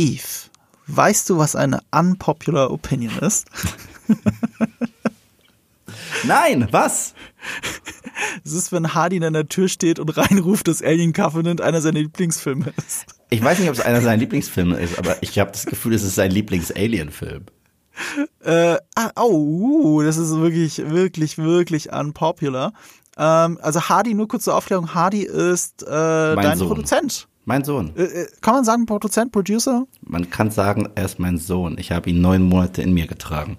Eve, weißt du, was eine unpopular opinion ist? Nein, was? Es ist, wenn Hardy an der Tür steht und reinruft, dass Alien Covenant einer seiner Lieblingsfilme ist. Ich weiß nicht, ob es einer seiner Lieblingsfilme ist, aber ich habe das Gefühl, es ist sein Lieblings-Alien-Film. Äh, oh, das ist wirklich, wirklich, wirklich unpopular. Ähm, also Hardy, nur kurz zur Aufklärung, Hardy ist äh, dein Sohn. Produzent. Mein Sohn. Äh, äh, kann man sagen Produzent, Producer? Man kann sagen, er ist mein Sohn. Ich habe ihn neun Monate in mir getragen.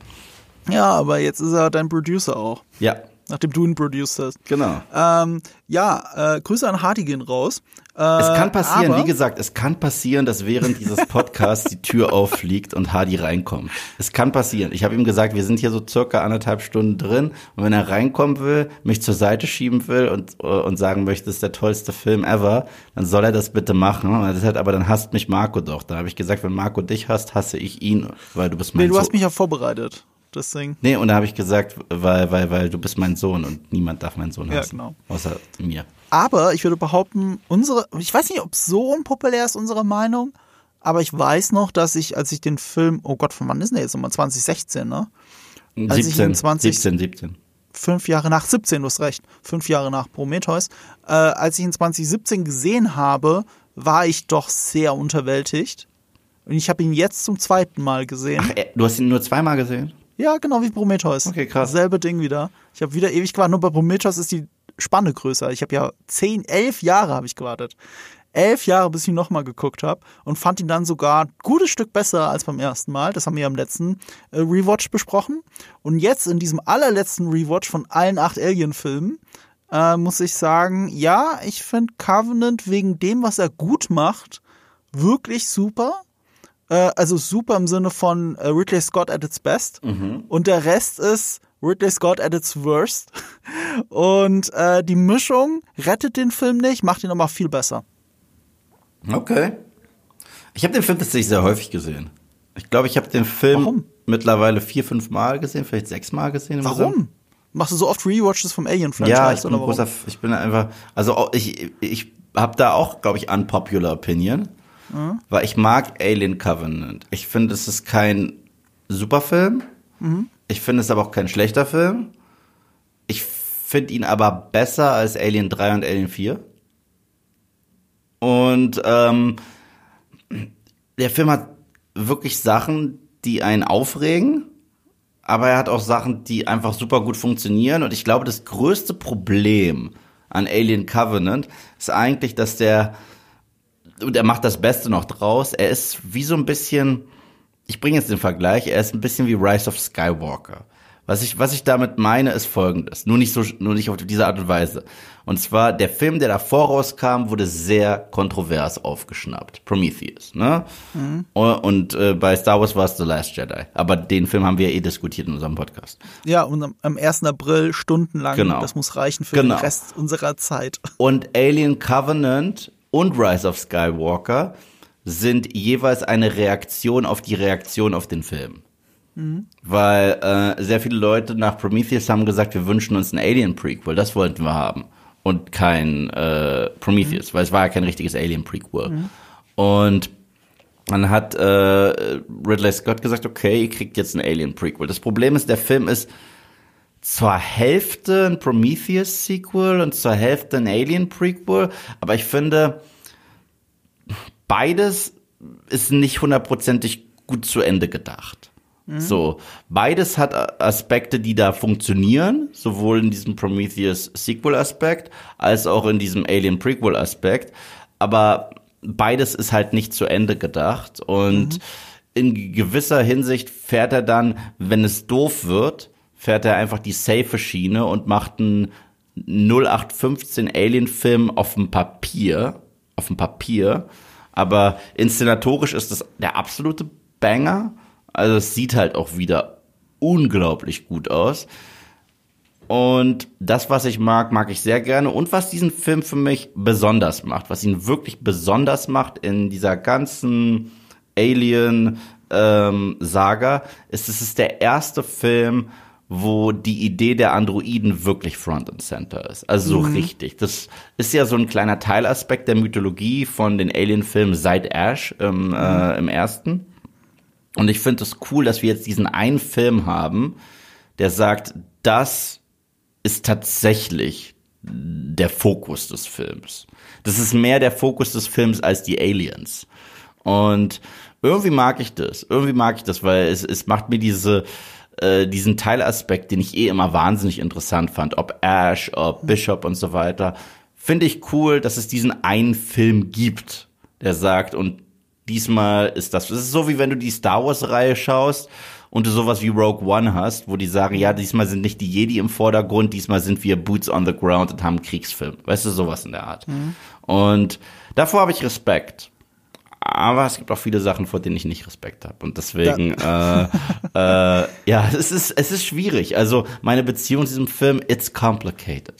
Ja, aber jetzt ist er dein Producer auch. Ja, Nachdem du ihn produced hast. genau. Ähm, ja, äh, Grüße an Hardy gehen raus. Äh, Es kann passieren, aber, wie gesagt, es kann passieren, dass während dieses Podcasts die Tür auffliegt und Hardy reinkommt. Es kann passieren. Ich habe ihm gesagt, wir sind hier so circa anderthalb Stunden drin und wenn er reinkommen will, mich zur Seite schieben will und, äh, und sagen möchte, das ist der tollste Film ever, dann soll er das bitte machen. Und er sagt, aber dann hasst mich Marco doch. Da habe ich gesagt, wenn Marco dich hasst, hasse ich ihn, weil du bist mein Nee, du Sohn. hast mich ja vorbereitet. Deswegen. Nee, und da habe ich gesagt, weil, weil, weil du bist mein Sohn und niemand darf meinen Sohn Ja, hassen. genau. Außer mir. Aber ich würde behaupten, unsere, ich weiß nicht, ob es so unpopulär ist, unsere Meinung, aber ich weiß noch, dass ich, als ich den Film, oh Gott, von wann ist denn der jetzt nochmal? 2016, ne? Als ich 17, in 20 17, 17. Fünf Jahre nach 17, du hast recht, fünf Jahre nach Prometheus. Äh, als ich ihn 2017 gesehen habe, war ich doch sehr unterwältigt. Und ich habe ihn jetzt zum zweiten Mal gesehen. Ach, äh, du hast ihn nur zweimal gesehen? Ja, genau wie Prometheus. Okay, krass. Selbe Ding wieder. Ich habe wieder ewig gewartet. Nur bei Prometheus ist die Spanne größer. Ich habe ja zehn, elf Jahre habe ich gewartet. Elf Jahre, bis ich ihn nochmal geguckt habe und fand ihn dann sogar ein gutes Stück besser als beim ersten Mal. Das haben wir ja im letzten äh, Rewatch besprochen. Und jetzt in diesem allerletzten Rewatch von allen acht Alien-Filmen äh, muss ich sagen, ja, ich finde Covenant wegen dem, was er gut macht, wirklich super. Äh, also super im Sinne von äh, Ridley Scott at its best. Und der Rest ist Ridley Scott at its worst. Und äh, die Mischung rettet den Film nicht, macht ihn aber viel besser. Okay. Ich habe den Film tatsächlich sehr häufig gesehen. Ich glaube, ich habe den Film Warum? mittlerweile vier, fünf Mal gesehen, vielleicht sechs Mal gesehen. Warum? Machst du so oft Rewatches vom Alien-Franchise? Ja, ich bin großer, ich bin einfach, also ich, ich habe da auch, glaube ich, unpopular Opinion, Mhm. weil ich mag Alien Covenant. Ich finde, es ist kein super Film. Mhm. Ich finde es aber auch kein schlechter Film. Ich finde ihn aber besser als Alien 3 und Alien 4. Und ähm, der Film hat wirklich Sachen, die einen aufregen, aber er hat auch Sachen, die einfach super gut funktionieren. Und ich glaube, das größte Problem an Alien Covenant ist eigentlich, dass der, und er macht das Beste noch draus, er ist wie so ein bisschen, ich bringe jetzt den Vergleich, er ist ein bisschen wie Rise of Skywalker. Was ich, was ich damit meine, ist folgendes. Nur nicht so, nur nicht auf diese Art und Weise. Und zwar, der Film, der davor rauskam, wurde sehr kontrovers aufgeschnappt. Prometheus, ne? Und, und äh, bei Star Wars war es The Last Jedi. Aber den Film haben wir ja eh diskutiert in unserem Podcast. Ja, und am, am 1. April stundenlang. Genau. Das muss reichen für Genau. den Rest unserer Zeit. Und Alien Covenant und Rise of Skywalker sind jeweils eine Reaktion auf die Reaktion auf den Film. Weil äh, sehr viele Leute nach Prometheus haben gesagt, wir wünschen uns ein Alien-Prequel, das wollten wir haben. Und kein äh, Prometheus, weil es war ja kein richtiges Alien-Prequel. Und dann hat äh, Ridley Scott gesagt, okay, ihr kriegt jetzt ein Alien-Prequel. Das Problem ist, der Film ist zur Hälfte ein Prometheus-Sequel und zur Hälfte ein Alien-Prequel. Aber ich finde, beides ist nicht hundertprozentig gut zu Ende gedacht. So, beides hat Aspekte, die da funktionieren, sowohl in diesem Prometheus Sequel Aspekt als auch in diesem Alien Prequel Aspekt, aber beides ist halt nicht zu Ende gedacht und in gewisser Hinsicht fährt er dann, wenn es doof wird, fährt er einfach die safe Schiene und macht einen 0815 Alien Film auf dem Papier, auf dem Papier, aber inszenatorisch ist das der absolute Banger. Also es sieht halt auch wieder unglaublich gut aus. Und das, was ich mag, mag ich sehr gerne. Und was diesen Film für mich besonders macht, was ihn wirklich besonders macht in dieser ganzen Alien-Saga, ist, es ist der erste Film, wo die Idee der Androiden wirklich Front and Center ist. Also so Mhm. richtig. Das ist ja so ein kleiner Teilaspekt der Mythologie von den Alien-Filmen seit Ash im, äh, im ersten. Und ich finde es cool, dass wir jetzt diesen einen Film haben, der sagt, das ist tatsächlich der Fokus des Films. Das ist mehr der Fokus des Films als die Aliens. Und irgendwie mag ich das. Irgendwie mag ich das, weil es, es macht mir diese, äh, diesen Teilaspekt, den ich eh immer wahnsinnig interessant fand, ob Ash, ob Bishop und so weiter, finde ich cool, dass es diesen einen Film gibt, der sagt, und diesmal ist das, es ist so wie wenn du die Star Wars Reihe schaust und du sowas wie Rogue One hast, wo die sagen, ja, diesmal sind nicht die Jedi im Vordergrund, diesmal sind wir Boots on the Ground und haben einen Kriegsfilm. Weißt du, sowas in der Art. Und davor habe ich Respekt. Aber es gibt auch viele Sachen, vor denen ich nicht Respekt habe. Und deswegen, äh, äh, ja, es ist, es ist schwierig. Also meine Beziehung zu diesem Film, it's complicated.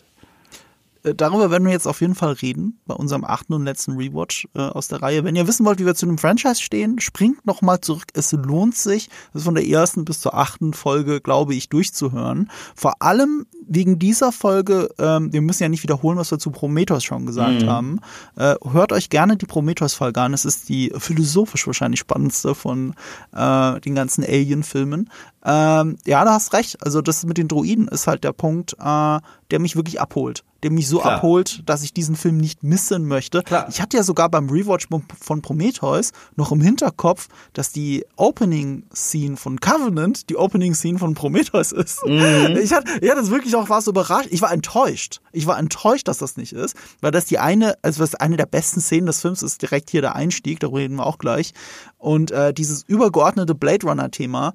Äh, Darüber werden wir jetzt auf jeden Fall reden bei unserem achten und letzten Rewatch äh, aus der Reihe. Wenn ihr wissen wollt, wie wir zu einem Franchise stehen, springt noch mal zurück. Es lohnt sich, das von der ersten bis zur achten Folge, glaube ich, durchzuhören. Vor allem wegen dieser Folge. Ähm, wir müssen ja nicht wiederholen, was wir zu Prometheus schon gesagt haben. Äh, hört euch gerne die Prometheus-Folge an. Es ist die philosophisch wahrscheinlich spannendste von äh, den ganzen Alien-Filmen. Ähm, ja, da hast recht. Also das mit den Droiden ist halt der Punkt, äh, der mich wirklich abholt. Der mich so Klar. abholt, dass ich diesen Film nicht missen möchte. Klar. Ich hatte ja sogar beim Rewatch von Prometheus noch im Hinterkopf, dass die Opening-Scene von Covenant die Opening-Scene von Prometheus ist. Ich hatte, ich hatte es wirklich auch was überrascht. Ich war enttäuscht. Ich war enttäuscht, dass das nicht ist, weil das die eine, also was eine der besten Szenen des Films ist, direkt hier der Einstieg, darüber reden wir auch gleich. Und äh, dieses übergeordnete Blade Runner-Thema,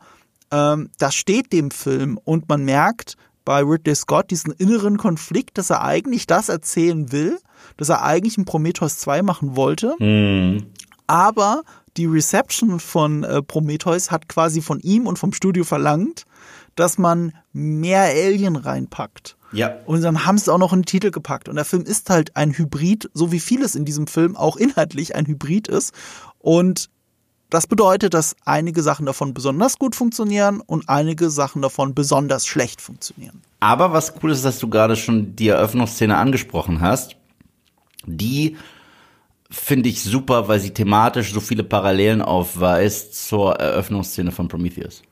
ähm, das steht dem Film und man merkt bei Ridley Scott diesen inneren Konflikt, dass er eigentlich das erzählen will, dass er eigentlich einen Prometheus 2 machen wollte, aber die Reception von äh, Prometheus hat quasi von ihm und vom Studio verlangt, dass man mehr Alien reinpackt. Ja. Und dann haben sie auch noch in den Titel gepackt. Und der Film ist halt ein Hybrid, so wie vieles in diesem Film auch inhaltlich ein Hybrid ist. Und das bedeutet, dass einige Sachen davon besonders gut funktionieren und einige Sachen davon besonders schlecht funktionieren. Aber was cool ist, dass du gerade schon die Eröffnungsszene angesprochen hast. Die finde ich super, weil sie thematisch so viele Parallelen aufweist zur Eröffnungsszene von Prometheus.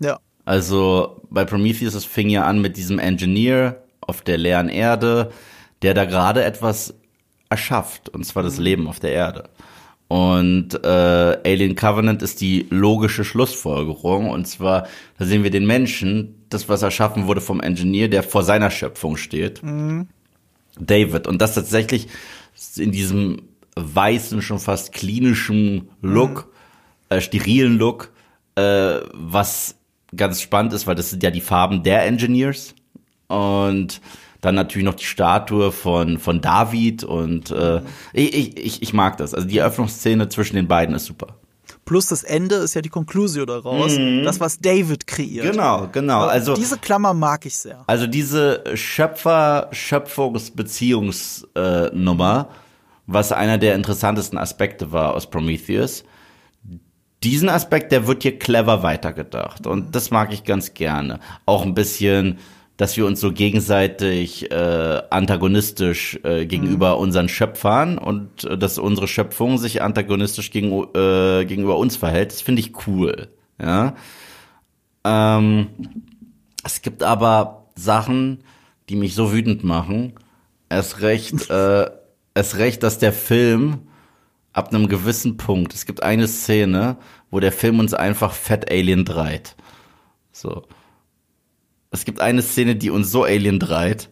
Ja. Also bei Prometheus, es fing ja an mit diesem Engineer auf der leeren Erde, der da gerade etwas erschafft, und zwar das Leben auf der Erde. Und äh, Alien Covenant ist die logische Schlussfolgerung. Und zwar, da sehen wir den Menschen, das, was erschaffen wurde vom Engineer, der vor seiner Schöpfung steht. David. Und das tatsächlich in diesem weißen, schon fast klinischen Look, äh, sterilen Look, äh, was ganz spannend ist, weil das sind ja die Farben der Engineers. Und dann natürlich noch die Statue von, von David und äh, ich, ich, ich mag das. Also die Eröffnungsszene zwischen den beiden ist super. Plus das Ende ist ja die Conclusio daraus. Das, was David kreiert. Genau, genau. Also Diese Klammer mag ich sehr. Also diese Schöpfer-Schöpfungs-Beziehungsnummer, was einer der interessantesten Aspekte war aus Prometheus, diesen Aspekt, der wird hier clever weitergedacht. Und das mag ich ganz gerne. Auch ein bisschen, dass wir uns so gegenseitig äh, antagonistisch äh, gegenüber unseren Schöpfern und äh, dass unsere Schöpfung sich antagonistisch gegen, äh, gegenüber uns verhält. Das finde ich cool. Ja. Ähm, es gibt aber Sachen, die mich so wütend machen. Erst recht, äh, erst recht, dass der Film ab einem gewissen Punkt, es gibt eine Szene, wo der Film uns einfach Fett Alien dreit. So. Es gibt eine Szene, die uns so Alien dreit.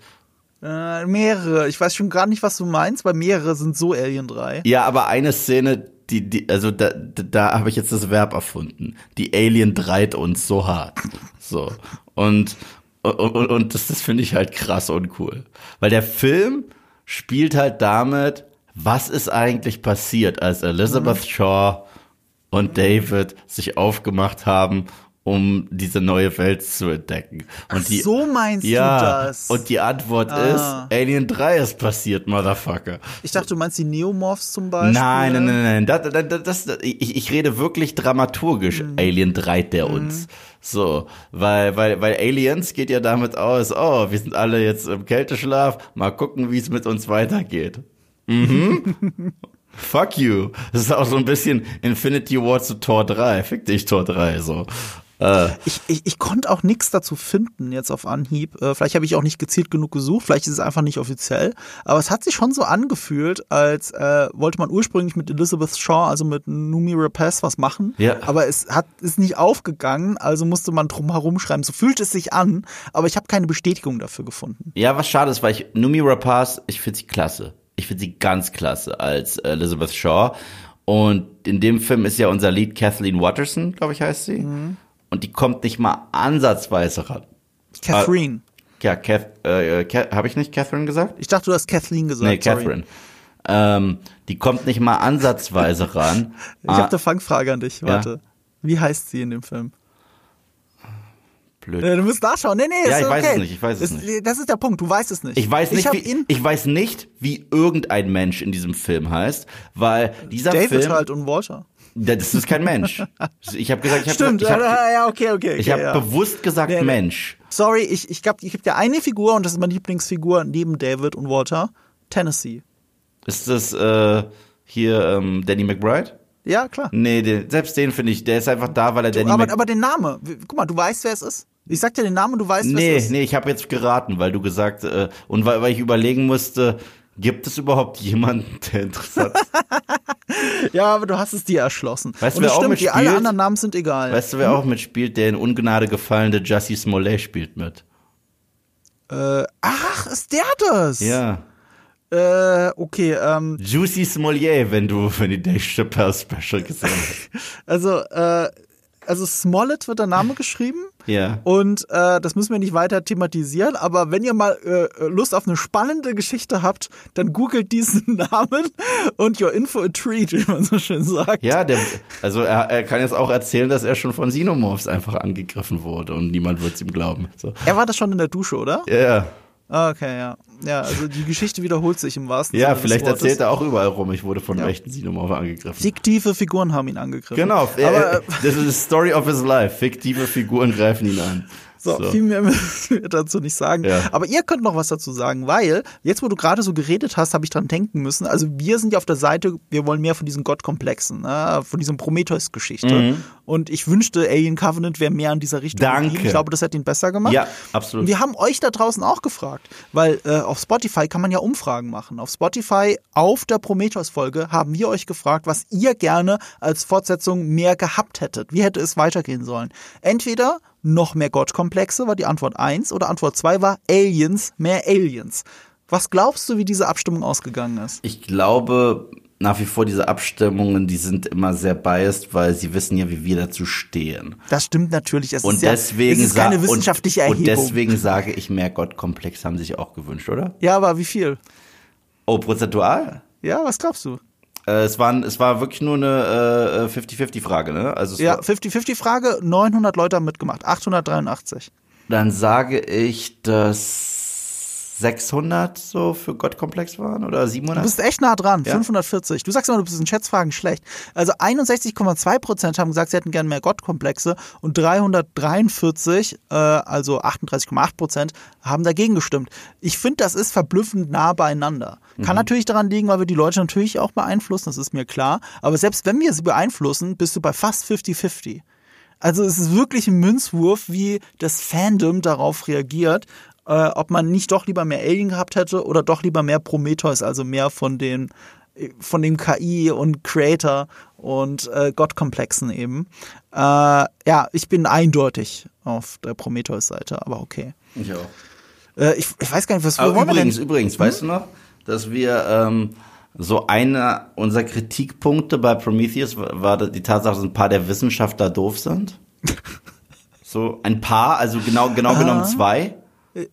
Äh, mehrere. Ich weiß schon gar nicht, was du meinst, weil mehrere sind so Alien 3. Ja, aber eine Szene, die, die, also da, da, da habe ich jetzt das Verb erfunden. Die Alien dreit uns so hart. So. Und, und, und, und das, das finde ich halt krass uncool. Weil der Film spielt halt damit, was ist eigentlich passiert, als Elizabeth Shaw und David sich aufgemacht haben, um diese neue Welt zu entdecken. Und Ach, so meinst ja, du das? Und die Antwort Ah. ist, Alien 3 ist passiert, Motherfucker. Ich dachte, du meinst die Neomorphs zum Beispiel. Nein, nein, nein, nein. Das, das, das, ich, ich rede wirklich dramaturgisch. Mhm. Alien 3 der uns. So, weil, weil, weil Aliens geht ja damit aus, oh, wir sind alle jetzt im Kälteschlaf, mal gucken, wie es mit uns weitergeht. Mhm. Fuck you. Das ist auch so ein bisschen Infinity War zu Tor 3. Fick dich, Tor 3, so. Äh, Ich, ich, ich konnte auch nichts dazu finden jetzt auf Anhieb. Äh, vielleicht habe ich auch nicht gezielt genug gesucht, vielleicht ist es einfach nicht offiziell. Aber es hat sich schon so angefühlt, als äh, wollte man ursprünglich mit Elizabeth Shaw, also mit Numi Rapaz, was machen. Ja. Aber es hat ist nicht aufgegangen, also musste man drum herum schreiben. So fühlt es sich an, aber ich habe keine Bestätigung dafür gefunden. ja, was schade ist, weil ich Numi Rapaz, ich finde sie klasse. Ich finde sie ganz klasse als Elizabeth Shaw. Und in dem Film ist ja unser Lied Kathleen Watterson, glaube ich, heißt sie. Und die kommt nicht mal ansatzweise ran. Catherine. Ja, Kath, äh, Kath, habe ich nicht Catherine gesagt? Ich dachte, du hast Kathleen gesagt. Nee, sorry. Catherine. Ähm, die kommt nicht mal ansatzweise ran. Ich Ah, habe eine Fangfrage an dich. Ja. Warte. Wie heißt sie in dem Film? blöd. Äh, Du musst nachschauen. Nee, nee, Ja, ist ich weiß okay. es nicht, ich weiß es das, nicht. Das ist der Punkt. Du weißt es nicht. Ich weiß nicht, hab wie, ich weiß nicht, wie irgendein Mensch in diesem Film heißt, weil dieser David Film, halt und Walter. Das ist kein Mensch. Ich habe gesagt, ich habe Stimmt, ich hab, ja, ja, okay, okay. ich okay, hab ja. bewusst gesagt Nee, nee. Mensch. Sorry, ich, ich glaube, ich gebe dir eine Figur und das ist meine Lieblingsfigur neben David und Walter. Tennessee. Ist das äh, hier ähm, Danny McBride? Ja, klar. Nee, den, selbst den finde ich, der ist einfach da, weil er Danny aber, Mc- aber den Name, guck mal, du weißt, wer es ist. Ich sag dir den Namen, du weißt, wer Nee, es ist. nee, ich habe jetzt geraten, weil du gesagt äh, und weil, weil ich überlegen musste, gibt es überhaupt jemanden, der interessant ist? Ja, aber du hast es dir erschlossen. Weißt du, wer auch stimmt, die mitspielt? alle anderen Namen sind egal. Weißt du, wer auch mitspielt, der in Ungnade gefallene Jussie Smollett spielt mit? Äh, ach, ist der das? Ja. Äh, okay, ähm, Juicy Smollett, wenn du, wenn die Dave Chappelle Special gesehen hast. also, äh, also Smollett wird der Name geschrieben. Ja. Und äh, das müssen wir nicht weiter thematisieren, aber wenn ihr mal äh, Lust auf eine spannende Geschichte habt, dann googelt diesen Namen und your info a treat, wie man so schön sagt. Ja, der, also er, er kann jetzt auch erzählen, dass er schon von Xenomorphs einfach angegriffen wurde und niemand wird es ihm glauben. So. Er war das schon in der Dusche, oder? Ja, ja. Ah, Okay, ja. Ja, also die Geschichte wiederholt sich im wahrsten Ja, Sinne vielleicht des Wortes. erzählt er auch überall rum, ich wurde von rechten Xenomorph angegriffen. Fiktive Figuren haben ihn angegriffen. Genau, Aber er, äh, das ist die Story of his life. Fiktive Figuren greifen ihn an. So, viel mehr müssen wir dazu nicht sagen. Ja. Aber ihr könnt noch was dazu sagen, weil jetzt, wo du gerade so geredet hast, habe ich dran denken müssen. Also wir sind ja auf der Seite, wir wollen mehr von diesen Gottkomplexen, ne? von diesem Prometheus-Geschichte. Und ich wünschte, Alien Covenant wäre mehr in dieser Richtung. Mhm. Danke. geblieben. Ich glaube, das hätte ihn besser gemacht. Ja, absolut. Und wir haben euch da draußen auch gefragt, weil äh, auf Spotify kann man ja Umfragen machen. Auf Spotify auf der Prometheus-Folge haben wir euch gefragt, was ihr gerne als Fortsetzung mehr gehabt hättet. Wie hätte es weitergehen sollen? Entweder noch mehr Gottkomplexe war die Antwort 1 oder Antwort 2 war Aliens, mehr Aliens. Was glaubst du, wie diese Abstimmung ausgegangen ist? Ich glaube nach wie vor diese Abstimmungen, die sind immer sehr biased, weil sie wissen ja, wie wir dazu stehen. Das stimmt natürlich. Es Und ist ja, deswegen es ist keine wissenschaftliche und, Erhebung. Und deswegen sage ich, mehr Gottkomplex haben sich auch gewünscht, oder? ja, aber wie viel? Oh, prozentual? Ja, was glaubst du? Äh, es, waren, es war wirklich nur eine äh, 50-50-Frage, ne? Also Ja, war, 50-50-Frage, 900 Leute haben mitgemacht, 883. dann sage ich, dass 600 so für Gottkomplex waren oder Du 700? bist echt nah dran, Ja. 540. Du sagst immer, du bist in Schätzfragen schlecht. Also 61,2 Prozent haben gesagt, sie hätten gerne mehr Gottkomplexe und 343, äh, also 38,8 Prozent, haben dagegen gestimmt. Ich finde, das ist verblüffend nah beieinander. Kann natürlich daran liegen, weil wir die Leute natürlich auch beeinflussen, das ist mir klar. Aber selbst wenn wir sie beeinflussen, bist du bei fast 50-50. Also es ist wirklich ein Münzwurf, wie das Fandom darauf reagiert, äh, ob man nicht doch lieber mehr Alien gehabt hätte oder doch lieber mehr Prometheus, also mehr von den von dem KI und Creator und äh, Gottkomplexen eben. Äh, ja, ich bin eindeutig auf der Prometheus-Seite, aber okay. Ich auch. Äh, ich, ich weiß gar nicht, was wollen übrigens, wir denn? übrigens, weißt du noch, dass wir ähm, so einer unserer Kritikpunkte bei Prometheus war, war die Tatsache, dass ein paar der Wissenschaftler doof sind? so ein paar, also genau genau genommen zwei.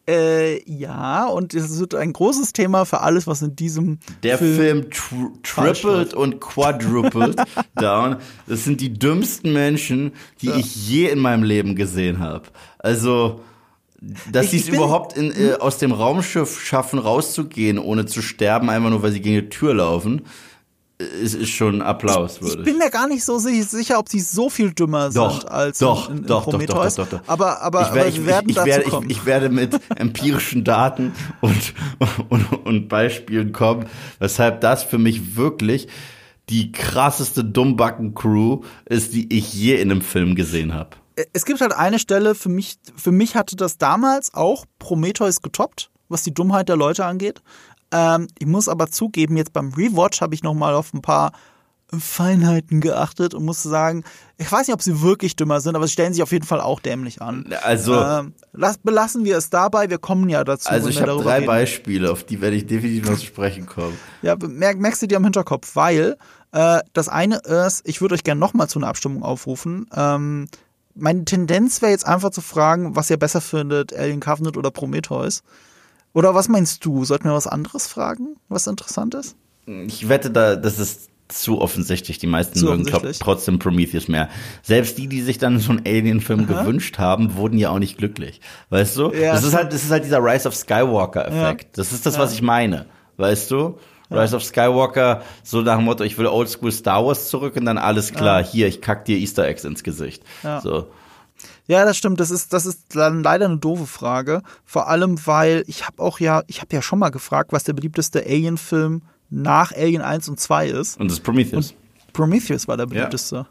Äh, ja, und es wird ein großes Thema für alles, was in diesem Der Film, tr Falsch tripled und quadrupled down. Das sind die dümmsten Menschen, die ich je in meinem Leben gesehen habe. Also, dass sie es überhaupt in, äh, aus dem Raumschiff schaffen, rauszugehen, ohne zu sterben, einfach nur, weil sie gegen die Tür laufen. Es ist schon Applaus Ich würdig. bin mir gar nicht so si- sicher, ob sie so viel dümmer Doch, sind als doch, in, in doch, doch, doch, Prometheus. doch, doch, doch. Aber, aber, ich, werde, ich, wir werden ich, ich, dazu werde, kommen. ich, ich werde mit empirischen Daten und, und, und Beispielen kommen, weshalb das für mich wirklich die krasseste Dummbacken-Crew ist, die ich je in einem Film gesehen habe. es gibt halt eine Stelle, für mich, für mich hatte das damals auch Prometheus getoppt, was die Dummheit der Leute angeht. Ähm, ich muss aber zugeben, jetzt beim Rewatch habe ich nochmal auf ein paar Feinheiten geachtet und muss sagen, ich weiß nicht, ob sie wirklich dümmer sind, aber sie stellen sich auf jeden Fall auch dämlich an. Also, Ähm, lass, belassen wir es dabei, wir kommen ja dazu. also ich habe drei reden. Beispiele, auf die werde ich definitiv noch zu sprechen kommen. Ja, merk, merkst du dir am Hinterkopf, weil äh, das eine ist, ich würde euch gerne nochmal zu einer Abstimmung aufrufen. Ähm, meine Tendenz wäre jetzt einfach zu fragen, was ihr besser findet, Alien Covenant oder Prometheus. Oder was meinst du? Sollten wir was anderes fragen, was interessant ist? Ich wette, da, das ist zu offensichtlich. Die meisten Zu mögen trotzdem Prometheus mehr. Selbst die, die sich dann so einen Alien-Film gewünscht haben, wurden ja auch nicht glücklich. Weißt du? Ja, das ist halt, das ist halt dieser Rise of Skywalker-Effekt. Das ist das, was ich meine. Weißt du? Rise of Skywalker, so nach dem Motto, ich will Oldschool Star Wars zurück und dann alles klar, hier, ich kack dir Easter Eggs ins Gesicht. Ja. So. Ja, das stimmt. Das ist, das ist dann leider eine doofe Frage. Vor allem, weil ich habe auch ja, ich habe ja schon mal gefragt, was der beliebteste Alien-Film nach Alien 1 und 2 ist. Und das ist Prometheus. Prometheus war der beliebteste.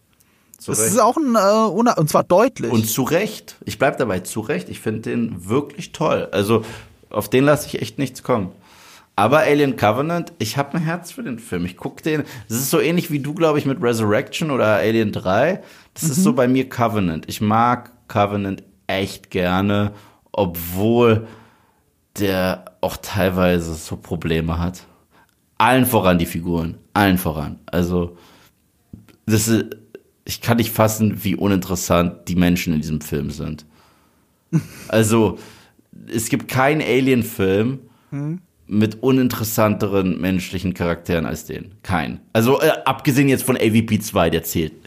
Zu Das ist auch ein, äh, und zwar deutlich. Und zu Recht. Ich bleib dabei, zu Recht. Ich finde den wirklich toll. Also auf den lasse ich echt nichts kommen. Aber Alien Covenant, ich habe ein Herz für den Film. Ich guck den. Das ist so ähnlich wie du, glaube ich, mit Resurrection oder Alien 3. Das ist so bei mir Covenant. Ich mag Covenant echt gerne, obwohl der auch teilweise so Probleme hat. Allen voran die Figuren. Allen voran. Also, das ist, ich kann nicht fassen, wie uninteressant die Menschen in diesem Film sind. Also, es gibt keinen Alien-Film mit uninteressanteren menschlichen Charakteren als den. Kein. Also, äh, abgesehen jetzt von AVP 2, der zählt.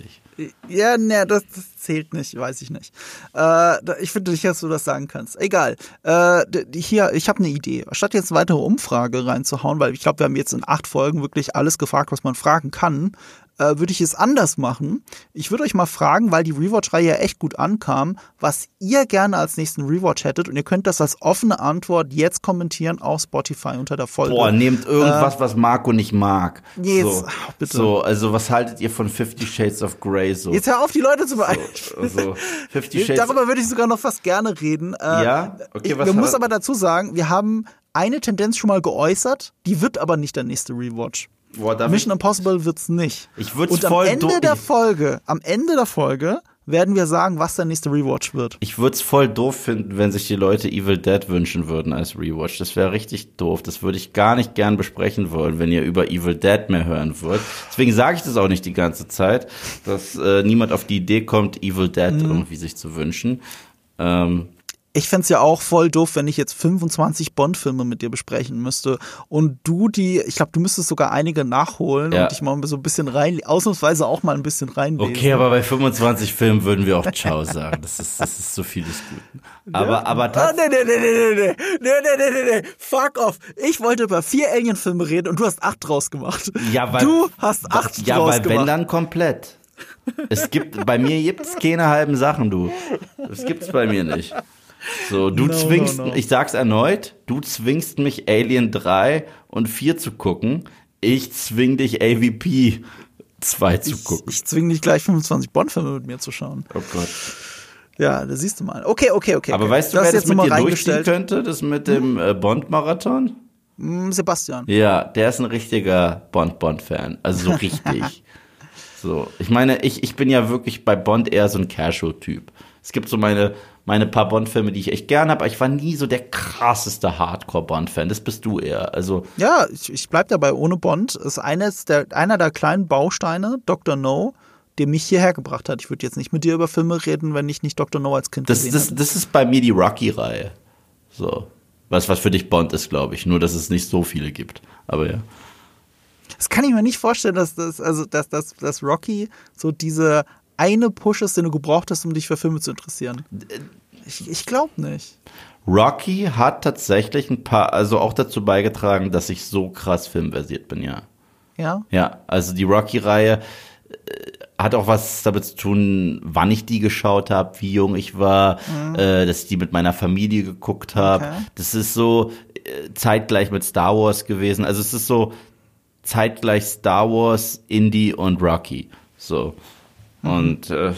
Ja, ne, das, das zählt nicht, weiß ich nicht. Äh, ich finde nicht, dass du das sagen kannst. Egal. Äh, hier, ich habe eine Idee. Statt jetzt eine weitere Umfrage reinzuhauen, weil ich glaube, wir haben jetzt in acht Folgen wirklich alles gefragt, was man fragen kann, äh, würde ich es anders machen. Ich würde euch mal fragen, weil die Rewatch-Reihe ja echt gut ankam, was ihr gerne als nächsten Rewatch hättet. Und ihr könnt das als offene Antwort jetzt kommentieren auf Spotify unter der Folge. Boah, nehmt irgendwas, was Marco nicht mag. Jetzt, so, ach, bitte. So, also was haltet ihr von Fifty Shades of Grey so? Jetzt hör auf, die Leute zu beeinflussen. so Fifty Shades Darüber würde ich sogar noch fast gerne reden. Äh, Ja? Okay, ich, was man muss aber dazu sagen, wir haben eine Tendenz schon mal geäußert, die wird aber nicht der nächste Rewatch. Boah, Mission Impossible wird's nicht. Ich würd's Und am voll Ende do- der ich- Folge, am Ende der Folge werden wir sagen, was der nächste Rewatch wird. Ich würde es voll doof finden, wenn sich die Leute Evil Dead wünschen würden als Rewatch. Das wäre richtig doof. Das würde ich gar nicht gern besprechen wollen, wenn ihr über Evil Dead mehr hören wollt. Deswegen sage ich das auch nicht die ganze Zeit, dass äh, niemand auf die Idee kommt, Evil Dead Mhm. irgendwie sich zu wünschen. Ähm, Ich fänd's ja auch voll doof, wenn ich jetzt 25 Bond-Filme mit dir besprechen müsste und du die, ich glaube, du müsstest sogar einige nachholen Ja. und dich mal so ein bisschen rein, ausnahmsweise auch mal ein bisschen reinlesen. okay, aber bei 25 Filmen würden wir auch Ciao sagen. Das ist, das ist so viel des Guten. Aber, aber Ah, tats- nee, nee, nee, nee, nee, nee, nee, nee, nee, fuck off. Ich wollte über vier Alien-Filme reden und du hast acht draus gemacht. Ja, weil, du hast acht ja, draus weil wenn gemacht. dann komplett. Es gibt, bei mir gibt's keine halben Sachen, du. Das gibt's bei mir nicht. So, du No, zwingst, no, no. ich sag's erneut, du zwingst mich Alien 3 und 4 zu gucken. Ich zwing dich AVP 2 zu ich, gucken. ich zwinge dich gleich 25 Bond-Filme mit mir zu schauen. oh Gott. Ja, da siehst du mal. Okay, okay, okay. Aber okay. weißt du, das wer das jetzt mit dir durchziehen reingestellt. könnte? Das mit dem äh, Bond-Marathon? Hm, Sebastian. Ja, der ist ein richtiger Bond-Bond-Fan. Also so richtig. so, ich meine, ich, ich bin ja wirklich bei Bond eher so ein Casual-Typ. Es gibt so meine, meine paar Bond-Filme, die ich echt gern habe, aber ich war nie so der krasseste Hardcore-Bond-Fan. Das bist du eher. Also, Ja, ich, ich bleib dabei ohne Bond. Ist eines der, einer der kleinen Bausteine, Dr. No, der mich hierher gebracht hat. Ich würde jetzt nicht mit dir über Filme reden, wenn ich nicht Dr. No als Kind das, gesehen das, hätte. das ist bei mir die Rocky-Reihe. So. Was, was für dich Bond ist, glaube ich. Nur, dass es nicht so viele gibt. Aber ja. Das kann ich mir nicht vorstellen, dass das, also dass, dass, dass Rocky so diese eine Push ist, den du gebraucht hast, um dich für Filme zu interessieren. Ich, ich glaube nicht. Rocky hat tatsächlich ein paar, also auch dazu beigetragen, dass ich so krass filmversiert bin, ja. Ja? Ja, also die Rocky-Reihe äh, hat auch was damit zu tun, wann ich die geschaut habe, wie jung ich war, äh, dass ich die mit meiner Familie geguckt habe. Okay. Das ist so äh, zeitgleich mit Star Wars gewesen. Also es ist so zeitgleich Star Wars, Indie und Rocky. So. Und äh,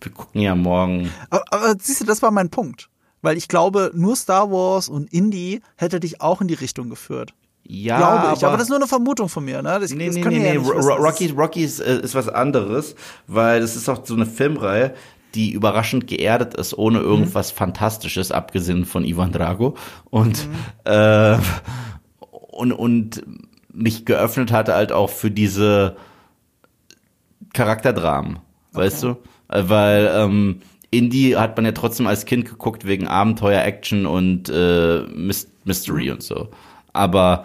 wir gucken ja morgen. Aber, aber siehst du, das war mein Punkt. Weil ich glaube, nur Star Wars und Indie hätte dich auch in die Richtung geführt. Ja, glaube ich. Aber, das ist nur eine Vermutung von mir. Ne? Das, Nee, das nee, nee, nee. ja. Das Rocky, ist- Rocky ist, äh, ist was anderes, weil das ist auch so eine Filmreihe, die überraschend geerdet ist, ohne Mhm. irgendwas Fantastisches, abgesehen von Ivan Drago. Und, Mhm. äh, und, und mich geöffnet hatte halt auch für diese Charakterdramen, weißt du? Äh, Weil ähm, Indie hat man ja trotzdem als Kind geguckt wegen Abenteuer, Action und äh, Mys Mystery und so. Aber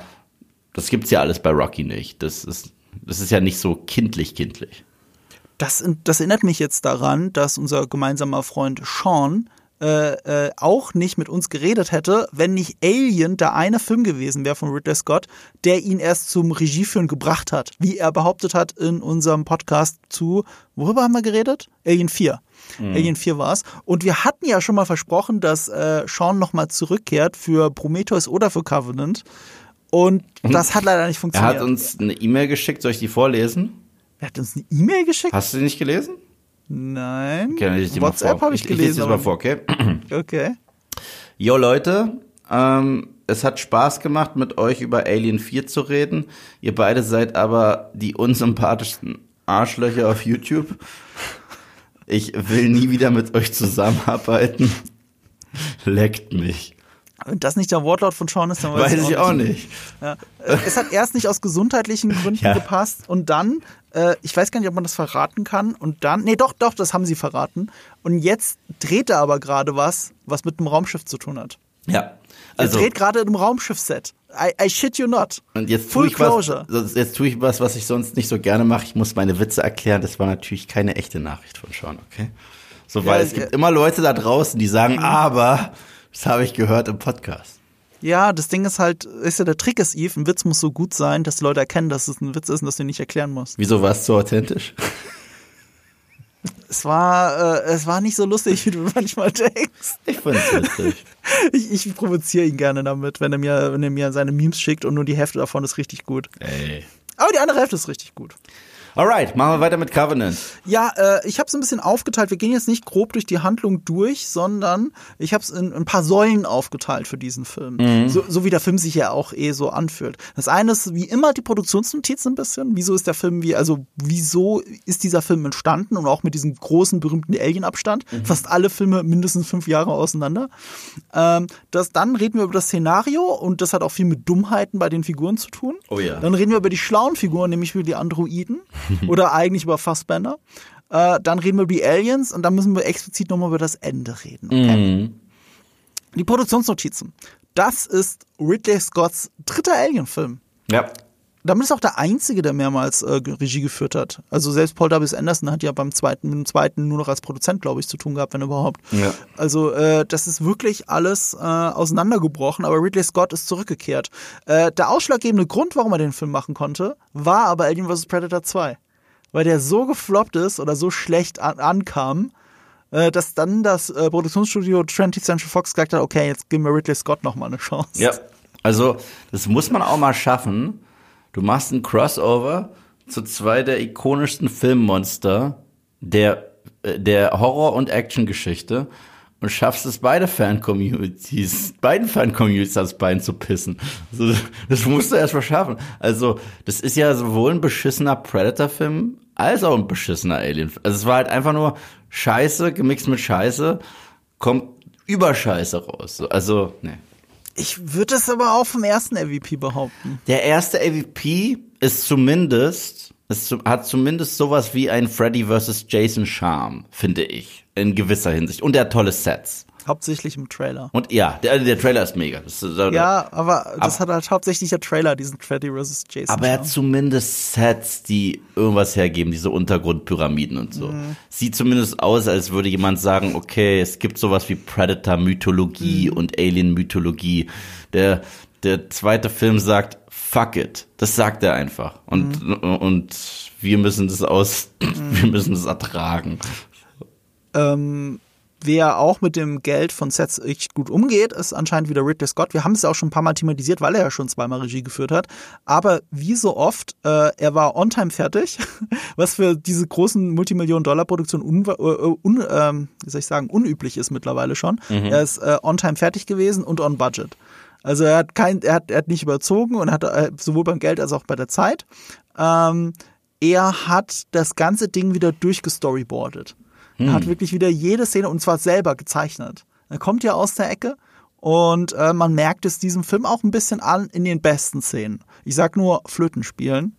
das gibt's ja alles bei Rocky nicht. Das ist, das ist ja nicht so kindlich kindlich. Das, das erinnert mich jetzt daran, dass unser gemeinsamer Freund Sean äh, äh, auch nicht mit uns geredet hätte, wenn nicht Alien der eine Film gewesen wäre von Ridley Scott, der ihn erst zum Regieführen gebracht hat. Wie er behauptet hat in unserem Podcast zu, worüber haben wir geredet? Alien 4. Alien 4 war's. Und wir hatten ja schon mal versprochen, dass äh, Sean nochmal zurückkehrt für Prometheus oder für Covenant. Und das hat leider nicht Er funktioniert. hat uns eine E-Mail geschickt, soll ich die vorlesen? er hat uns eine E-Mail geschickt? Hast du die nicht gelesen? Nein. Okay, ich WhatsApp habe ich, ich lese gelesen. die mal vor, okay? Okay. Jo Leute, ähm, es hat Spaß gemacht, mit euch über Alien 4 zu reden. Ihr beide seid aber die unsympathischsten Arschlöcher auf YouTube. Ich will nie wieder mit euch zusammenarbeiten. Leckt mich. Wenn das nicht der Wortlaut von Sean ist, dann Weiß ich auch nicht. Ja. Äh, Es hat erst nicht aus gesundheitlichen Gründen Ja. gepasst und dann, äh, ich weiß gar nicht, ob man das verraten kann und dann, nee, doch, doch, das haben sie verraten. Und jetzt dreht er aber gerade was, was mit einem Raumschiff zu tun hat. Ja. Er Also, dreht gerade in einem Raumschiff-Set. I, I shit you not. und jetzt Full ich was, closure. sonst- jetzt tue ich was, was ich sonst nicht so gerne mache. Ich muss meine Witze erklären. Das war natürlich keine echte Nachricht von Sean, okay? So, weil Ja, es gibt ja. immer Leute da draußen, die sagen, aber, das habe ich gehört im Podcast. Ja, das Ding ist halt, ist ja der Trick ist, Eve, ein Witz muss so gut sein, dass die Leute erkennen, dass es ein Witz ist und dass du ihn nicht erklären musst. Wieso war es so authentisch? Es war, äh, es war nicht so lustig, wie du manchmal denkst. Ich find's witzig. Ich, ich provoziere ihn gerne damit, wenn er, mir, wenn er mir seine Memes schickt und nur die Hälfte davon ist richtig gut. Ey. Aber die andere Hälfte ist richtig gut. Alright, machen wir weiter mit Covenant. Ja, äh, ich habe es ein bisschen aufgeteilt. Wir gehen jetzt nicht grob durch die Handlung durch, sondern ich habe es in ein paar Säulen aufgeteilt für diesen Film. So, so wie der Film sich ja auch eh so anfühlt. Das eine ist wie immer die Produktionsnotiz ein bisschen. Wieso ist der Film wie, also wieso ist dieser Film entstanden und auch mit diesem großen berühmten Alien-Abstand? Fast alle Filme mindestens fünf Jahre auseinander. Ähm, das, dann reden wir über das Szenario und das hat auch viel mit Dummheiten bei den Figuren zu tun. Oh ja. Dann reden wir über die schlauen Figuren, nämlich über die Androiden oder eigentlich über Fassbender. Äh, dann reden wir über die Aliens und dann müssen wir explizit nochmal über das Ende reden. Okay? Mhm. Die Produktionsnotizen. Das ist Ridley Scotts dritter Alien-Film. Ja. Damit ist auch der einzige, der mehrmals äh, Regie geführt hat. Also selbst Paul W. Anderson hat ja beim zweiten, mit dem zweiten nur noch als Produzent, glaube ich, zu tun gehabt, wenn überhaupt. Ja. Also äh, das ist wirklich alles äh, auseinandergebrochen, aber Ridley Scott ist zurückgekehrt. Äh, der ausschlaggebende Grund, warum er den Film machen konnte, war aber Alien vs. Predator 2. Weil der so gefloppt ist oder so schlecht an ankam, äh, dass dann das äh, Produktionsstudio 20th Century Fox gesagt hat, okay, jetzt geben wir Ridley Scott noch mal eine Chance. Ja. Also, das muss man auch mal schaffen. Du machst ein Crossover zu zwei der ikonischsten Filmmonster der, äh, der Horror- und Action-Geschichte und schaffst es, beide Fan-Communities, beiden Fan-Communities ans Bein zu pissen. Also, das musst du erst mal schaffen. Also, das ist ja sowohl ein beschissener Predator-Film als auch ein beschissener Alien-Film. Also, es war halt einfach nur Scheiße gemixt mit Scheiße, kommt über Scheiße raus. So, Also, ne. Ich würde es aber auch vom ersten MVP behaupten. Der erste AVP ist zumindest, zu- hat zumindest sowas wie ein Freddy vs. Jason Charme, finde ich. In gewisser Hinsicht. Und er hat tolle Sets. Hauptsächlich im Trailer. Und ja, der, der Trailer ist mega. Das äh, Ja, aber das hat halt hauptsächlich der Trailer, diesen Freddy vs. Jason. Aber er hat zumindest Sets, die irgendwas hergeben, diese Untergrundpyramiden und so. Mhm. Sieht zumindest aus, als würde jemand sagen, okay, es gibt sowas wie Predator-Mythologie Mhm. und Alien-Mythologie. Der, der zweite Film sagt, fuck it. Das sagt er einfach. Und, mhm. und wir müssen das aus, mhm. wir müssen das ertragen. Ähm, Wer auch mit dem Geld von Sets echt gut umgeht, ist anscheinend wieder Ridley Scott. Wir haben es ja auch schon ein paar Mal thematisiert, weil er ja schon zweimal Regie geführt hat. Aber wie so oft, äh, er war on time fertig, was für diese großen Multimillionen-Dollar-Produktionen un, äh, un, äh, wie soll ich sagen, unüblich ist mittlerweile schon. Mhm. Er ist äh, on time fertig gewesen und on budget. Also er hat kein, er hat, er hat nicht überzogen und hat äh, sowohl beim Geld als auch bei der Zeit. Ähm, er hat das ganze Ding wieder durchgestoryboardet. Hm. Er hat hm. wirklich wieder jede Szene und zwar selber gezeichnet. Er kommt ja aus der Ecke und äh, man merkt es diesem Film auch ein bisschen an in den besten Szenen. Ich sag nur Flöten spielen.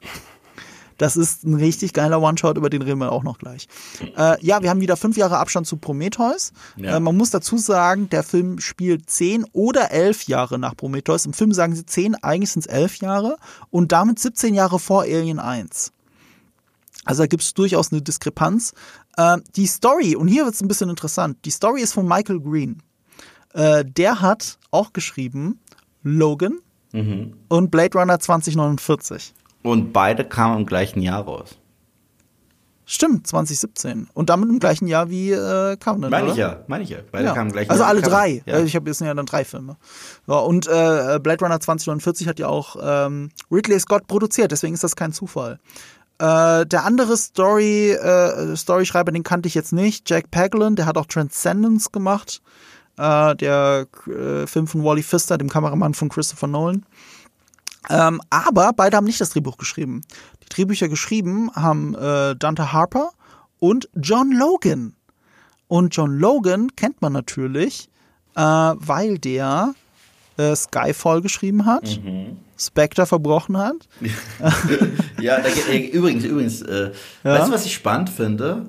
Das ist ein richtig geiler One-Shot, über den reden wir auch noch gleich. Äh, ja, wir haben wieder fünf Jahre Abstand zu Prometheus. Ja. Äh, man muss dazu sagen, der Film spielt zehn oder elf Jahre nach Prometheus. Im Film sagen sie zehn, eigentlich sind es elf Jahre und damit 17 Jahre vor Alien 1. Also da gibt es durchaus eine Diskrepanz. Äh, die Story, und hier wird es ein bisschen interessant, die Story ist von Michael Green. Äh, der hat auch geschrieben Logan mhm. und Blade Runner 2049. Und beide kamen im gleichen Jahr raus. Stimmt, 2017. Und damit im gleichen Jahr wie äh, Covenant, Meine ich ja, meine ich ja. Beide ja. kamen im gleichen also Jahr. Also alle drei. Ja. Ich habe jetzt ja dann drei Filme. Ja, und äh, Blade Runner 2049 hat ja auch ähm, Ridley Scott produziert, deswegen ist das kein Zufall. Äh, der andere Story, äh, Storyschreiber, den kannte ich jetzt nicht. Jack Paglen, der hat auch Transcendence gemacht. Äh, der äh, Film von Wally Pfister, dem Kameramann von Christopher Nolan. Ähm, aber beide haben nicht das Drehbuch geschrieben. Die Drehbücher geschrieben haben äh, Dante Harper und John Logan. Und John Logan kennt man natürlich, äh, weil der äh, Skyfall geschrieben hat, mhm. Spectre verbrochen hat. ja, da geht, äh, übrigens, übrigens, äh, ja? weißt du, was ich spannend finde?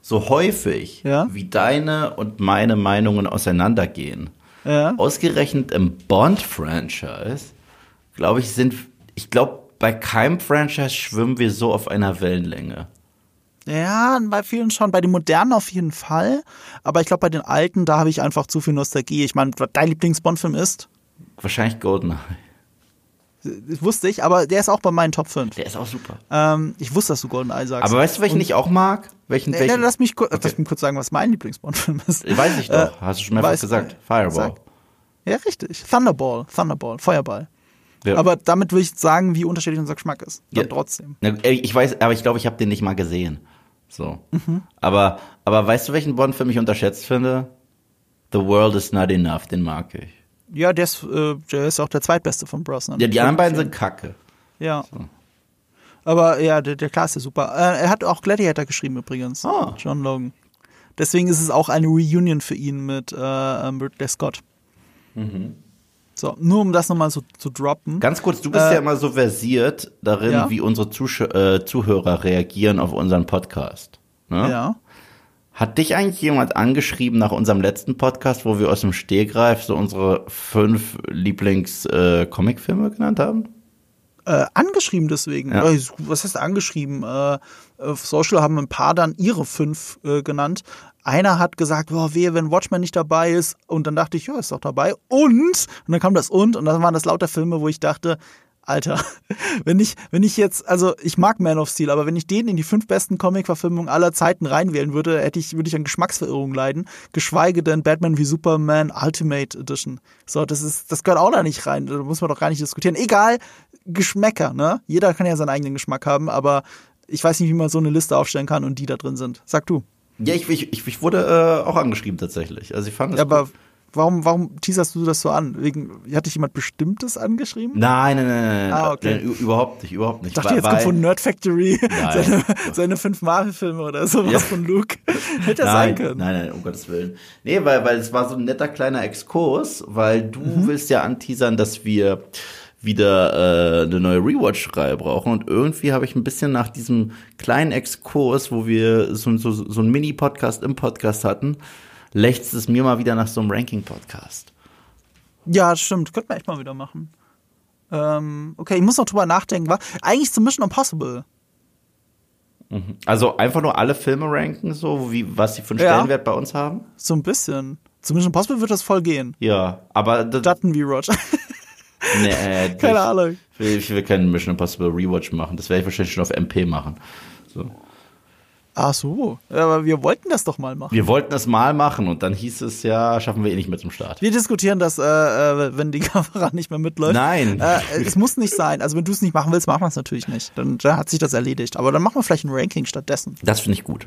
So häufig, ja? wie deine und meine Meinungen auseinandergehen. Ja? Ausgerechnet im Bond-Franchise, glaube ich, sind, ich glaube, bei keinem Franchise schwimmen wir so auf einer Wellenlänge. Ja, bei vielen schon. Bei den modernen auf jeden Fall. Aber ich glaube, bei den alten, da habe ich einfach zu viel Nostalgie. Ich meine, dein Lieblings-Bond-Film ist? Wahrscheinlich Goldeneye. Das wusste ich, aber der ist auch bei meinen Top 5. Der ist auch super. Ähm, ich wusste, dass du Goldeneye sagst. Aber weißt du, welchen Und, ich auch mag? Welchen, welchen? Lass, mich, okay. lass mich kurz sagen, was mein Lieblings-Bond-Film ist. Weiß ich doch. Äh, Hast du schon mehrfach gesagt. Fireball. Sag. Ja, richtig. Thunderball. Thunderball. Feuerball. Ja. Aber damit will ich sagen, wie unterschiedlich unser Geschmack ist. Ja. trotzdem. Ich weiß, aber ich glaube, ich habe den nicht mal gesehen. So. Mhm. Aber, aber weißt du, welchen Bond-Film ich unterschätzt finde? The World is Not Enough, den mag ich. Ja, der ist, äh, der ist auch der zweitbeste von Brosnan. Ja, die anderen beiden sind kacke. Ja. So. Aber ja, der, der Klasse ist super. Äh, er hat auch Gladiator geschrieben übrigens. Oh. John Logan. Deswegen ist es auch eine Reunion für ihn mit äh, Ridley Scott. Mhm. So, nur um das nochmal so zu droppen. Ganz kurz, du bist äh, ja immer so versiert darin, ja? wie unsere Zusch äh, Zuhörer reagieren auf unseren Podcast. Ne? Ja. Hat dich eigentlich jemand angeschrieben nach unserem letzten Podcast, wo wir aus dem Stehgreif so unsere fünf Lieblings-Comicfilme äh, genannt haben? Äh, angeschrieben deswegen. Ja. Was heißt angeschrieben? Äh, auf Social haben ein paar dann ihre fünf äh, genannt einer hat gesagt, boah, wehe, wenn Watchmen nicht dabei ist. Und dann dachte ich, ja, ist doch dabei. Und, und dann kam das und, und dann waren das lauter Filme, wo ich dachte, Alter, wenn ich, wenn ich jetzt, also ich mag Man of Steel, aber wenn ich den in die fünf besten Comic-Verfilmungen aller Zeiten reinwählen würde, hätte ich, würde ich an Geschmacksverirrung leiden. Geschweige denn Batman wie Superman Ultimate Edition. So, das ist, das gehört auch da nicht rein. Da muss man doch gar nicht diskutieren. Egal, Geschmäcker, ne? Jeder kann ja seinen eigenen Geschmack haben, aber ich weiß nicht, wie man so eine Liste aufstellen kann und die da drin sind. Sag du. Ja, ich, ich, ich wurde äh, auch angeschrieben tatsächlich. Also ich fand das. Ja, aber warum, warum teaserst du das so an? Wegen, hat dich jemand Bestimmtes angeschrieben? Nein, nein, nein, nein. Ah, okay. Nein, überhaupt nicht, überhaupt nicht. Ich dachte, jetzt kommt von Nerd Factory seine, seine fünf Marvel-Filme oder sowas ja. von Luke. Hätte das sein können. Nein, nein, um Gottes Willen. Nee, weil, weil es war so ein netter kleiner Exkurs, weil du mhm. willst ja anteasern, dass wir wieder äh, eine neue Rewatch-Reihe brauchen. Und irgendwie habe ich ein bisschen nach diesem kleinen Exkurs, wo wir so, so, so ein Mini-Podcast im Podcast hatten, lächzt es mir mal wieder nach so einem Ranking-Podcast. Ja, stimmt. Könnten wir echt mal wieder machen. Ähm, okay, ich muss noch drüber nachdenken. War eigentlich zum Mission Impossible. Mhm. Also einfach nur alle Filme ranken, so wie was sie für einen Stellenwert ja, bei uns haben? So ein bisschen. Zum Mission Impossible wird das voll gehen. Ja, aber Dutton wie Roger. Nee, äh, Keine ich, Ahnung. Ich will, ich will keinen Mission Impossible Rewatch machen. Das werde ich wahrscheinlich schon auf MP machen. So. Ach so, aber wir wollten das doch mal machen. Wir wollten das mal machen und dann hieß es ja, schaffen wir eh nicht mit zum Start. Wir diskutieren das, äh, äh, wenn die Kamera nicht mehr mitläuft. Nein. Äh, es muss nicht sein. Also wenn du es nicht machen willst, machen wir es natürlich nicht. Dann, dann hat sich das erledigt. Aber dann machen wir vielleicht ein Ranking stattdessen. Das finde ich gut.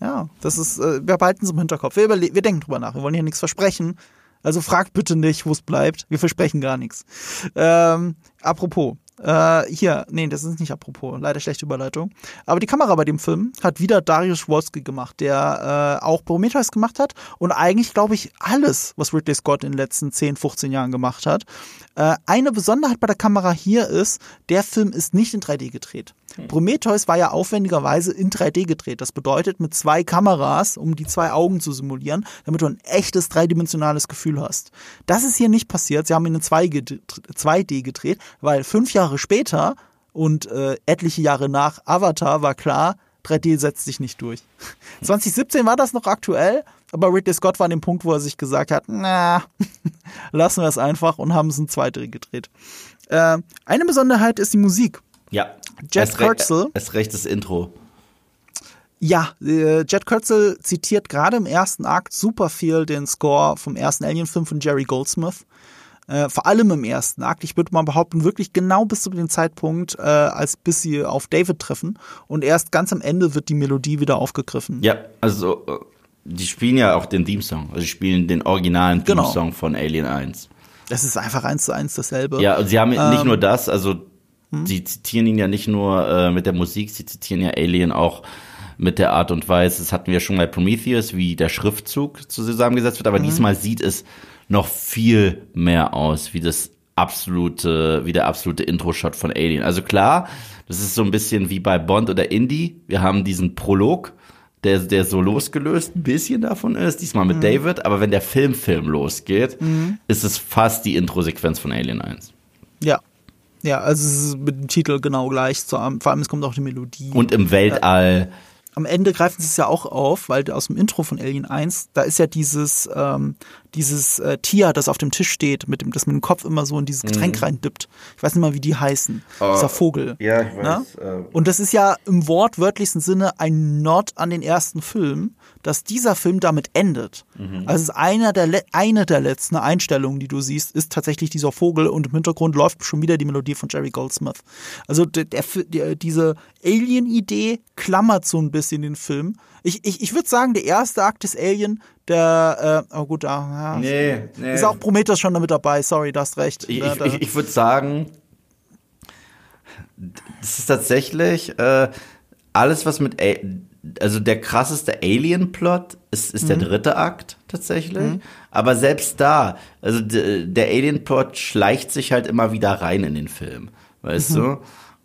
Ja, das ist, äh, wir behalten es im Hinterkopf. Wir, wir denken drüber nach. Wir wollen hier nichts versprechen. Also fragt bitte nicht, wo es bleibt. Wir versprechen gar nichts. Ähm, apropos. Äh, hier, nee, das ist nicht apropos, leider schlechte Überleitung. Aber die Kamera bei dem Film hat wieder Darius Wolski gemacht, der äh, auch Prometheus gemacht hat und eigentlich, glaube ich, alles, was Ridley Scott in den letzten 10, 15 Jahren gemacht hat. Äh, eine Besonderheit bei der Kamera hier ist, der Film ist nicht in 3D gedreht. Prometheus war ja aufwendigerweise in 3D gedreht. Das bedeutet mit zwei Kameras, um die zwei Augen zu simulieren, damit du ein echtes dreidimensionales Gefühl hast. Das ist hier nicht passiert. Sie haben ihn in 2D gedreht, weil fünf Jahre später und äh, etliche Jahre nach Avatar war klar, 3D setzt sich nicht durch. 2017 war das noch aktuell, aber Ridley Scott war an dem Punkt, wo er sich gesagt hat, na, lassen wir es einfach und haben es in 2D gedreht. Äh, eine Besonderheit ist die Musik. Ja. Jet Erst re- Kurtzel. Erst recht das Intro. Ja, äh, Jet Kurtzel zitiert gerade im ersten Akt super viel den Score vom ersten Alien-Film von Jerry Goldsmith. Äh, vor allem im ersten Akt. Ich würde mal behaupten, wirklich genau bis zu dem Zeitpunkt, äh, als bis sie auf David treffen. Und erst ganz am Ende wird die Melodie wieder aufgegriffen. Ja, also äh, die spielen ja auch den Theme-Song. Also die spielen den originalen Genau. Theme-Song von Alien 1. Das ist einfach eins zu eins dasselbe. Ja, und sie haben nicht Ähm, hm? nur das, also sie zitieren ihn ja nicht nur äh, mit der Musik, sie zitieren ja Alien auch mit der Art und Weise, das hatten wir schon bei Prometheus, wie der Schriftzug zusammengesetzt wird, aber diesmal sieht es noch viel mehr aus, wie das absolute, wie der absolute Intro-Shot von Alien. Also klar, das ist so ein bisschen wie bei Bond oder Indie. Wir haben diesen Prolog, der, der so losgelöst ein bisschen davon ist, diesmal mit David, aber wenn der Film-Film losgeht, ist es fast die Intro-Sequenz von Alien 1. Ja. Ja, also es ist mit dem Titel genau gleich. Vor allem es kommt auch die Melodie. Und im Weltall. am Ende greifen sie es ja auch auf, weil aus dem Intro von Alien 1, da ist ja dieses, ähm, dieses äh, Tier, das auf dem Tisch steht, mit dem, das mit dem Kopf immer so in dieses Getränk reindippt. Ich weiß nicht mal, wie die heißen. Dieser Vogel. ja, ich Ne? weiß, äh. Und das ist ja im wortwörtlichsten Sinne ein Nod an den ersten Film, dass dieser Film damit endet. Also es ist einer der eine der letzten Einstellungen, die du siehst, ist tatsächlich dieser Vogel und im Hintergrund läuft schon wieder die Melodie von Jerry Goldsmith. Also der, der, der, diese Alien-Idee klammert so ein bisschen den Film. Ich, ich, ich würde sagen, der erste Akt des Alien, der, äh, oh gut, da ja, Nee, nee. ist auch Prometheus schon damit dabei, sorry, du hast recht. Ich, Da- ich, ich, ich würde sagen, das ist tatsächlich äh, alles, was mit, A also der krasseste Alien-Plot ist, ist der dritte Akt tatsächlich. Aber selbst da, also der Alien-Plot schleicht sich halt immer wieder rein in den Film, weißt du?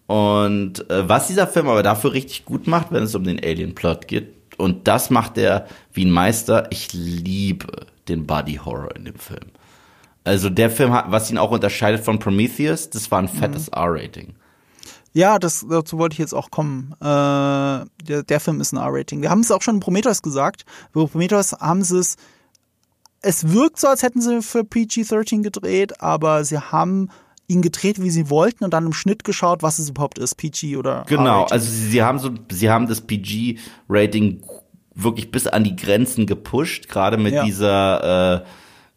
Und äh, was dieser Film aber dafür richtig gut macht, wenn es um den Alien-Plot geht, und das macht er wie ein Meister, ich liebe den Body Horror in dem Film. Also der Film, hat, was ihn auch unterscheidet von Prometheus, das war ein fettes R-Rating. Ja, das, dazu wollte ich jetzt auch kommen. Äh, der, der Film ist ein R-Rating. Wir haben es auch schon in Prometheus gesagt. Bei Prometheus haben sie es. Es wirkt so, als hätten sie für PG-13 gedreht, aber sie haben ihn gedreht, wie sie wollten und dann im Schnitt geschaut, was es überhaupt ist, PG oder Genau, also sie, sie haben so, sie haben das PG-Rating wirklich bis an die Grenzen gepusht, gerade mit Ja. dieser äh,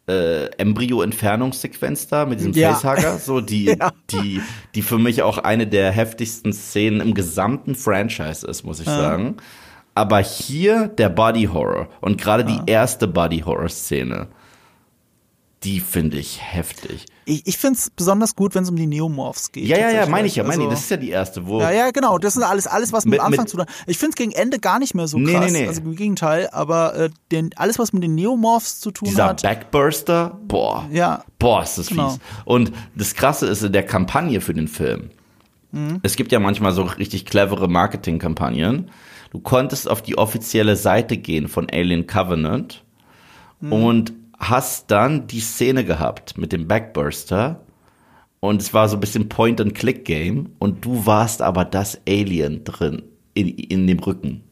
äh, Embryo-Entfernungssequenz da, mit diesem Ja. Facehugger, so die, Ja. die, die für mich auch eine der heftigsten Szenen im gesamten Franchise ist, muss ich sagen. Aber hier der Body Horror und gerade die erste Body Horror Szene, die finde ich heftig. Ich, ich finde es besonders gut, wenn es um die Neomorphs geht. Ja, ja, ja, meine ich ja, meine ich. Also- Das ist ja die erste, wo Ja, ja, genau. Das ist alles, alles was mit, Mit- Anfang mit- zu tun hat. Ich finde es gegen Ende gar nicht mehr so Nee, krass. nee, nee. Also im Gegenteil, aber äh, den, alles, was mit den Neomorphs zu tun dieser hat. Backburster, boah. Ja. Boah, ist das Genau. fies. Und das Krasse ist in der Kampagne für den Film. Mhm. Es gibt ja manchmal so richtig clevere Marketingkampagnen. Du konntest auf die offizielle Seite gehen von Alien Covenant Mhm. und hast dann die Szene gehabt mit dem Backburster. Und es war so ein bisschen Point-and-Click-Game. Und du warst aber das Alien drin in, in dem Rücken.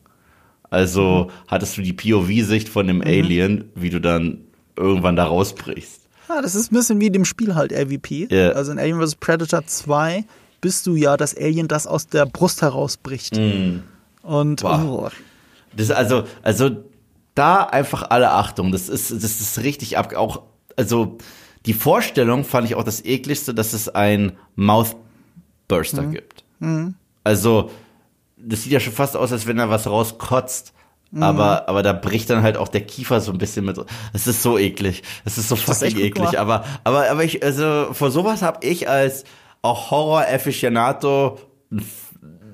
Also hattest du die POV-Sicht von dem Alien, wie du dann irgendwann da rausbrichst. Ja, das ist ein bisschen wie dem Spiel halt LVP. Ja. Also in Alien vs. Predator 2 bist du ja das Alien, das aus der Brust herausbricht. Und Boah. oh, Das also, also da einfach alle Achtung. Das ist, das ist richtig ab. Auch, also die Vorstellung fand ich auch das ekligste, dass es ein Mouthburster gibt. Also das sieht ja schon fast aus, als wenn er was rauskotzt. Aber, aber da bricht dann halt auch der Kiefer so ein bisschen mit. Es ist so eklig. Es ist so fucking eklig. Aber, aber, aber ich, also vor sowas habe ich als auch Horror-Aficionado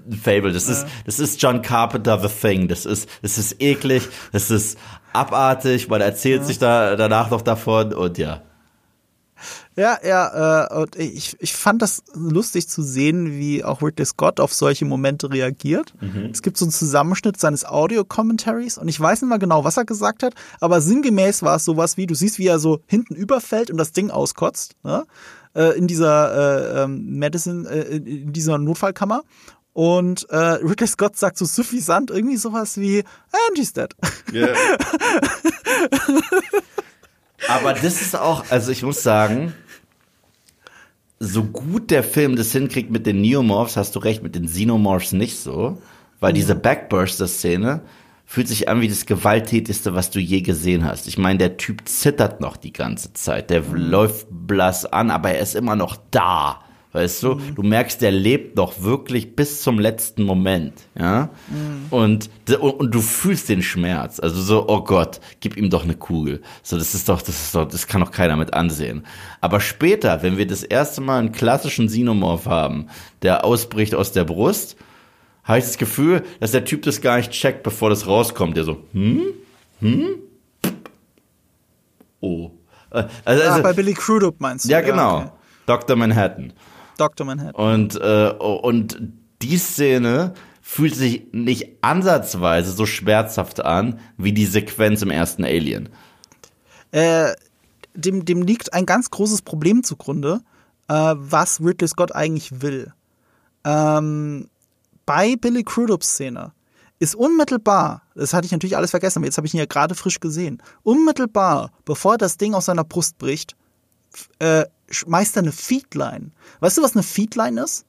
ein Fable. Das ist, das ist John Carpenter The Thing. Das ist, das ist eklig. Das ist abartig. Man erzählt sich da danach noch davon und ja. Ja, ja, äh, und ich, ich fand das lustig zu sehen, wie auch Ridley Scott auf solche Momente reagiert. Es gibt so einen Zusammenschnitt seines Audio-Commentaries und ich weiß nicht mal genau, was er gesagt hat, aber sinngemäß war es sowas wie, du siehst, wie er so hinten überfällt und das Ding auskotzt, ne? äh, in dieser äh, ähm, Medicine, äh, in dieser Notfallkammer. Und äh, Ridley Scott sagt so suffisant irgendwie sowas wie, and he's dead. Aber das ist auch, also ich muss sagen, so gut der Film das hinkriegt mit den Neomorphs, hast du recht, mit den Xenomorphs nicht so, weil diese Backburster-Szene fühlt sich an wie das gewalttätigste, was du je gesehen hast. Ich meine, der Typ zittert noch die ganze Zeit, der läuft blass an, aber er ist immer noch da. Weißt du, du merkst, der lebt noch wirklich bis zum letzten Moment, ja. Und, und, und du fühlst den Schmerz. Also so, oh Gott, gib ihm doch eine Kugel. So, das ist doch, das ist doch, das kann doch keiner mit ansehen. Aber später, wenn wir das erste Mal einen klassischen Xenomorph haben, der ausbricht aus der Brust, habe ich das Gefühl, dass der Typ das gar nicht checkt, bevor das rauskommt. Der so, hm? Hm? Oh. Äh, Also, Ach, also, bei Billy Crudup meinst du? ja, genau. okay. Dr. Manhattan. Dr. Manhattan. Und, äh, und die Szene fühlt sich nicht ansatzweise so schmerzhaft an wie die Sequenz im ersten Alien. äh, dem, dem liegt ein ganz großes Problem zugrunde, äh, was Ridley Scott eigentlich will. Ähm, bei Billy Crudups Szene ist unmittelbar, das hatte ich natürlich alles vergessen, aber jetzt habe ich ihn ja gerade frisch gesehen, unmittelbar, bevor das Ding aus seiner Brust bricht, äh, schmeißt er eine Feedline. Weißt du, was eine Feedline ist?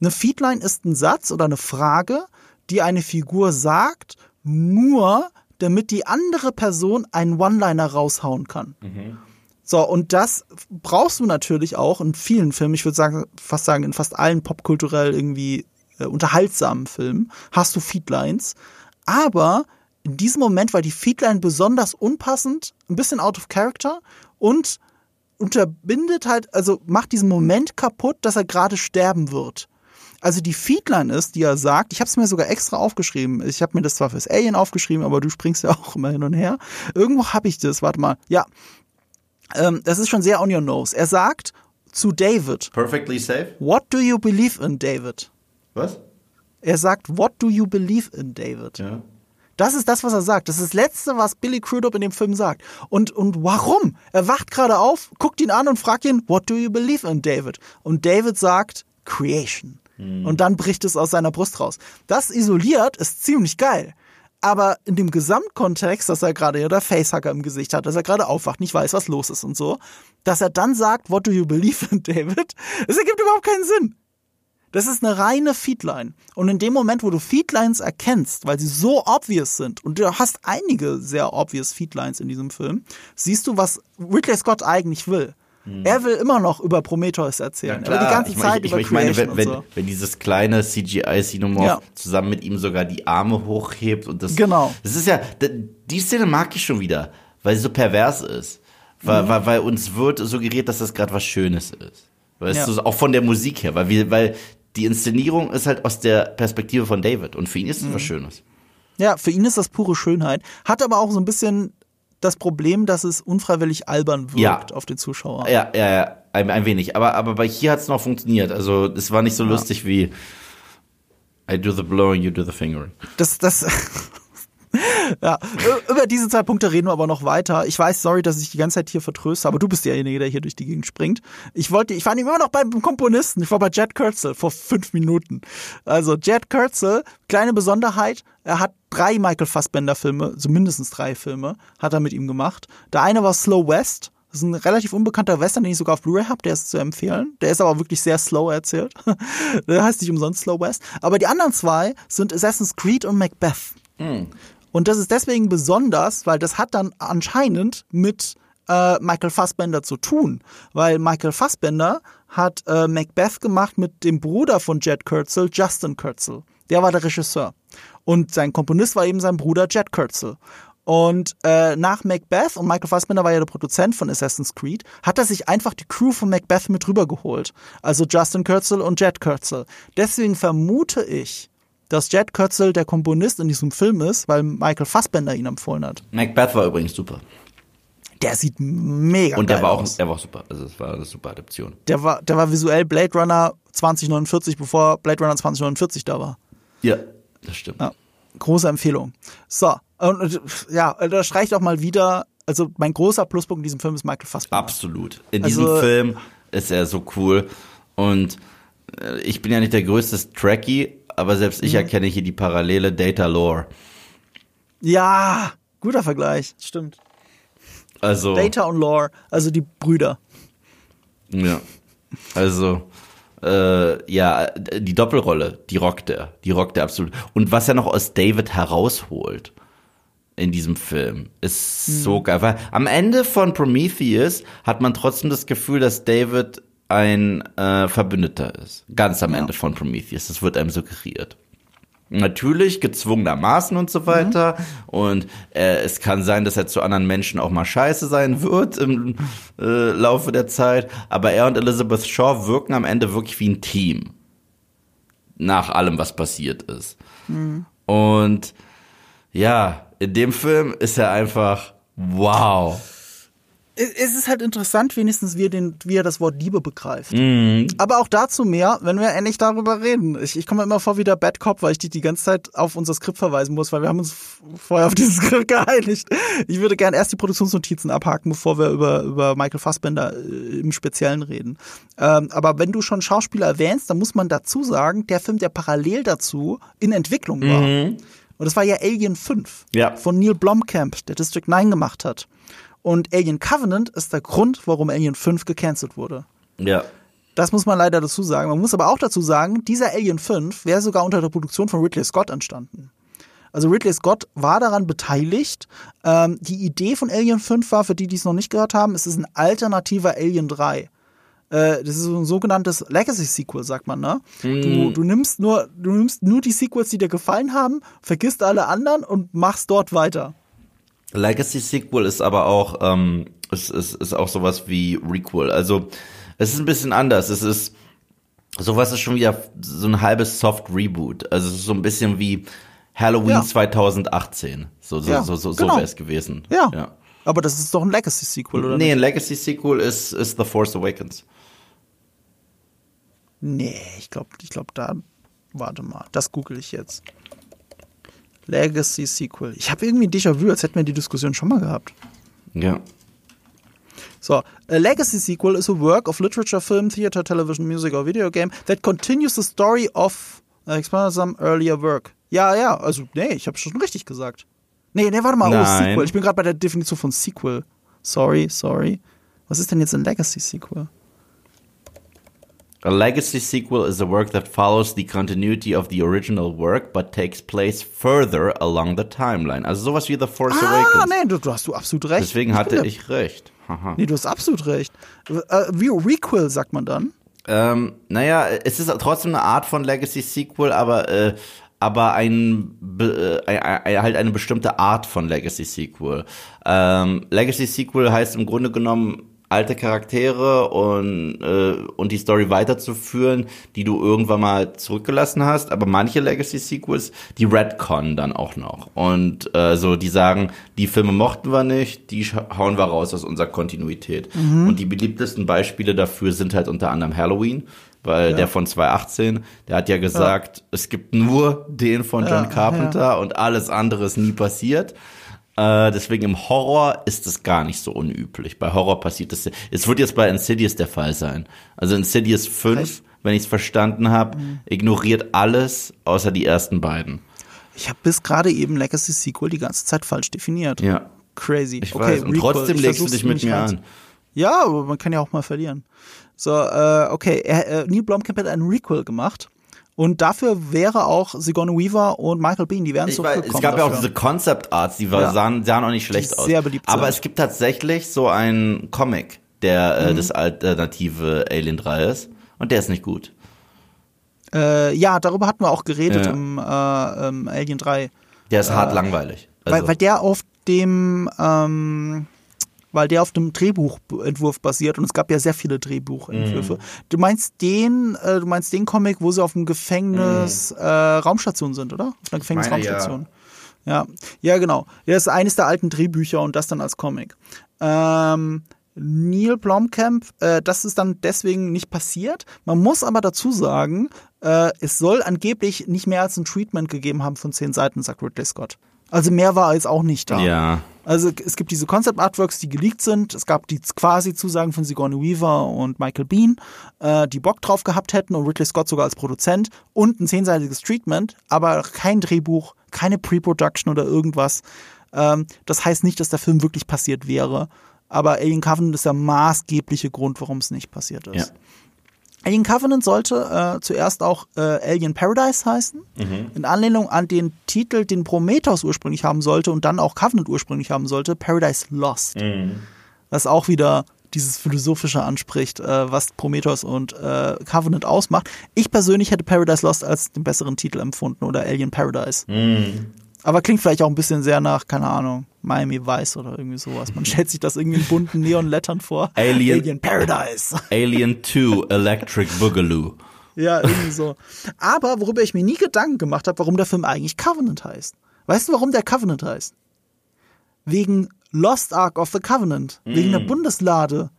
Eine Feedline ist ein Satz oder eine Frage, die eine Figur sagt, nur damit die andere Person einen One-Liner raushauen kann. So, und das brauchst du natürlich auch in vielen Filmen, ich würde sagen, fast sagen, in fast allen popkulturell irgendwie äh, unterhaltsamen Filmen, hast du Feedlines. Aber in diesem Moment war die Feedline besonders unpassend, ein bisschen out of character und unterbindet halt, also macht diesen Moment kaputt, dass er gerade sterben wird. Also die Feedline ist, die er sagt, ich habe es mir sogar extra aufgeschrieben. Ich habe mir das zwar fürs Alien aufgeschrieben, aber du springst ja auch immer hin und her. Irgendwo habe ich das, warte mal. Ja, ähm, das ist schon sehr on your nose. Er sagt zu David, Perfectly safe? What do you believe in, David? Was? Er sagt, What do you believe in, David? Ja. Das ist das, was er sagt. Das ist das Letzte, was Billy Crudup in dem Film sagt. Und, und warum? Er wacht gerade auf, guckt ihn an und fragt ihn, What do you believe in, David? Und David sagt, Creation. Und dann bricht es aus seiner Brust raus. Das isoliert ist ziemlich geil. Aber in dem Gesamtkontext, dass er gerade ja der Facehacker im Gesicht hat, dass er gerade aufwacht, nicht weiß, was los ist und so, dass er dann sagt, What do you believe in, David? Es ergibt überhaupt keinen Sinn. Das ist eine reine Feedline. Und in dem Moment, wo du Feedlines erkennst, weil sie so obvious sind, und du hast einige sehr obvious Feedlines in diesem Film, siehst du, was Ridley Scott eigentlich will. Er will immer noch über Prometheus erzählen. er will die ganze ich Zeit ich, über ich meine, wenn, wenn, so. wenn dieses kleine CGI-Xenomorph Ja. zusammen mit ihm sogar die Arme hochhebt und das. Genau. Das ist ja, die Szene mag ich schon wieder, weil sie so pervers ist. Weil, Mhm. weil, weil uns wird suggeriert, dass das gerade was Schönes ist. Weißt Ja. du, auch von der Musik her, weil wir, weil die Inszenierung ist halt aus der Perspektive von David und für ihn ist es Mhm. was Schönes. Ja, für ihn ist das pure Schönheit. Hat aber auch so ein bisschen das Problem, dass es unfreiwillig albern wirkt Ja. auf den Zuschauer. Ja, ja, ja, ein, ein wenig. Aber, aber bei hier hat es noch funktioniert. Also es war nicht so lustig wie I do the blowing, you do the fingering. Das, das. ja, über diese zwei Punkte reden wir aber noch weiter. Ich weiß, sorry, dass ich die ganze Zeit hier vertröste, aber du bist derjenige, der hier durch die Gegend springt. Ich wollte, ich war immer noch beim Komponisten. Ich war bei Jet Kurtzel vor fünf Minuten. Also Jet Kurtzel, kleine Besonderheit, er hat drei Michael Fassbender Filme, so mindestens drei Filme, hat er mit ihm gemacht. Der eine war Slow West, Das ist ein relativ unbekannter Western, den ich sogar auf Blu-ray habe, der ist zu empfehlen. Der ist aber wirklich sehr slow erzählt. der heißt nicht umsonst Slow West. Aber die anderen zwei sind Assassin's Creed und Macbeth. Hm. Und das ist deswegen besonders, weil das hat dann anscheinend mit äh, Michael Fassbender zu tun. Weil Michael Fassbender hat äh, Macbeth gemacht mit dem Bruder von Jet Kurtzel, Justin Kurtzel. Der war der Regisseur. Und sein Komponist war eben sein Bruder Jet Kurtzel. Und äh, nach Macbeth, und Michael Fassbender war ja der Produzent von Assassin's Creed, hat er sich einfach die Crew von Macbeth mit rübergeholt. Also Justin Kurtzel und Jet Kurtzel. Deswegen vermute ich, dass Jet Kurtzel der Komponist in diesem Film ist, weil Michael Fassbender ihn empfohlen hat. Macbeth war übrigens super. Der sieht mega Und der geil war auch, aus. der war auch super. Also es war eine super Adaption. Der war, der war visuell Blade Runner 2049, bevor Blade Runner 2049 da war. Ja, das stimmt. Ja, große Empfehlung. So, und ja, da streicht auch mal wieder, also mein großer Pluspunkt in diesem Film ist Michael Fassbender. Absolut. In Also- diesem Film ist er so cool. Und äh, ich bin ja nicht der größte Trekkie, aber selbst Mhm. ich erkenne hier die Parallele Data Lore. Ja, guter Vergleich, stimmt. Also, Data und Lore, also die Brüder. ja. Also, äh, ja, die Doppelrolle, die rockt er. Die rockt er absolut. Und was er noch aus David herausholt in diesem Film, ist Mhm. so geil. Weil am Ende von Prometheus hat man trotzdem das Gefühl, dass David ein äh, Verbündeter ist. Ganz am Ende von Prometheus. Das wird einem suggeriert. Natürlich gezwungenermaßen und so weiter. Und äh, es kann sein, dass er zu anderen Menschen auch mal scheiße sein wird im äh, Laufe der Zeit. Aber er und Elizabeth Shaw wirken am Ende wirklich wie ein Team. Nach allem, was passiert ist. Und ja, in dem Film ist er einfach wow. Es ist halt interessant, wenigstens wie er, den, wie er das Wort Liebe begreift. Mhm. Aber auch dazu mehr, wenn wir endlich darüber reden. Ich, ich komme mir immer vor wie der Bad Cop, weil ich dich die ganze Zeit auf unser Skript verweisen muss, weil wir haben uns vorher auf dieses Skript geeinigt. Ich würde gern erst die Produktionsnotizen abhaken, bevor wir über, über Michael Fassbender äh, im Speziellen reden. Ähm, aber wenn du schon Schauspieler erwähnst, dann muss man dazu sagen, der Film, der parallel dazu in Entwicklung war. Und das war ja Alien 5 Ja. von Neil Blomkamp, der District 9 gemacht hat. Und Alien Covenant ist der Grund, warum Alien 5 gecancelt wurde. Ja. Das muss man leider dazu sagen. Man muss aber auch dazu sagen, dieser Alien 5 wäre sogar unter der Produktion von Ridley Scott entstanden. Also Ridley Scott war daran beteiligt. Ähm, die Idee von Alien 5 war, für die, die es noch nicht gehört haben, es ist ein alternativer Alien 3. Äh, das ist so ein sogenanntes Legacy-Sequel, sagt man, ne? Du, du, nimmst nur, du nimmst nur die Sequels, die dir gefallen haben, vergisst alle anderen und machst dort weiter. Legacy Sequel ist aber auch, ähm, ist, ist, ist auch sowas wie Requel. Also es ist ein bisschen anders. Es ist sowas ist schon wieder so ein halbes Soft Reboot. Also es ist so ein bisschen wie Halloween Ja. 2018. So so Ja, so so, so genau. wäre es gewesen. Ja. ja. Aber das ist doch ein Legacy-Sequel, oder Nee, nicht? ein Legacy Sequel ist ist The Force Awakens. Nee, ich glaube, ich glaub, da. Warte mal, das google ich jetzt. Legacy Sequel. Ich habe irgendwie ein Déjà-vu, als hätten wir die Diskussion schon mal gehabt. Ja. So, a legacy sequel is a work of literature, film, theater, television, music or video game that continues the story of uh, expanded some earlier work. Ja, ja, also nee, ich habe schon richtig gesagt. Nee, nee, warte mal, oh, Nein. Sequel. Ich bin gerade bei der Definition von Sequel. Sorry, sorry. Was ist denn jetzt ein Legacy Sequel? A legacy sequel is a work that follows the continuity of the original work, but takes place further along the timeline. Also sowas wie The Force Ah, Awakens. nee, du, du hast du absolut recht. Deswegen bin hatte ich recht. Haha. Nee, du hast absolut recht. Äh, wie Requel sagt man dann? Ähm, naja, es ist trotzdem eine Art von Legacy Sequel, aber äh, aber ein, äh, halt eine bestimmte Art von Legacy Sequel. Ähm, Legacy Sequel heißt im Grunde genommen alte Charaktere und äh, und die Story weiterzuführen, die du irgendwann mal zurückgelassen hast. Aber manche Legacy Sequels, die Redcon dann auch noch und äh, so, die sagen, die Filme mochten wir nicht, die hauen wir raus aus unserer Kontinuität. Und die beliebtesten Beispiele dafür sind halt unter anderem Halloween weil der von 2018, der hat ja gesagt, es gibt nur den von John Ja, Carpenter und alles andere ist nie passiert. Äh, deswegen im Horror ist es gar nicht so unüblich. Bei Horror passiert es. Es wird jetzt bei Insidious der Fall sein. Also Insidious 5, Echt? wenn ich es verstanden habe, ignoriert alles außer die ersten beiden. Ich habe bis gerade eben Legacy Sequel die ganze Zeit falsch definiert. Ja. Crazy. Ich okay, weiß. Und Requel. trotzdem Ich legst du dich mit mir rein- an. Ja, aber man kann ja auch mal verlieren. So, äh, okay, er, äh, Neil Blomkamp hat einen Requel gemacht. Und dafür wäre auch Sigourney Weaver und Michael Bean, die wären zurückgekommen. es gab ja auch dafür. diese Concept Arts, die war, Ja. sahen, sahen auch nicht schlecht aus. sehr beliebt Aber sind. es gibt tatsächlich so einen Comic, der Mhm. äh, das alternative Alien 3 ist. Und der ist nicht gut. Äh, ja, darüber hatten wir auch geredet Ja. im äh, ähm, Alien 3. Der ist hart langweilig. Also, Weil, weil der auf dem, ähm, weil der auf dem Drehbuchentwurf basiert und es gab ja sehr viele Drehbuchentwürfe. Mhm. Du meinst den, äh, du meinst den Comic, wo sie auf dem Gefängnis äh, Raumstation sind, oder? Auf einer Gefängnisraumstation. Ja. ja, genau. Ja, das ist eines der alten Drehbücher und das dann als Comic. Ähm, Neil Blomkamp, äh, das ist dann deswegen nicht passiert. Man muss aber dazu sagen, äh, es soll angeblich nicht mehr als ein Treatment gegeben haben von zehn Seiten, sagt Ridley Scott. Also mehr war jetzt auch nicht da. ja. Also es gibt diese Concept Artworks, die geleakt sind. Es gab die quasi Zusagen von Sigourney Weaver und Michael Bean, äh, die Bock drauf gehabt hätten und Ridley Scott sogar als Produzent und ein zehnseitiges Treatment, aber kein Drehbuch, keine Pre-Production oder irgendwas. Ähm, das heißt nicht, dass der Film wirklich passiert wäre. Aber Alien Covenant ist der maßgebliche Grund, warum es nicht passiert ist. Ja. Alien Covenant sollte äh, zuerst auch äh, Alien Paradise heißen, in Anlehnung an den Titel, den Prometheus ursprünglich haben sollte und dann auch Covenant ursprünglich haben sollte, Paradise Lost. Was auch wieder dieses philosophische anspricht, äh, was Prometheus und äh, Covenant ausmacht. Ich persönlich hätte Paradise Lost als den besseren Titel empfunden oder Alien Paradise. Aber klingt vielleicht auch ein bisschen sehr nach, keine Ahnung, Miami Vice oder irgendwie sowas. Man stellt sich das irgendwie in bunten Neonlettern vor. Alien- Alien Paradise. Alien 2 Electric Boogaloo. Ja, irgendwie so. Aber worüber ich mir nie Gedanken gemacht habe, warum der Film eigentlich Covenant heißt. Weißt du, warum der Covenant heißt? Wegen Lost Ark of the Covenant, wegen der Bundeslade.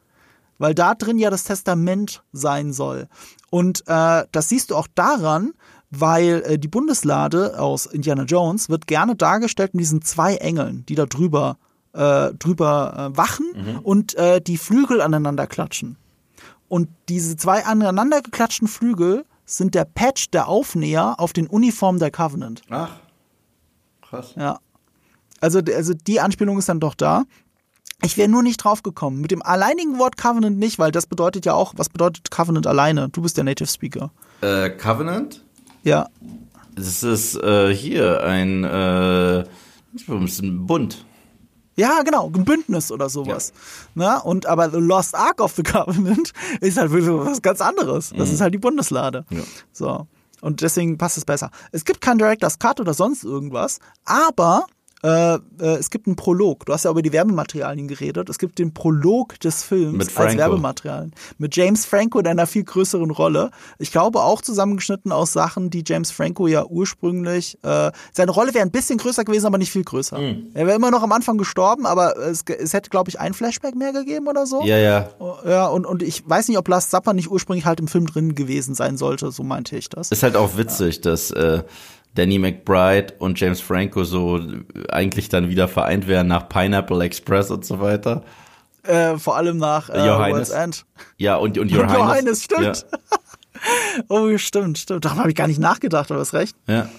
Weil da drin ja das Testament sein soll. Und äh, das siehst du auch daran, weil äh, die Bundeslade aus Indiana Jones wird gerne dargestellt mit diesen zwei Engeln, die da drüber, äh, drüber äh, wachen und äh, die Flügel aneinander klatschen. Und diese zwei aneinander geklatschten Flügel sind der Patch, der Aufnäher auf den Uniformen der Covenant. Ach. Krass. Ja. Also, also die Anspielung ist dann doch da. Ich wäre nur nicht drauf gekommen. Mit dem alleinigen Wort Covenant nicht, weil das bedeutet ja auch, was bedeutet Covenant alleine? Du bist der Native Speaker. Äh, Covenant? Ja. Das ist äh, hier ein, äh, ein Bund. Ja, genau, ein Bündnis oder sowas. Na, und aber The Lost Ark of the Covenant ist halt wirklich was ganz anderes. Das ist halt die Bundeslade. Ja. So. Und deswegen passt es besser. Es gibt kein Director's Cut oder sonst irgendwas, aber äh, äh, es gibt einen Prolog. Du hast ja über die Werbematerialien geredet. Es gibt den Prolog des Films Mit als. Werbematerialien. Mit James Franco in einer viel größeren Rolle. Ich glaube auch zusammengeschnitten aus Sachen, die James Franco ja ursprünglich. Äh, seine Rolle wäre ein bisschen größer gewesen, aber nicht viel größer. Mhm. Er wäre immer noch am Anfang gestorben, aber es, es hätte, glaube ich, ein Flashback mehr gegeben oder so. Ja, ja. Ja, und, und ich weiß nicht, ob Last Supper nicht ursprünglich halt im Film drin gewesen sein sollte, so meinte ich das. Ist halt auch witzig, dass äh, Danny McBride und James Franco so eigentlich dann wieder vereint werden nach Pineapple Express und so weiter. Äh, vor allem nach äh, Johannes. World's End. Ja, und, und Your Highness. Johannes, stimmt. Oh, stimmt, stimmt. Darüber habe ich gar nicht nachgedacht, aber hast recht. Ja.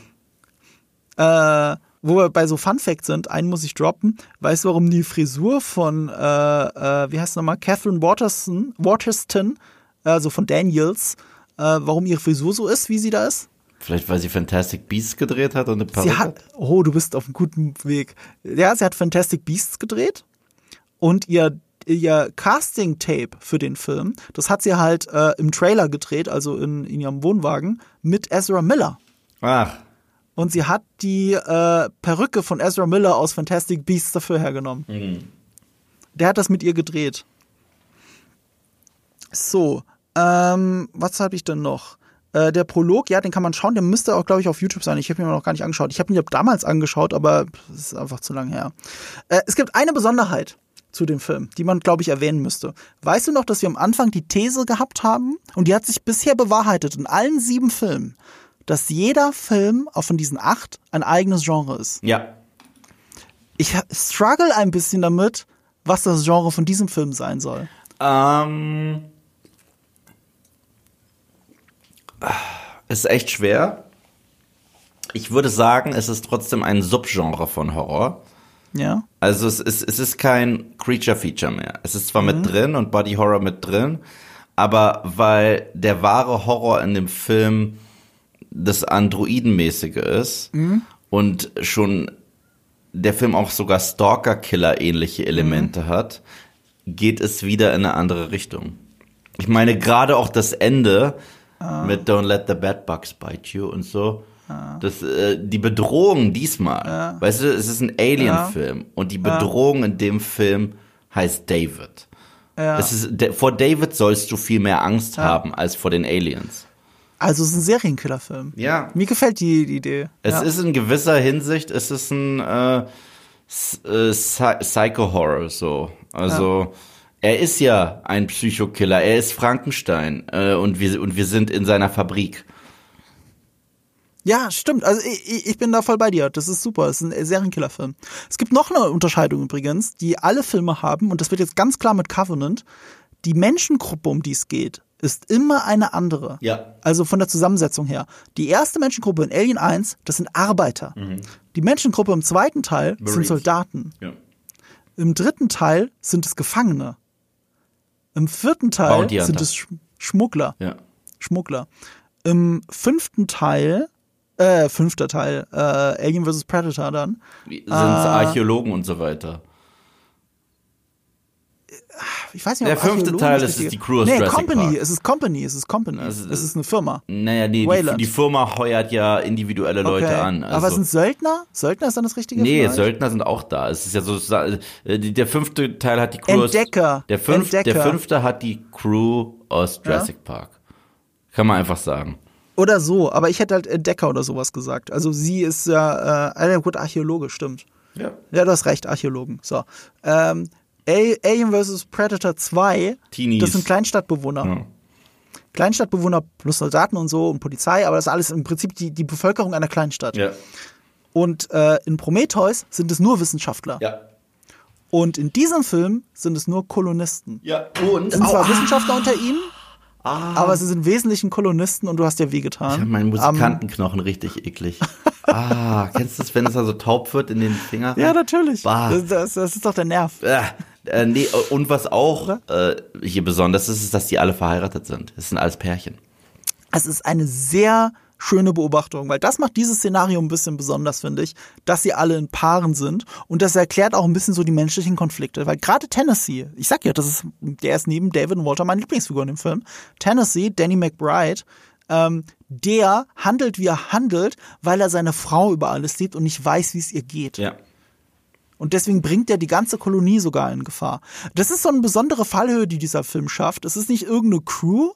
ja. Äh, wo wir bei so Fun Facts sind, einen muss ich droppen. Weißt du, warum die Frisur von, äh, äh, wie heißt nochmal, Catherine Waterston, Waterston, also von Daniels, äh, warum ihre Frisur so ist, wie sie da ist? Vielleicht, weil sie Fantastic Beasts gedreht hat und eine Perücke Sie hat, oh, du bist auf einem guten Weg. Ja, sie hat Fantastic Beasts gedreht und ihr, ihr Casting-Tape für den Film, das hat sie halt äh, im Trailer gedreht, also in, in ihrem Wohnwagen, mit Ezra Miller. Ach, Und sie hat die äh, Perücke von Ezra Miller aus Fantastic Beasts dafür hergenommen. Der hat das mit ihr gedreht. So, ähm, was habe ich denn noch? Äh, der Prolog, ja, den kann man schauen. Der müsste auch, glaube ich, auf YouTube sein. Ich habe ihn mir noch gar nicht angeschaut. Ich habe ihn damals angeschaut, aber es ist einfach zu lange her. Äh, es gibt eine Besonderheit zu dem Film, die man, glaube ich, erwähnen müsste. Weißt du noch, dass wir am Anfang die These gehabt haben, und die hat sich bisher bewahrheitet in allen sieben Filmen, dass jeder Film auch von diesen acht ein eigenes Genre ist. ja. Ich struggle ein bisschen damit, was das Genre von diesem Film sein soll. Ähm, ist echt schwer. Ich würde sagen, es ist trotzdem ein Subgenre von Horror. Ja. Also es ist, es ist kein Creature-Feature mehr. Es ist zwar Mhm. mit drin und Body Horror mit drin, aber weil der wahre Horror in dem Film das Androidenmäßige ist Mhm. und schon der Film auch sogar Stalker-Killer-ähnliche Elemente Mhm. hat, geht es wieder in eine andere Richtung. Ich meine, gerade auch das Ende Ah. mit Don't let the bed bugs bite you und so. Das, äh, die Bedrohung diesmal, weißt du, es ist ein Alien-Film und die Bedrohung in dem Film heißt David. Ja. Es ist, de- vor David sollst du viel mehr Angst haben als vor den Aliens. Also es ist ein Serienkillerfilm. Ja. Mir gefällt die, die Idee. Es ja. ist in gewisser Hinsicht, es ist ein äh, äh, Psy- Psycho-Horror so. Also er ist ja ein Psychokiller, er ist Frankenstein äh, und wir und wir sind in seiner Fabrik. Ja, stimmt. Also ich, ich- bin da voll bei dir. Das ist super. Es ist ein Serienkillerfilm. Es gibt noch eine Unterscheidung übrigens, die alle Filme haben, und das wird jetzt ganz klar mit Covenant. Die Menschengruppe, um die es geht, ist immer eine andere. Ja. Also von der Zusammensetzung her. Die erste Menschengruppe in Alien 1, das sind Arbeiter. Die Menschengruppe im zweiten Teil Marines. sind Soldaten. ja. Im dritten Teil sind es Gefangene. Im vierten Teil sind es Sch Schmuggler. Ja. Schmuggler. Im fünften Teil, äh, fünfter Teil, äh, Alien vs. Predator dann. Sind Archäologen und so weiter. Ich weiß nicht, Der fünfte Teil ist richtige- die Crew aus nee, Jurassic Company, Park. es ist Company, es ist Company. Also, es ist eine Firma. Naja, nee, die, die Firma heuert ja individuelle Leute Okay. an. Also, Aber sind Söldner? Söldner ist dann das richtige? Nee, vielleicht? Söldner sind auch da. Es ist ja so, äh, der fünfte Teil hat die Crew Entdecker. aus, der, fünf, Entdecker. der fünfte hat die Crew aus Jurassic Park. Kann man einfach sagen. Oder so, aber ich hätte halt Entdecker oder sowas gesagt. Also sie ist ja, äh, ah, ja, gut, Archäologe, stimmt. Ja. Ja, du hast recht, Archäologen. So. Ähm, A- Alien vs. Predator 2, Teenies. das sind Kleinstadtbewohner. Ja. Kleinstadtbewohner plus Soldaten und so und Polizei, aber das ist alles im Prinzip die, die Bevölkerung einer Kleinstadt. Ja. Und äh, in Prometheus sind es nur Wissenschaftler. Ja. Und in diesem Film sind es nur Kolonisten. Ja. Und? Es sind zwar Aua. Wissenschaftler unter ihnen, Ah. aber sie sind Wesentlichen Kolonisten und du hast dir wehgetan. Ich habe meinen Musikantenknochen richtig eklig. ah, kennst du das, wenn es da so taub wird in den Fingern? ja, natürlich. Das, das, das ist doch der Nerv. Äh, äh, nee, und was auch äh, hier besonders ist, ist, dass die alle verheiratet sind. Es sind alles Pärchen. Es ist eine sehr schöne Beobachtung, weil das macht dieses Szenario ein bisschen besonders, finde ich, dass sie alle in Paaren sind und das erklärt auch ein bisschen so die menschlichen Konflikte, weil gerade Tennessee, ich sag ja, das ist, der ist neben David und Walter meine Lieblingsfigur in dem Film, Tennessee, Danny McBride, ähm, der handelt, wie er handelt, weil er seine Frau über alles liebt und nicht weiß, wie es ihr geht. Ja. Und deswegen bringt er die ganze Kolonie sogar in Gefahr. Das ist so eine besondere Fallhöhe, die dieser Film schafft. Es ist nicht irgendeine Crew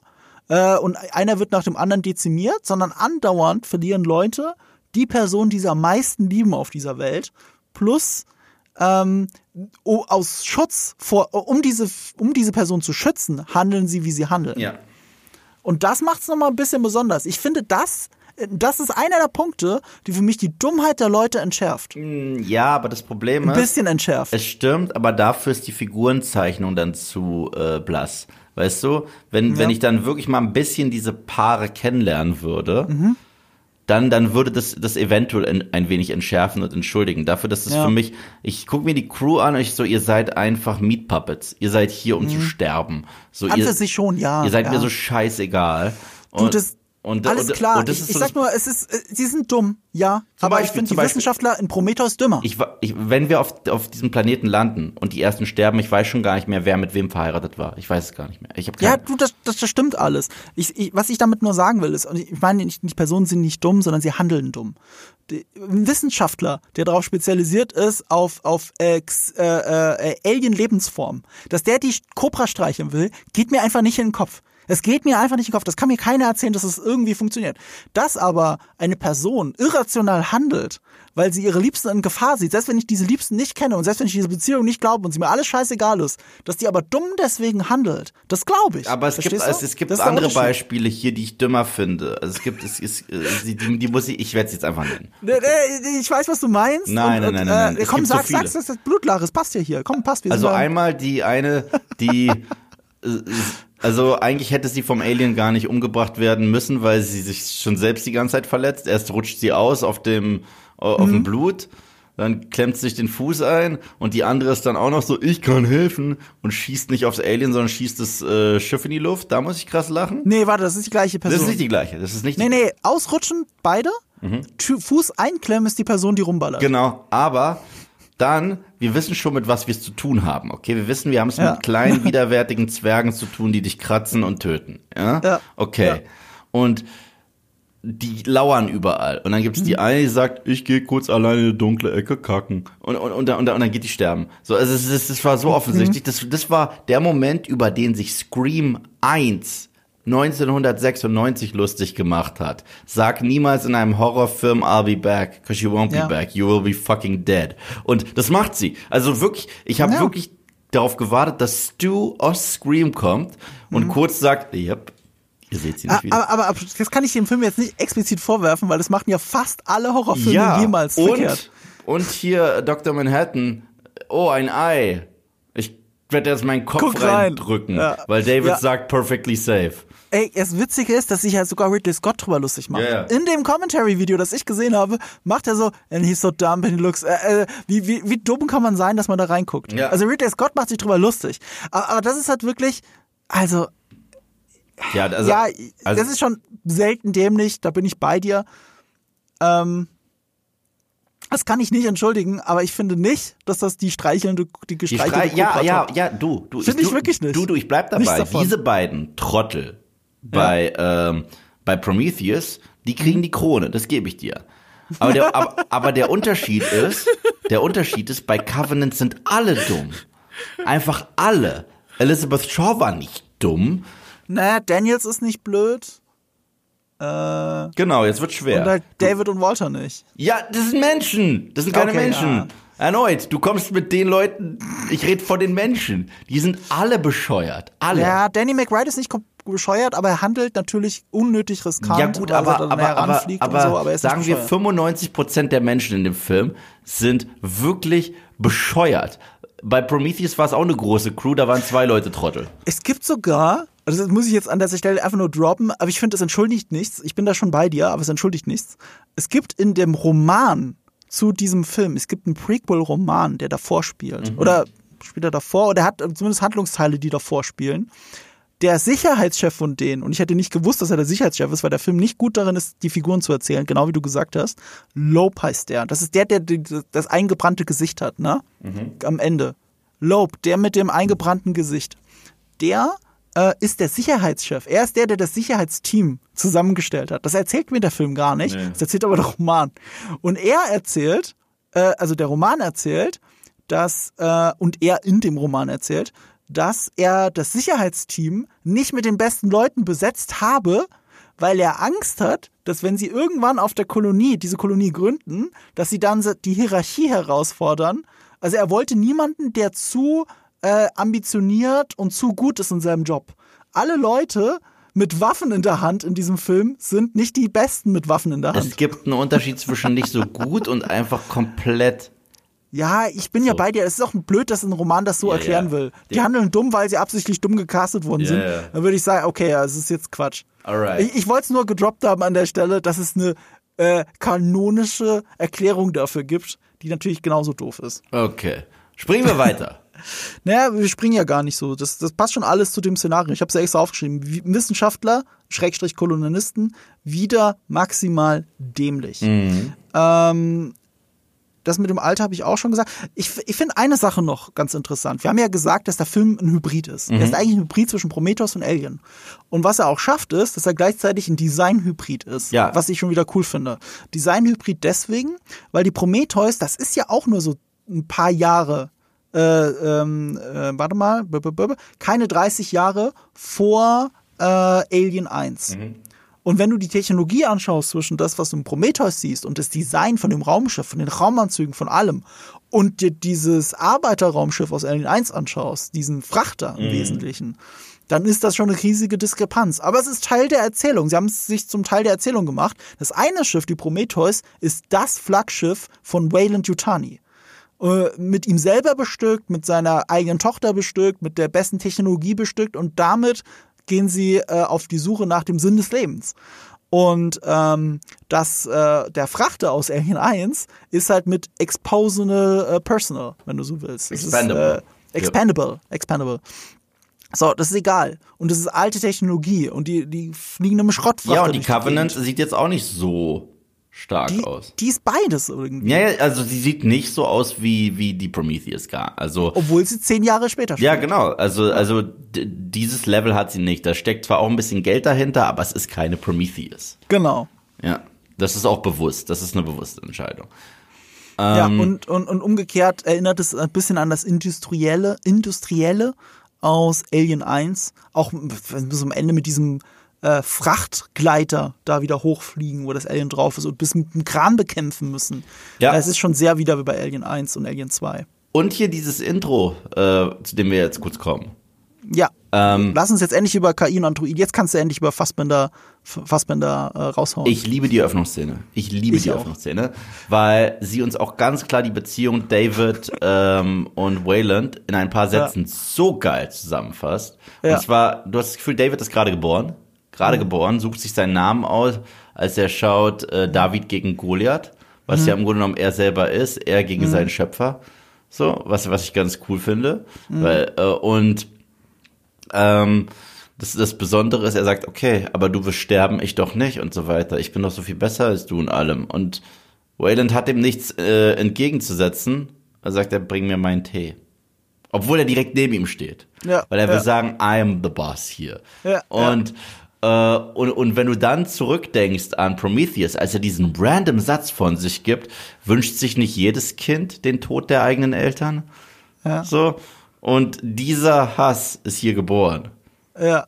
äh, und einer wird nach dem anderen dezimiert, sondern andauernd verlieren Leute die Person, die sie am meisten lieben auf dieser Welt, plus ähm, aus Schutz vor, um diese, um diese Person zu schützen, handeln sie, wie sie handeln. Ja. Und das macht es nochmal ein bisschen besonders. Ich finde, das, das ist einer der Punkte, die für mich die Dummheit der Leute entschärft. Ja, aber das Problem Ein ist, bisschen entschärft. es stimmt, aber dafür ist die Figurenzeichnung dann zu äh, blass. Weißt du, wenn, wenn ich dann wirklich mal ein bisschen diese Paare kennenlernen würde, Mhm. dann, dann würde das, das eventuell ein, ein wenig entschärfen und entschuldigen. Dafür, dass es Ja. für mich, ich gucke mir die Crew an und ich so, ihr seid einfach Meat Puppets. Ihr seid hier, um zu sterben. So, Mhm. An ihr, für sich schon, ja. ihr seid ja. mir so scheißegal. Du, Und, das, und, alles und, klar. Und ich ist ich so sag nur, es ist, äh, sie sind dumm, ja. aber ich Beispiel, finde die Beispiel. Wissenschaftler in Prometheus dümmer. Ich, ich, wenn wir auf, auf diesem Planeten landen und die ersten sterben, ich weiß schon gar nicht mehr, wer mit wem verheiratet war. Ich weiß es gar nicht mehr. Ich habe ja, du, das, das, das stimmt alles. Ich, ich, was ich damit nur sagen will, ist, und ich meine nicht, die Personen sind nicht dumm, sondern sie handeln dumm. Die, ein Wissenschaftler, der darauf spezialisiert ist, auf, auf Ex, äh, äh, Alien-Lebensformen, dass der die Cobra streicheln will, geht mir einfach nicht in den Kopf. Es geht mir einfach nicht in den Kopf. Das kann mir keiner erzählen, dass es irgendwie funktioniert. Dass aber eine Person irrational handelt, weil sie ihre Liebsten in Gefahr sieht, selbst wenn ich diese Liebsten nicht kenne und selbst wenn ich diese Beziehung nicht glaube und sie mir alles scheißegal ist, dass die aber dumm deswegen handelt, das glaube ich. aber es gibt, Verstehst du? es, es gibt Das andere. Beispiele hier, die ich dümmer finde. Also es gibt, es ist, äh, die, die, die muss ich, ich werde es jetzt einfach nennen. Ich weiß, was du meinst. Nein, und, nein, und, nein, nein, Äh, es komm, gibt so sag, viele. sag's, das ist Blutlache, es passt ja hier. Komm, passt. Wir Also einmal die eine, die, äh, also eigentlich hätte sie vom Alien gar nicht umgebracht werden müssen, weil sie sich schon selbst die ganze Zeit verletzt. Erst rutscht sie aus auf dem, auf Mhm. dem Blut. dann klemmt sich den Fuß ein und die andere ist dann auch noch so, ich kann helfen und schießt nicht aufs Alien, sondern schießt das äh, Schiff in die Luft. Da muss ich krass lachen. Nee, warte, das ist die gleiche Person. Das ist nicht die gleiche. Das ist nicht nee, nee, ausrutschen, beide. Tü- Fuß einklemmen ist die Person, die rumballert. Genau, aber dann, wir wissen schon, mit was wir es zu tun haben, okay? Wir wissen, wir haben es Ja. mit kleinen, widerwärtigen Zwergen zu tun, die dich kratzen und töten, ja? Ja. Okay. Ja. Und die lauern überall. Und dann gibt's Mhm. die eine, die sagt, ich gehe kurz alleine in eine dunkle Ecke kacken. Und, und, und, dann- und, dann- und dann geht die sterben. So, also es, es, das war so offensichtlich. Das, das war der Moment, über den sich Scream 1 1996 lustig gemacht hat. Sag niemals in einem Horrorfilm, I'll be back, cause you won't be Ja. back, you will be fucking dead. Und das macht sie. Also wirklich, ich habe Ja. wirklich darauf gewartet, dass Stu aus Scream kommt und kurz sagt, yep, ihr seht sie nicht Mhm. Wieder. aber, aber, aber das kann ich dem Film jetzt nicht explizit vorwerfen, weil das machen ja fast alle Horrorfilme jemals und, verkehrt. und hier Dr. Manhattan, oh, ein Ei. Ich werde jetzt meinen Kopf Guck rein. reindrücken, Ja. weil David Ja. sagt perfectly safe. Ey, das Witzige ist, dass sich ja sogar Ridley Scott drüber lustig macht. Ja, ja. In dem Commentary-Video, das ich gesehen habe, macht er so, and he's so dumb and he looks, äh, äh, wie, wie, wie dumm kann man sein, dass man da reinguckt? Ja. Also Ridley Scott macht sich drüber lustig. Aber, aber das ist halt wirklich, also, Ja, also, ja, also das ist schon selten dämlich, da bin ich bei dir. Ähm, das kann ich nicht entschuldigen, aber ich finde nicht, dass das die streichelnde, die die gestreichelte ja, Kobra ja, toppt. ja, du, du. Find ich du, wirklich nicht. Du, du, ich bleib dabei. Diese beiden Trottel bei, ähm, bei Prometheus, die kriegen die Krone, das gebe ich dir. Aber der, aber, aber der Unterschied ist, der Unterschied ist, bei Covenant sind alle dumm. Einfach alle. Elizabeth Shaw war nicht dumm. Naja, Daniels ist nicht blöd. Äh, Genau, jetzt wird schwer. und halt David und Walter nicht. Ja, das sind Menschen. Das sind keine Okay, Menschen. ja. Erneut, du kommst mit den Leuten, ich rede von den Menschen. Die sind alle bescheuert. Alle. Ja, Danny McBride ist nicht bescheuert, aber er handelt natürlich unnötig riskant. Ja gut, er aber, aber, aber, aber, und so, aber er sagen wir bescheuert. 95 Prozent der Menschen in dem Film sind wirklich bescheuert. Bei Prometheus war es auch eine große Crew, da waren zwei Leute Trottel. Es gibt sogar, also das muss ich jetzt an der Stelle einfach nur droppen, aber ich finde, es entschuldigt nichts. Ich bin da schon bei dir, aber es entschuldigt nichts. Es gibt in dem Roman zu diesem Film, es gibt einen Prequel-Roman, der davor spielt. Mhm. Oder spielt er davor, oder er hat zumindest Handlungsteile, die davor spielen. Der Sicherheitschef von denen, und ich hätte nicht gewusst, dass er der Sicherheitschef ist, weil der Film nicht gut darin ist, die Figuren zu erzählen, genau wie du gesagt hast. Lope heißt der. Das ist der, der das eingebrannte Gesicht hat, ne? Am Ende. Lope, der mit dem eingebrannten Gesicht. Der äh, ist der Sicherheitschef. Er ist der, der das Sicherheitsteam zusammengestellt hat. Das erzählt mir der Film gar nicht. Nee. Das erzählt aber der Roman. Und er erzählt, äh, also der Roman erzählt, dass, äh, und er in dem Roman erzählt, dass er das Sicherheitsteam nicht mit den besten Leuten besetzt habe, weil er Angst hat, dass wenn sie irgendwann auf der Kolonie, diese Kolonie gründen, dass sie dann die Hierarchie herausfordern. Also er wollte niemanden, der zu äh, ambitioniert und zu gut ist in seinem Job. Alle Leute mit Waffen in der Hand in diesem Film sind nicht die besten mit Waffen in der Hand. Es gibt einen Unterschied zwischen nicht so gut und einfach komplett. Ja, ich bin ja So. bei dir. Es ist auch blöd, dass ein Roman das so Ja, erklären ja. will. Die Ja. handeln dumm, weil sie absichtlich dumm gecastet worden Ja, sind. ja. Dann würde ich sagen, okay, ja, es ist jetzt Quatsch. Alright. Ich, ich wollte es nur gedroppt haben an der Stelle, dass es eine äh, kanonische Erklärung dafür gibt, die natürlich genauso doof ist. Okay. Springen wir weiter. Naja, wir springen ja gar nicht so. Das, das passt schon alles zu dem Szenario. Ich habe es ja extra aufgeschrieben. Wissenschaftler, Schrägstrich Kolonialisten, wieder maximal dämlich. Ähm, das mit dem Alter habe ich auch schon gesagt. Ich, ich finde eine Sache noch ganz interessant. Wir haben ja gesagt, dass der Film ein Hybrid ist. Er ist eigentlich ein Hybrid zwischen Prometheus und Alien. Und was er auch schafft, ist, dass er gleichzeitig ein Design-Hybrid ist. Ja. Was ich schon wieder cool finde. Design-Hybrid deswegen, weil die Prometheus, das ist ja auch nur so ein paar Jahre äh, ähm, äh, warte mal, keine 30 Jahre vor äh, Alien 1. Und wenn du die Technologie anschaust zwischen das, was du im Prometheus siehst und das Design von dem Raumschiff, von den Raumanzügen, von allem und dir dieses Arbeiterraumschiff aus Alien 1 anschaust, diesen Frachter im Wesentlichen, dann ist das schon eine riesige Diskrepanz. Aber es ist Teil der Erzählung. Sie haben es sich zum Teil der Erzählung gemacht. Das eine Schiff, die Prometheus, ist das Flaggschiff von Wayland Yutani mit ihm selber bestückt, mit seiner eigenen Tochter bestückt, mit der besten Technologie bestückt und damit gehen sie äh, auf die Suche nach dem Sinn des Lebens. Und ähm, das, äh, der Frachter aus Alien 1 ist halt mit Exposional äh, Personal, wenn du so willst. Das Expandable. Ist, äh, expandable. Expandable. So, das ist egal. Und das ist alte Technologie und die, die fliegen im Schrottfrachter. Ja, und die Covenant sieht jetzt auch nicht so stark die, aus. die ist beides irgendwie. Ja, ja, also sie sieht nicht so aus wie, wie die Prometheus gar. Also, Obwohl sie zehn Jahre später ja, spielt. genau. Also, also dieses Level hat sie nicht. Da steckt zwar auch ein bisschen Geld dahinter, aber es ist keine Prometheus. Genau. Ja, das ist auch bewusst. Das ist eine bewusste Entscheidung. Ja, Ähm, und, und, und umgekehrt erinnert es ein bisschen an das Industrielle, Industrielle aus Alien 1. Auch bis am Ende mit diesem äh, Frachtgleiter da wieder hochfliegen, wo das Alien drauf ist und bis mit dem Kran bekämpfen müssen. Ja. Es ist schon sehr wieder wie bei Alien 1 und Alien 2. Und hier dieses Intro, äh, zu dem wir jetzt kurz kommen. Ja. Ähm, Lass uns jetzt endlich über KI und Android. Jetzt kannst du endlich über Fassbender, Fassbender äh, raushauen. Ich liebe die Öffnungsszene. Ich liebe Ich die auch. Öffnungsszene, weil sie uns auch ganz klar die Beziehung David ähm, und Wayland in ein paar Sätzen so geil zusammenfasst. Ja. Und zwar, du hast das Gefühl, David ist gerade geboren. Gerade geboren, sucht sich seinen Namen aus, als er schaut äh, David gegen Goliath, was Mhm. ja im Grunde genommen er selber ist, er gegen seinen Schöpfer. So, was, was ich ganz cool finde. Mhm. Weil, äh, und ähm, das, das Besondere ist, er sagt, okay, aber du wirst sterben, ich doch nicht und so weiter. Ich bin doch so viel besser als du in allem. Und Wayland hat ihm nichts äh, entgegenzusetzen. Er sagt, er bring mir meinen Tee. Obwohl er direkt neben ihm steht. Ja, Weil er will ja. sagen, I am the boss hier. Ja, und, Äh, und, und wenn du dann zurückdenkst an Prometheus, als er diesen random Satz von sich gibt, wünscht sich nicht jedes Kind den Tod der eigenen Eltern? Ja. So. Und dieser Hass ist hier geboren. Ja,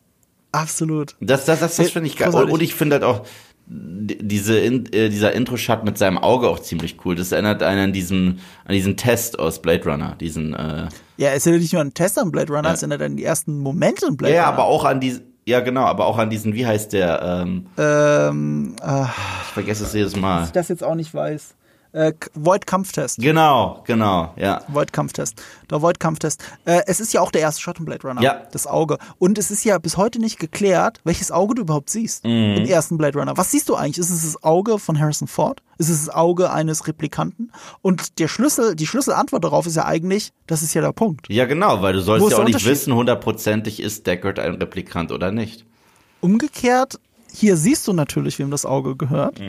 absolut. Das, das, das, das Ja, finde ich geil. Und, ich finde halt auch die- diese äh, dieser Intro-Shot mit seinem Auge auch ziemlich cool. Das erinnert einen an diesen an diesen Test aus Blade Runner, diesen äh, Ja, es ist ja nicht nur ein Test an Blade Runner, Ja. es ja dann die ersten Momente in Blade ja, Runner. aber auch an diesen ja genau, aber auch an diesen wie heißt der ähm, Ähm, äh, ich vergesse es jedes Mal. ich das jetzt auch nicht weiß. Äh, Void-Kampftest. Genau, genau, ja. Void-Kampftest. Der Void-Kampftest. Äh, es ist ja auch der erste Shot in Blade Runner. Ja. Das Auge. Und es ist ja bis heute nicht geklärt, welches Auge du überhaupt siehst Mhm. im ersten Blade Runner. Was siehst du eigentlich? Ist es das Auge von Harrison Ford? Ist es das Auge eines Replikanten? Und der Schlüssel, die Schlüsselantwort darauf ist ja eigentlich, das ist ja der Punkt. Ja, genau, weil du sollst ja auch nicht wissen, hundertprozentig ist Deckard ein Replikant oder nicht. Umgekehrt, hier siehst du natürlich, wem das Auge gehört.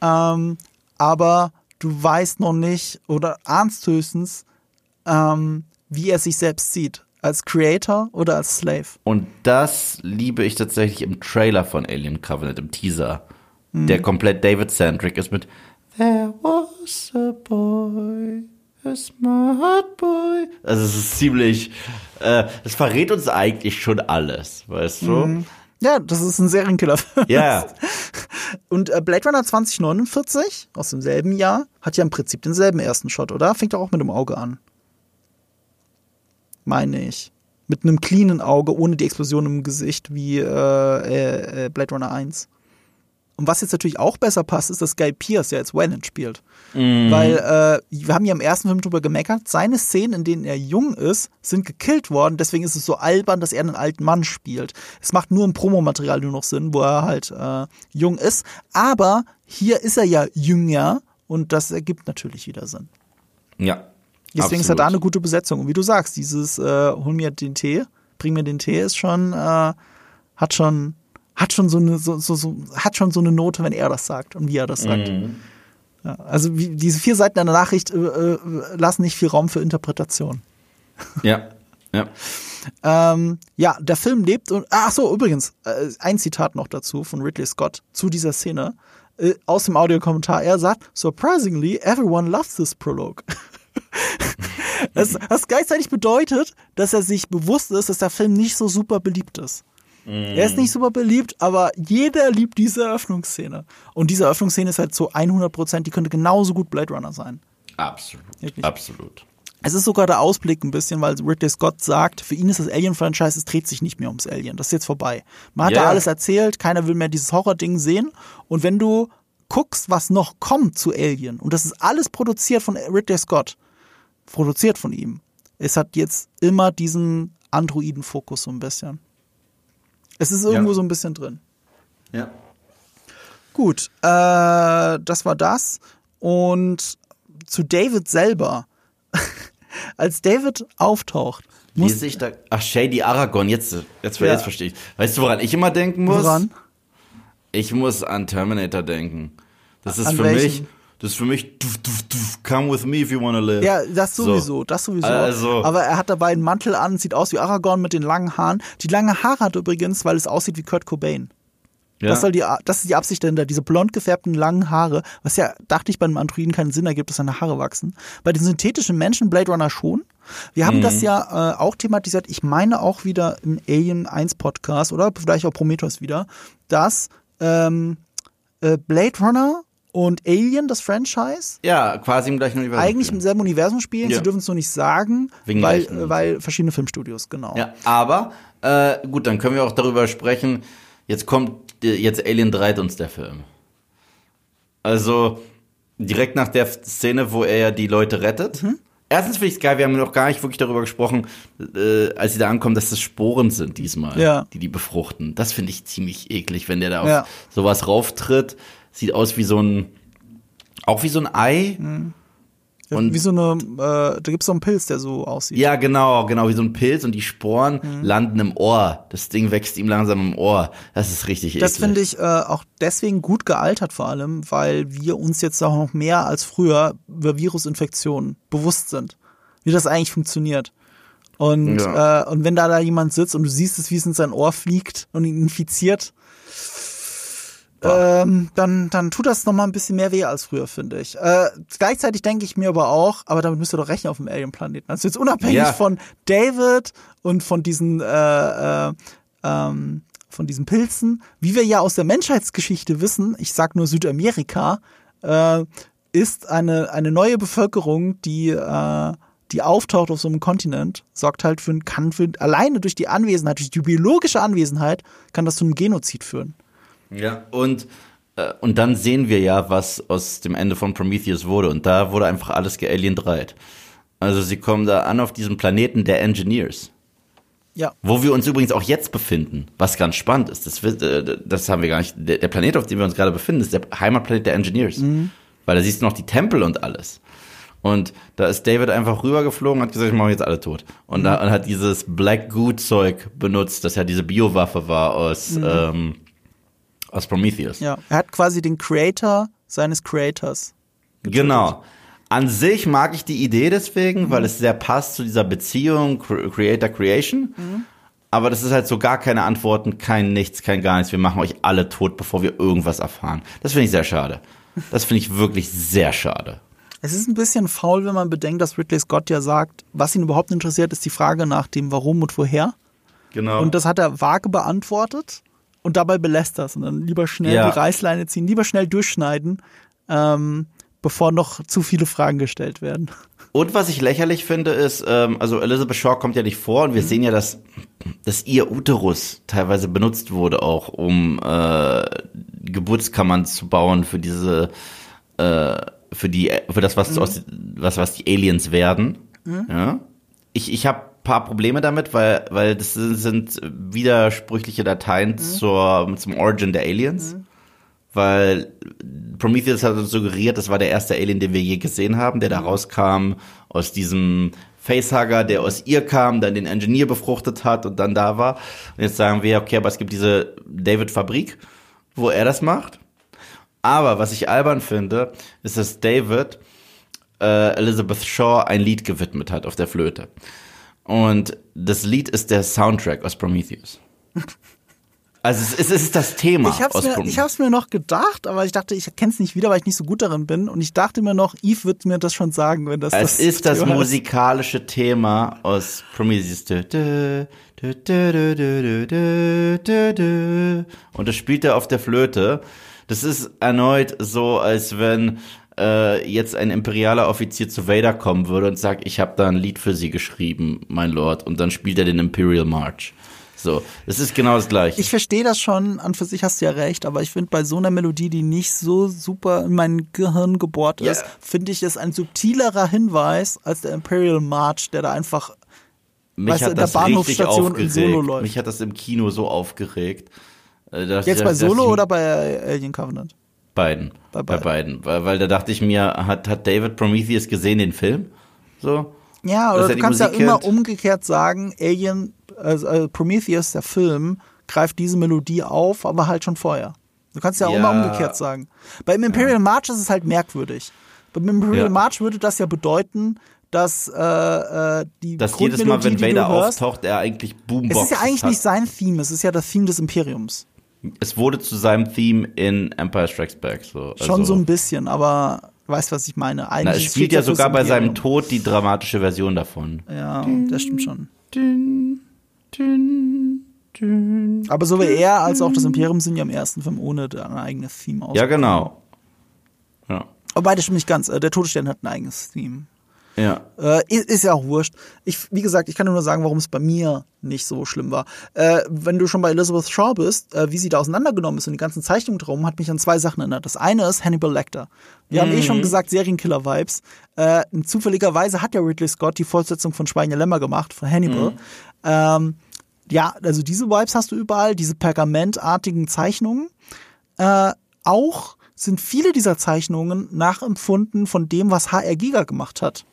Ähm, aber du weißt noch nicht oder ahnst höchstens, ähm, wie er sich selbst sieht. Als Creator oder als Slave. Und das liebe ich tatsächlich im Trailer von Alien Covenant, im Teaser, der komplett David-centric ist mit There was a boy, a smart boy. Also es ist ziemlich, äh, das verrät uns eigentlich schon alles, weißt du? Ja, das ist ein Serienkiller. Ja, Und äh, Blade Runner 2049 aus demselben Jahr hat ja im Prinzip denselben ersten Shot, oder? Fängt auch mit dem Auge an. Meine ich. Mit einem cleanen Auge, ohne die Explosion im Gesicht wie äh, äh, äh, Blade Runner 1. Und was jetzt natürlich auch besser passt, ist, dass Guy Pierce ja jetzt Wayland spielt. Weil äh, wir haben ja im ersten Film drüber gemeckert, seine Szenen, in denen er jung ist, sind gekillt worden. Deswegen ist es so albern, dass er einen alten Mann spielt. Es macht nur im Promomaterial nur noch Sinn, wo er halt äh, jung ist. Aber hier ist er ja jünger und das ergibt natürlich wieder Sinn. ja. Deswegen ist er da eine absolut. gute Besetzung. Und wie du sagst, dieses äh, hol mir den Tee, bring mir den Tee ist schon, äh, hat schon, hat schon so eine, so, so, so, hat schon so eine Note, wenn er das sagt und wie er das sagt. Mhm. Ja, also wie, diese vier Seiten einer Nachricht äh, äh, lassen nicht viel Raum für Interpretation. Ja, ja. Ähm, ja, der Film lebt und ach so übrigens äh, ein Zitat noch dazu von Ridley Scott zu dieser Szene äh, aus dem Audiokommentar. Er sagt: Surprisingly, everyone loves this prologue. das, was gleichzeitig bedeutet, dass er sich bewusst ist, dass der Film nicht so super beliebt ist. Er ist nicht super beliebt, aber jeder liebt diese Eröffnungsszene. Und diese Eröffnungsszene ist halt zu 100 Prozent, die könnte genauso gut Blade Runner sein. Absolut. Wirklich. Absolut. Es ist sogar der Ausblick ein bisschen, weil Ridley Scott sagt, für ihn ist das Alien-Franchise, es dreht sich nicht mehr ums Alien. Das ist jetzt vorbei. Man hat Ja. da alles erzählt, keiner will mehr dieses Horror-Ding sehen. Und wenn du guckst, was noch kommt zu Alien, und das ist alles produziert von Ridley Scott, produziert von ihm, es hat jetzt immer diesen Androiden-Fokus so ein bisschen. Es ist irgendwo Ja. so ein bisschen drin. Ja. Gut, äh, das war das. Und zu David selber. Als David auftaucht, muss sich da. Ach, Shady Aragon, jetzt, jetzt, Ja. jetzt verstehe ich. Weißt du, woran ich immer denken muss? Woran? Ich muss an Terminator denken. Das ist An für welchen? mich, das ist für mich, duf, duf, duf, come with me if you wanna live. Ja, das So. sowieso, das sowieso. Also- Aber er hat dabei einen Mantel an, sieht aus wie Aragorn mit den langen Haaren. Die lange Haare hat übrigens, weil es aussieht wie Kurt Cobain. Ja. Das, soll die, das ist die Absicht dahinter, diese blond gefärbten langen Haare, was ja, dachte ich, bei einem Androiden keinen Sinn ergibt, dass seine Haare wachsen. Bei den synthetischen Menschen Blade Runner schon. Wir haben das ja äh, auch thematisiert, ich meine auch wieder im Alien 1 Podcast oder vielleicht auch Prometheus wieder, dass ähm, äh, Blade Runner und Alien, das Franchise, ja, quasi im gleichen Universum. eigentlich im selben Universum spielen. Ja. Sie dürfen es nur nicht sagen, Wegen weil, weil verschiedene Filmstudios, genau. Ja, aber äh, gut, dann können wir auch darüber sprechen. Jetzt kommt äh, jetzt Alien 3 uns der Film. Also direkt nach der Szene, wo er ja die Leute rettet. Mhm. Erstens finde ich es geil, wir haben noch gar nicht wirklich darüber gesprochen, äh, als sie da ankommen, dass das Sporen sind diesmal, Ja. die die befruchten. Das finde ich ziemlich eklig, wenn der da auf Ja. sowas rauftritt. Sieht aus wie so ein, auch wie so ein Ei. Ja, Und- wie so eine, äh, da gibt es so einen Pilz, der so aussieht. Ja, genau, genau, wie so ein Pilz und die Sporen Mhm. landen im Ohr. Das Ding wächst ihm langsam im Ohr. Das ist richtig Das finde ich äh, auch deswegen gut gealtert vor allem, weil wir uns jetzt auch noch mehr als früher über Virusinfektionen bewusst sind, wie das eigentlich funktioniert. Und, Ja. äh, und wenn da, da jemand sitzt und du siehst es, wie es in sein Ohr fliegt und ihn infiziert, ähm, dann, dann tut das noch mal ein bisschen mehr weh als früher, finde ich. Äh, gleichzeitig denke ich mir aber auch, aber damit müsst ihr doch rechnen auf dem Alien-Planeten. Also jetzt unabhängig Ja. von David und von diesen äh, äh, ähm, von diesen Pilzen, wie wir ja aus der Menschheitsgeschichte wissen, ich sag nur Südamerika, äh, ist eine, eine neue Bevölkerung, die, äh, die auftaucht auf so einem Kontinent, sorgt halt für, kann für, alleine durch die Anwesenheit, durch die biologische Anwesenheit, kann das zu einem Genozid führen. Ja. Und, äh, und dann sehen wir ja, was aus dem Ende von Prometheus wurde. Und da wurde einfach alles gealiendreit. Also sie kommen da an auf diesem Planeten der Engineers. Ja. Wo wir uns übrigens auch jetzt befinden, was ganz spannend ist. Das, äh, das haben wir gar nicht. Der, Planet, auf dem wir uns gerade befinden, ist der Heimatplanet der Engineers. Weil da siehst du noch die Tempel und alles. Und da ist David einfach rübergeflogen und hat gesagt, ich mache jetzt alle tot. Und, da, und hat dieses Black Goo Zeug benutzt, das ja diese Biowaffe war aus, ähm, aus Prometheus. Ja. Er hat quasi den Creator seines Creators. Genau. An sich mag ich die Idee deswegen, weil es sehr passt zu dieser Beziehung Cre- Creator-Creation. Aber das ist halt so gar keine Antworten, kein Nichts, kein gar nichts. Wir machen euch alle tot, bevor wir irgendwas erfahren. Das finde ich sehr schade. Das finde ich wirklich sehr schade. Es ist ein bisschen faul, wenn man bedenkt, dass Ridley Scott ja sagt, was ihn überhaupt interessiert, ist die Frage nach dem Warum und Woher. Genau. Und das hat er vage beantwortet und dabei belässt das. Und dann lieber schnell Ja. die Reißleine ziehen, lieber schnell durchschneiden, ähm, bevor noch zu viele Fragen gestellt werden. Und was ich lächerlich finde, ist, ähm, also Elizabeth Shaw kommt ja nicht vor und wir sehen ja, dass, dass ihr Uterus teilweise benutzt wurde, auch um äh, Geburtskammern zu bauen für diese, äh, für die, für das, was, aus, was, was die Aliens werden. Ja? Ich, ich habe paar Probleme damit, weil, weil das sind, widersprüchliche Dateien zur, zum Origin der Aliens. Weil Prometheus hat uns suggeriert, das war der erste Alien, den wir je gesehen haben, der da rauskam aus diesem Facehugger, der aus ihr kam, dann den Engineer befruchtet hat und dann da war. Und jetzt sagen wir, okay, aber es gibt diese David-Fabrik, wo er das macht. Aber was ich albern finde, ist, dass David äh, Elizabeth Shaw ein Lied gewidmet hat auf der Flöte. Und das Lied ist der Soundtrack aus Prometheus. Also es ist, es ist das Thema. Ich habe es mir, hab's mir noch gedacht, aber ich dachte, ich kenne es nicht wieder, weil ich nicht so gut darin bin. Und ich dachte mir noch, Eve wird mir das schon sagen, wenn das. Es das ist das musikalische. Thema aus Prometheus. Und das spielt er auf der Flöte. Das ist erneut so, als wenn äh, jetzt ein imperialer Offizier zu Vader kommen würde und sagt, ich habe da ein Lied für Sie geschrieben, mein Lord. Und dann spielt er den Imperial March. So, es ist genau das gleiche. Ich verstehe das schon, an für sich hast du ja recht, aber ich finde bei so einer Melodie, die nicht so super in mein Gehirn gebohrt ist, finde ich es ein subtilerer Hinweis als der Imperial March, der da einfach Mich weißt hat in der das im aufgeregt. Solo läuft. Mich hat das im Kino so aufgeregt. Äh, jetzt bei Solo oder bei Alien Covenant? Beiden. Bei Bei beiden. beiden. Weil, weil da dachte ich mir, hat, hat David Prometheus gesehen, den Film? So? Ja, oder er du kannst ja Musik immer kennt? umgekehrt sagen, Alien, also, äh, Prometheus, der Film, greift diese Melodie auf, aber halt schon vorher. Du kannst ja, auch Ja. immer umgekehrt sagen. Beim Imperial March ist es halt merkwürdig. Beim Imperial Ja. March würde das ja bedeuten, dass äh, äh, die Dass jedes Mal, wenn Vader hörst, auftaucht, er eigentlich Boombox es ist ja eigentlich hat. nicht sein Theme, es ist ja das Theme des Imperiums. Es wurde zu seinem Theme in Empire Strikes Back. So. Schon Also- so ein bisschen, aber weißt was ich meine. Eigentlich Na, es spielt ja sogar bei seinem. Tod die dramatische Version davon. Ja, das stimmt schon. Aber sowohl er als auch das Imperium sind ja im ersten Film ohne ein eigenes Theme aus. Ja, genau. Ja. Aber beide stimmt nicht ganz. Äh, Der Todesstern hat ein eigenes Theme. Ja. Äh, ist, ist ja auch wurscht. Ich, wie gesagt, ich kann nur sagen, warum es bei mir nicht so schlimm war. Äh, wenn du schon bei Elizabeth Shaw bist, äh, wie sie da auseinandergenommen ist und die ganzen Zeichnungen drum, hat mich an zwei Sachen erinnert. Das eine ist Hannibal Lecter. Wir haben eh schon gesagt, Serienkiller-Vibes. Äh, zufälligerweise hat ja Ridley Scott die Fortsetzung von Schwein der Lämmer gemacht, von Hannibal. Ähm, ja, also diese Vibes hast du überall, diese pergamentartigen Zeichnungen. Äh, auch sind viele dieser Zeichnungen nachempfunden von dem, was HR Giga gemacht hat.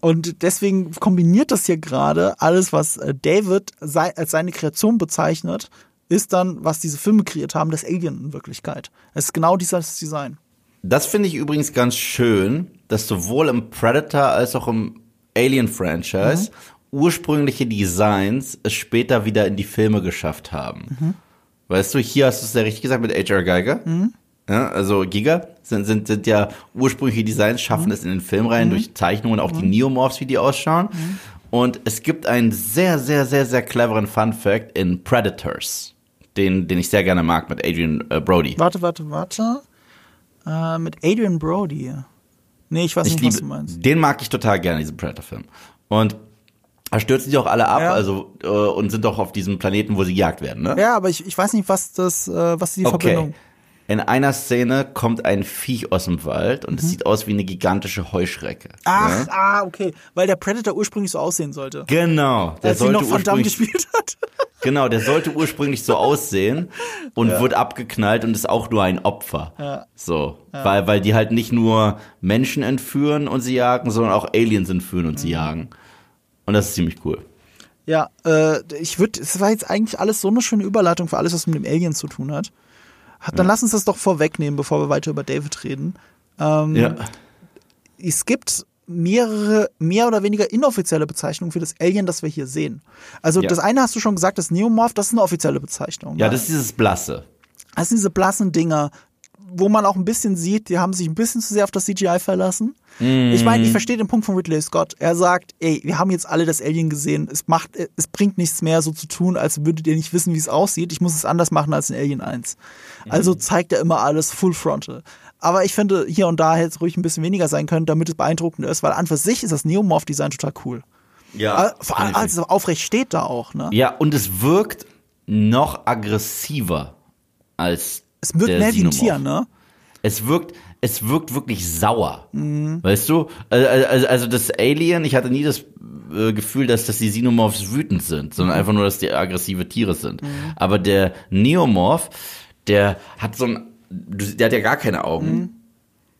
Und deswegen kombiniert das hier gerade alles, was äh, David als seine Kreation bezeichnet, ist dann, was diese Filme kreiert haben, das Alien in Wirklichkeit. Es ist genau dieses Design. Das finde ich übrigens ganz schön, dass sowohl im Predator als auch im Alien-Franchise ursprüngliche Designs es später wieder in die Filme geschafft haben. Weißt du, hier hast du es ja richtig gesagt mit H.R. Geiger. Ja, also Giga sind, sind, sind ja ursprüngliche Designs, schaffen es in den Film rein durch Zeichnungen, auch die Neomorphs, wie die ausschauen. Und es gibt einen sehr, sehr, sehr, sehr cleveren Fun Fact in Predators, den, den ich sehr gerne mag mit Adrian äh, Brody. Warte, warte, warte. Äh, mit Adrian Brody. Nee, ich weiß Ich nicht, liebe, was du meinst. den mag ich total gerne, diesen Predator-Film. Und da stürzen die auch alle ab, Ja. also äh, und sind doch auf diesem Planeten, wo sie gejagt werden, ne? Ja, aber ich, ich weiß nicht, was das, äh, was die okay. Verbindung. In einer Szene kommt ein Viech aus dem Wald und es sieht aus wie eine gigantische Heuschrecke. Mhm. Ach, Ja? ah, okay. Weil der Predator ursprünglich so aussehen sollte. Genau, der als sollte noch Van Damme ursprünglich gespielt hat. genau, der sollte ursprünglich so aussehen und wird abgeknallt und ist auch nur ein Opfer. Ja. So, weil weil die halt nicht nur Menschen entführen und sie jagen, sondern auch Aliens entführen und Mhm. sie jagen. Und das ist ziemlich cool. Ja, äh, ich würde, es war jetzt eigentlich alles so eine schöne Überleitung für alles, was mit dem Alien zu tun hat. Dann lass uns das doch vorwegnehmen, bevor wir weiter über David reden. Ähm, Ja. Es gibt mehrere, mehr oder weniger inoffizielle Bezeichnungen für das Alien, das wir hier sehen. Also Ja. das eine hast du schon gesagt, das Neomorph, das ist eine offizielle Bezeichnung. Ja, ne? das ist dieses Blasse. Das sind diese blassen Dinger, wo man auch ein bisschen sieht, die haben sich ein bisschen zu sehr auf das CGI verlassen. Ich meine, ich verstehe den Punkt von Ridley Scott. Er sagt, ey, wir haben jetzt alle das Alien gesehen. Es macht, es bringt nichts mehr so zu tun, als würdet ihr nicht wissen, wie es aussieht. Ich muss es anders machen als in Alien 1. Also zeigt er immer alles full frontal. Aber ich finde, hier und da hätte es ruhig ein bisschen weniger sein können, damit es beeindruckender ist, weil an für sich ist das Neomorph-Design total cool. Ja, Vor allem, als es aufrecht steht da auch, ne? ja, und es wirkt noch aggressiver als Es wirkt mehr wie ein. Tier, ne? Es wirkt, es wirkt wirklich sauer. Mhm. Weißt du? Also, also, das Alien, ich hatte nie das äh, Gefühl, dass, dass die Xenomorphs wütend sind, sondern Mhm. einfach nur, dass die aggressive Tiere sind. Aber der Neomorph, der hat so ein, der hat ja gar keine Augen, Mhm.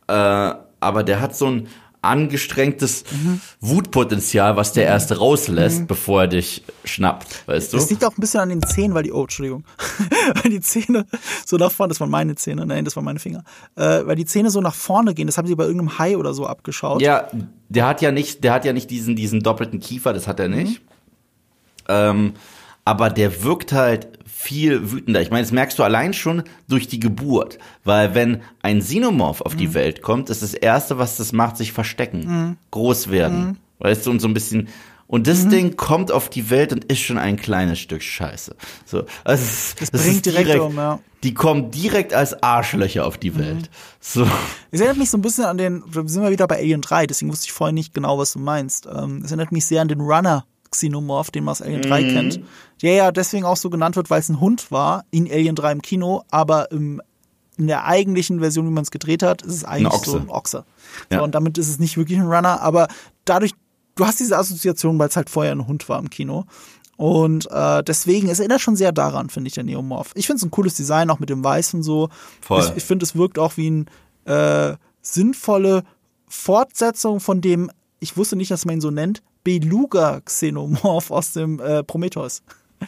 äh, aber der hat so ein angestrengtes Mhm. Wutpotenzial, was der erst rauslässt, bevor er dich schnappt, weißt du? Das liegt auch ein bisschen an den Zähnen, weil die, oh, Entschuldigung, weil die Zähne so nach vorne, das waren meine Zähne, nein, das waren meine Finger, äh, weil die Zähne so nach vorne gehen, das haben sie bei irgendeinem Hai oder so abgeschaut. Ja, der hat ja nicht, der hat ja nicht diesen, diesen doppelten Kiefer, das hat er nicht. Ähm, aber der wirkt halt viel wütender. Ich meine, das merkst du allein schon durch die Geburt. Weil wenn ein Xenomorph auf die Welt kommt, ist das Erste, was das macht, sich verstecken. Groß werden. Weißt du, und so ein bisschen. Und das Ding kommt auf die Welt und ist schon ein kleines Stück Scheiße. So, also es, das bringt direkt um, ja. Die kommen direkt als Arschlöcher auf die Welt. So. Es erinnert mich so ein bisschen an den, da sind wir wieder bei Alien 3, deswegen wusste ich vorher nicht genau, was du meinst. Ähm, es erinnert mich sehr an den Runner Xenomorph, den man aus Alien 3 kennt. Der ja deswegen auch so genannt wird, weil es ein Hund war in Alien 3 im Kino, aber im, in der eigentlichen Version, wie man es gedreht hat, ist es eigentlich so ein Ochse. Ja. So, und damit ist es nicht wirklich ein Runner, aber dadurch, du hast diese Assoziation, weil es halt vorher ein Hund war im Kino. Und äh, deswegen, es erinnert schon sehr daran, finde ich, der Neomorph. Ich finde es ein cooles Design, auch mit dem Weiß und so. Voll. Ich, ich finde, es wirkt auch wie eine äh, sinnvolle Fortsetzung von dem, ich wusste nicht, dass man ihn so nennt, Beluga-Xenomorph aus dem äh, Prometheus.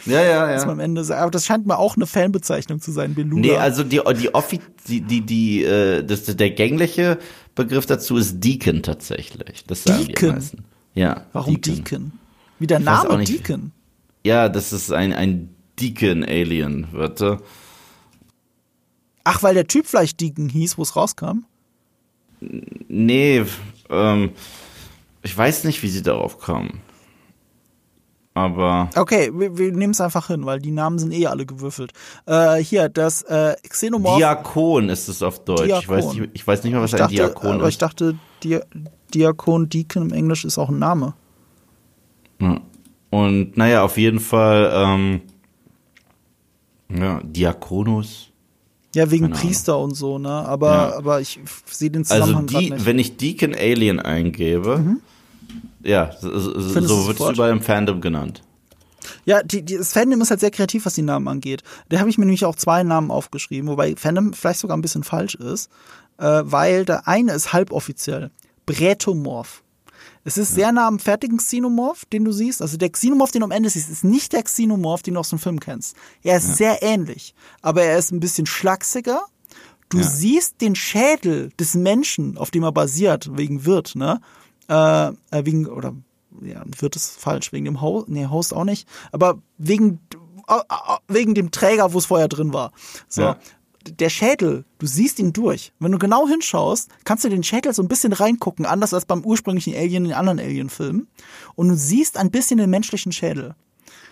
Ja, ja, Das man am Ende sagt. Aber das scheint mir auch eine Fanbezeichnung zu sein, Beluga. Nee, also die, die, Offi die, die, die äh, das, der gängliche Begriff dazu ist Deacon tatsächlich. Das sagen die Deacon? meisten. Ja. Warum Deacon? Wie der Name. Deacon. Ja, das ist ein, ein Deacon-Alien, warte. Ach, weil der Typ vielleicht Deacon hieß, wo es rauskam? Nee, ähm, ich weiß nicht, wie sie darauf kamen. Aber Okay, wir, wir nehmen es einfach hin, weil die Namen sind eh alle gewürfelt. Äh, hier, das äh, Xenomorph. Diakon ist es auf Deutsch. Ich weiß, nicht, ich weiß nicht mal, was ich dachte, ein Diakon aber ich ist. dachte, Dia Diakon, Deacon im Englisch ist auch ein Name. Ja. Und naja, auf jeden Fall, ähm, ja, Diakonus. Ja, wegen. Priester und so, ne? Aber, Ja. aber ich sehe den Also Zusammenhang die, grad nicht. wenn ich Deacon Alien eingebe, ja, so, so, wird es überall im Fandom genannt. Ja, die, die, das Fandom ist halt sehr kreativ, was die Namen angeht. Da habe ich mir nämlich auch zwei Namen aufgeschrieben, wobei Fandom vielleicht sogar ein bisschen falsch ist, äh, weil der eine ist halboffiziell. Brätomorph. Es ist sehr nah am fertigen Xenomorph, den du siehst. Also der Xenomorph, den du am Ende siehst, ist nicht der Xenomorph, den du aus dem Film kennst. Er ist sehr ähnlich, aber er ist ein bisschen schlachsiger. Du Ja. siehst den Schädel des Menschen, auf dem er basiert, wegen Wirt, ne? Äh, äh, wegen, oder, ja, Wirt ist falsch, wegen dem Host, nee, Host auch nicht, aber wegen, äh, äh, wegen dem Träger, wo es vorher drin war. So. Ja. Der Schädel, du siehst ihn durch. Wenn du genau hinschaust, kannst du den Schädel so ein bisschen reingucken, anders als beim ursprünglichen Alien in den anderen Alien-Filmen. Und du siehst ein bisschen den menschlichen Schädel.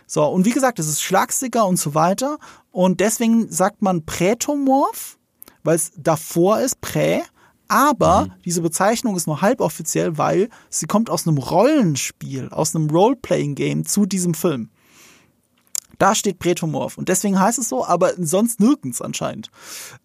So, und wie gesagt, es ist schlagsiger und so weiter. Und deswegen sagt man Prätomorph, weil es davor ist, Prä. Aber diese Bezeichnung ist nur halboffiziell, weil sie kommt aus einem Rollenspiel, aus einem Role-Playing-Game zu diesem Film. Da steht Prätomorph und deswegen heißt es so, aber sonst nirgends anscheinend.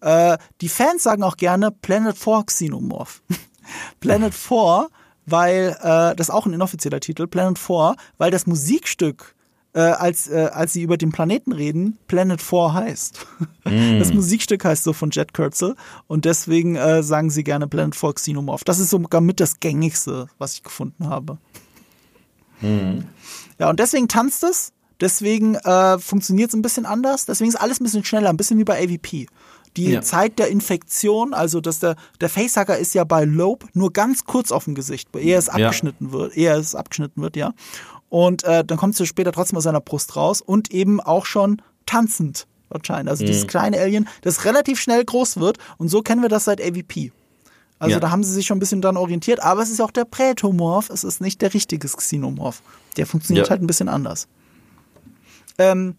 Äh, die Fans sagen auch gerne Planet 4 Xenomorph. Planet 4, weil, äh, das ist auch ein inoffizieller Titel, Planet 4, weil das Musikstück, äh, als, äh, als sie über den Planeten reden, Planet 4 heißt. Das Musikstück heißt so von Jet Kurzel und deswegen äh, sagen sie gerne Planet 4 Xenomorph. Das ist sogar mit das gängigste, was ich gefunden habe. Ja, und deswegen tanzt es. Deswegen äh, funktioniert es ein bisschen anders. Deswegen ist alles ein bisschen schneller, ein bisschen wie bei AVP. Die Ja. Zeit der Infektion, also dass der, der Facehacker ist ja bei Loeb nur ganz kurz auf dem Gesicht, ehe es Ja. abgeschnitten wird, ehe es abgeschnitten wird, ja. Und äh, dann kommt es später trotzdem aus seiner Brust raus und eben auch schon tanzend anscheinend. Also Mhm. dieses kleine Alien, das relativ schnell groß wird und so kennen wir das seit AVP. Also Ja. da haben sie sich schon ein bisschen dran orientiert, aber es ist auch der Prätomorph, es ist nicht der richtige Xenomorph. Der funktioniert Ja. halt ein bisschen anders. Ähm,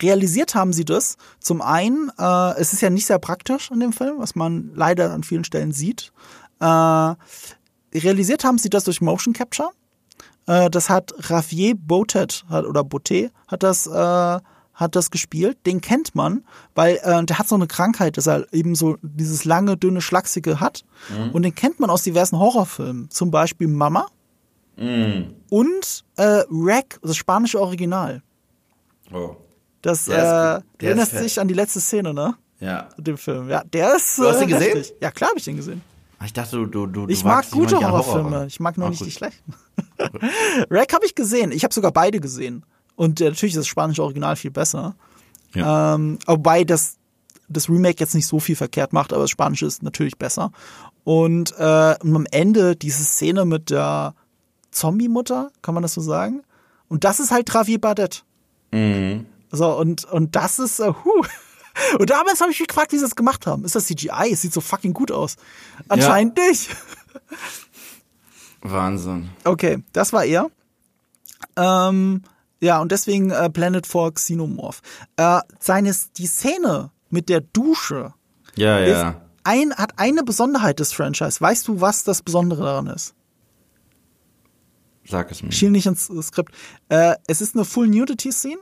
realisiert haben sie das. Zum einen, äh, es ist ja nicht sehr praktisch in dem Film, was man leider an vielen Stellen sieht. Äh, realisiert haben sie das durch Motion Capture. Äh, das hat Ravier Botet hat, oder Botet hat das äh, hat das gespielt. Den kennt man, weil äh, der hat so eine Krankheit, dass er eben so dieses lange, dünne, schlachsige hat. Und den kennt man aus diversen Horrorfilmen. Zum Beispiel Mama und äh, Rack, das spanische Original. Oh. Das äh, du erinnerst dich an die letzte Szene, ne? Ja. Dem Film. Ja, der ist. Du hast äh, ihn gesehen? heftig. Ja, klar habe ich den gesehen. Ich dachte, du, du, du Ich mag gute Horrorfilme. Horror. Ich mag nur Ah, nicht gut. die schlechten. Rack habe ich gesehen. Ich habe sogar beide gesehen. Und äh, natürlich ist das spanische Original viel besser. Ja. Ähm, wobei das, das Remake jetzt nicht so viel verkehrt macht, aber das Spanische ist natürlich besser. Und, äh, und am Ende diese Szene mit der Zombie-Mutter, kann man das so sagen? Und das ist halt Javier Bardet. Mhm. So, und, und das ist, äh, huh. Und damals habe ich mich gefragt, wie sie das gemacht haben. Ist das CGI? Es sieht so fucking gut aus. Anscheinend nicht. Wahnsinn. Okay, das war er. Ähm, ja, und deswegen äh, Planet 4 Xenomorph. Äh, seines, die Szene mit der Dusche Ja, ist ja. ein, hat eine Besonderheit des Franchise. Weißt du, was das Besondere daran ist? Sag es mir. Schiel nicht ins Skript. Äh, es ist eine Full Nudity Scene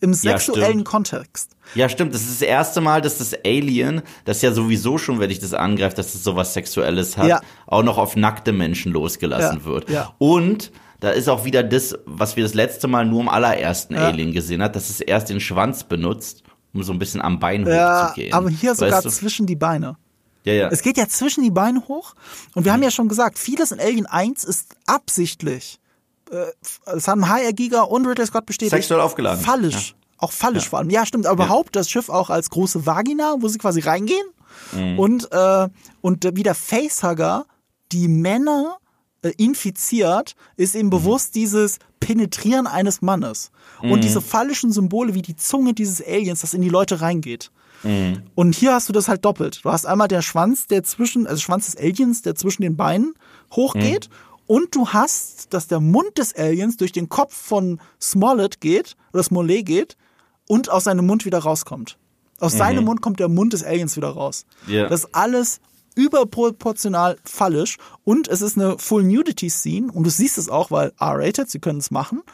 im Ja, sexuellen stimmt. Kontext. Ja, stimmt. Das ist das erste Mal, dass das Alien, das ja sowieso schon, wenn ich das angreife, dass es sowas Sexuelles hat, Ja. auch noch auf nackte Menschen losgelassen Ja, wird. ja. Und da ist auch wieder das, was wir das letzte Mal nur im allerersten Ja. Alien gesehen hat, dass es erst den Schwanz benutzt, um so ein bisschen am Bein Ja, hochzugehen. aber hier sogar weißt du? zwischen die Beine. Ja, ja. Es geht ja zwischen die Beine hoch. Und wir haben ja schon gesagt, vieles in Alien 1 ist absichtlich. Äh, Es haben HR Giga und Ridley Scott bestätigt. Sexuell aufgeladen. Fallisch. Auch fallisch vor allem. Ja, stimmt. Aber überhaupt das Schiff auch als große Vagina, wo sie quasi reingehen. Mhm. Und, äh, und wie der Facehugger die Männer äh, infiziert, ist Mhm. ihm bewusst dieses Penetrieren eines Mannes. Mhm. Und diese phallischen Symbole wie die Zunge dieses Aliens, das in die Leute reingeht. Und hier hast du das halt doppelt. Du hast einmal der Schwanz, der zwischen, also Schwanz des Aliens, der zwischen den Beinen hochgeht. Und du hast, dass der Mund des Aliens durch den Kopf von Smollett geht, oder Smollett geht, und aus seinem Mund wieder rauskommt. Aus seinem Mund kommt der Mund des Aliens wieder raus. Ja. Das ist alles überproportional fallisch. Und es ist eine Full Nudity Scene. Und du siehst es auch, weil R-rated, sie können es machen.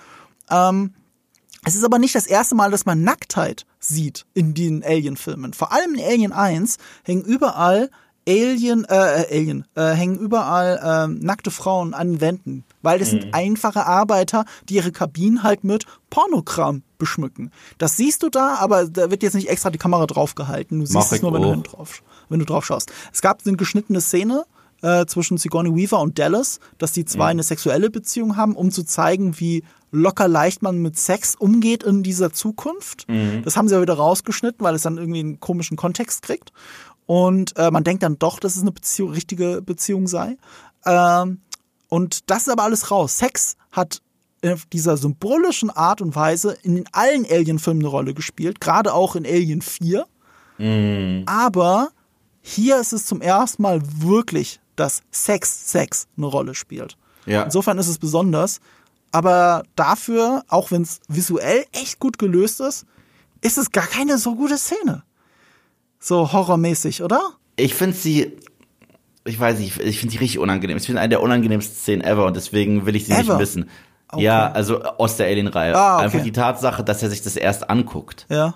Es ist aber nicht das erste Mal, dass man Nacktheit sieht in den Alien-Filmen. Vor allem in Alien 1 hängen überall Alien, äh, Alien, äh, hängen überall ähm, nackte Frauen an den Wänden. Weil das sind einfache Arbeiter, die ihre Kabinen halt mit Pornokram beschmücken. Das siehst du da, aber da wird jetzt nicht extra die Kamera draufgehalten. Du Mach siehst es nur, wenn du, drauf, wenn du drauf schaust. Es gab eine geschnittene Szene äh, zwischen Sigourney Weaver und Dallas, dass die zwei eine sexuelle Beziehung haben, um zu zeigen, wie locker leicht man mit Sex umgeht in dieser Zukunft. Das haben sie ja wieder rausgeschnitten, weil es dann irgendwie einen komischen Kontext kriegt. Und äh, man denkt dann doch, dass es eine Beziehung, richtige Beziehung sei. Ähm, und das ist aber alles raus. Sex hat auf dieser symbolischen Art und Weise in allen Alien-Filmen eine Rolle gespielt, gerade auch in Alien 4. Aber hier ist es zum ersten Mal wirklich, dass Sex, Sex eine Rolle spielt. Ja. Insofern ist es besonders. Aber dafür, auch wenn es visuell echt gut gelöst ist, ist es gar keine so gute Szene. So horrormäßig, oder? Ich finde sie, ich weiß nicht, ich finde sie richtig unangenehm. Ich finde eine der unangenehmsten Szenen ever und deswegen will ich sie nicht Ever? missen. Okay. Ja, also aus der Alien-Reihe. Ah, okay. Einfach die Tatsache, dass er sich das erst anguckt Ja.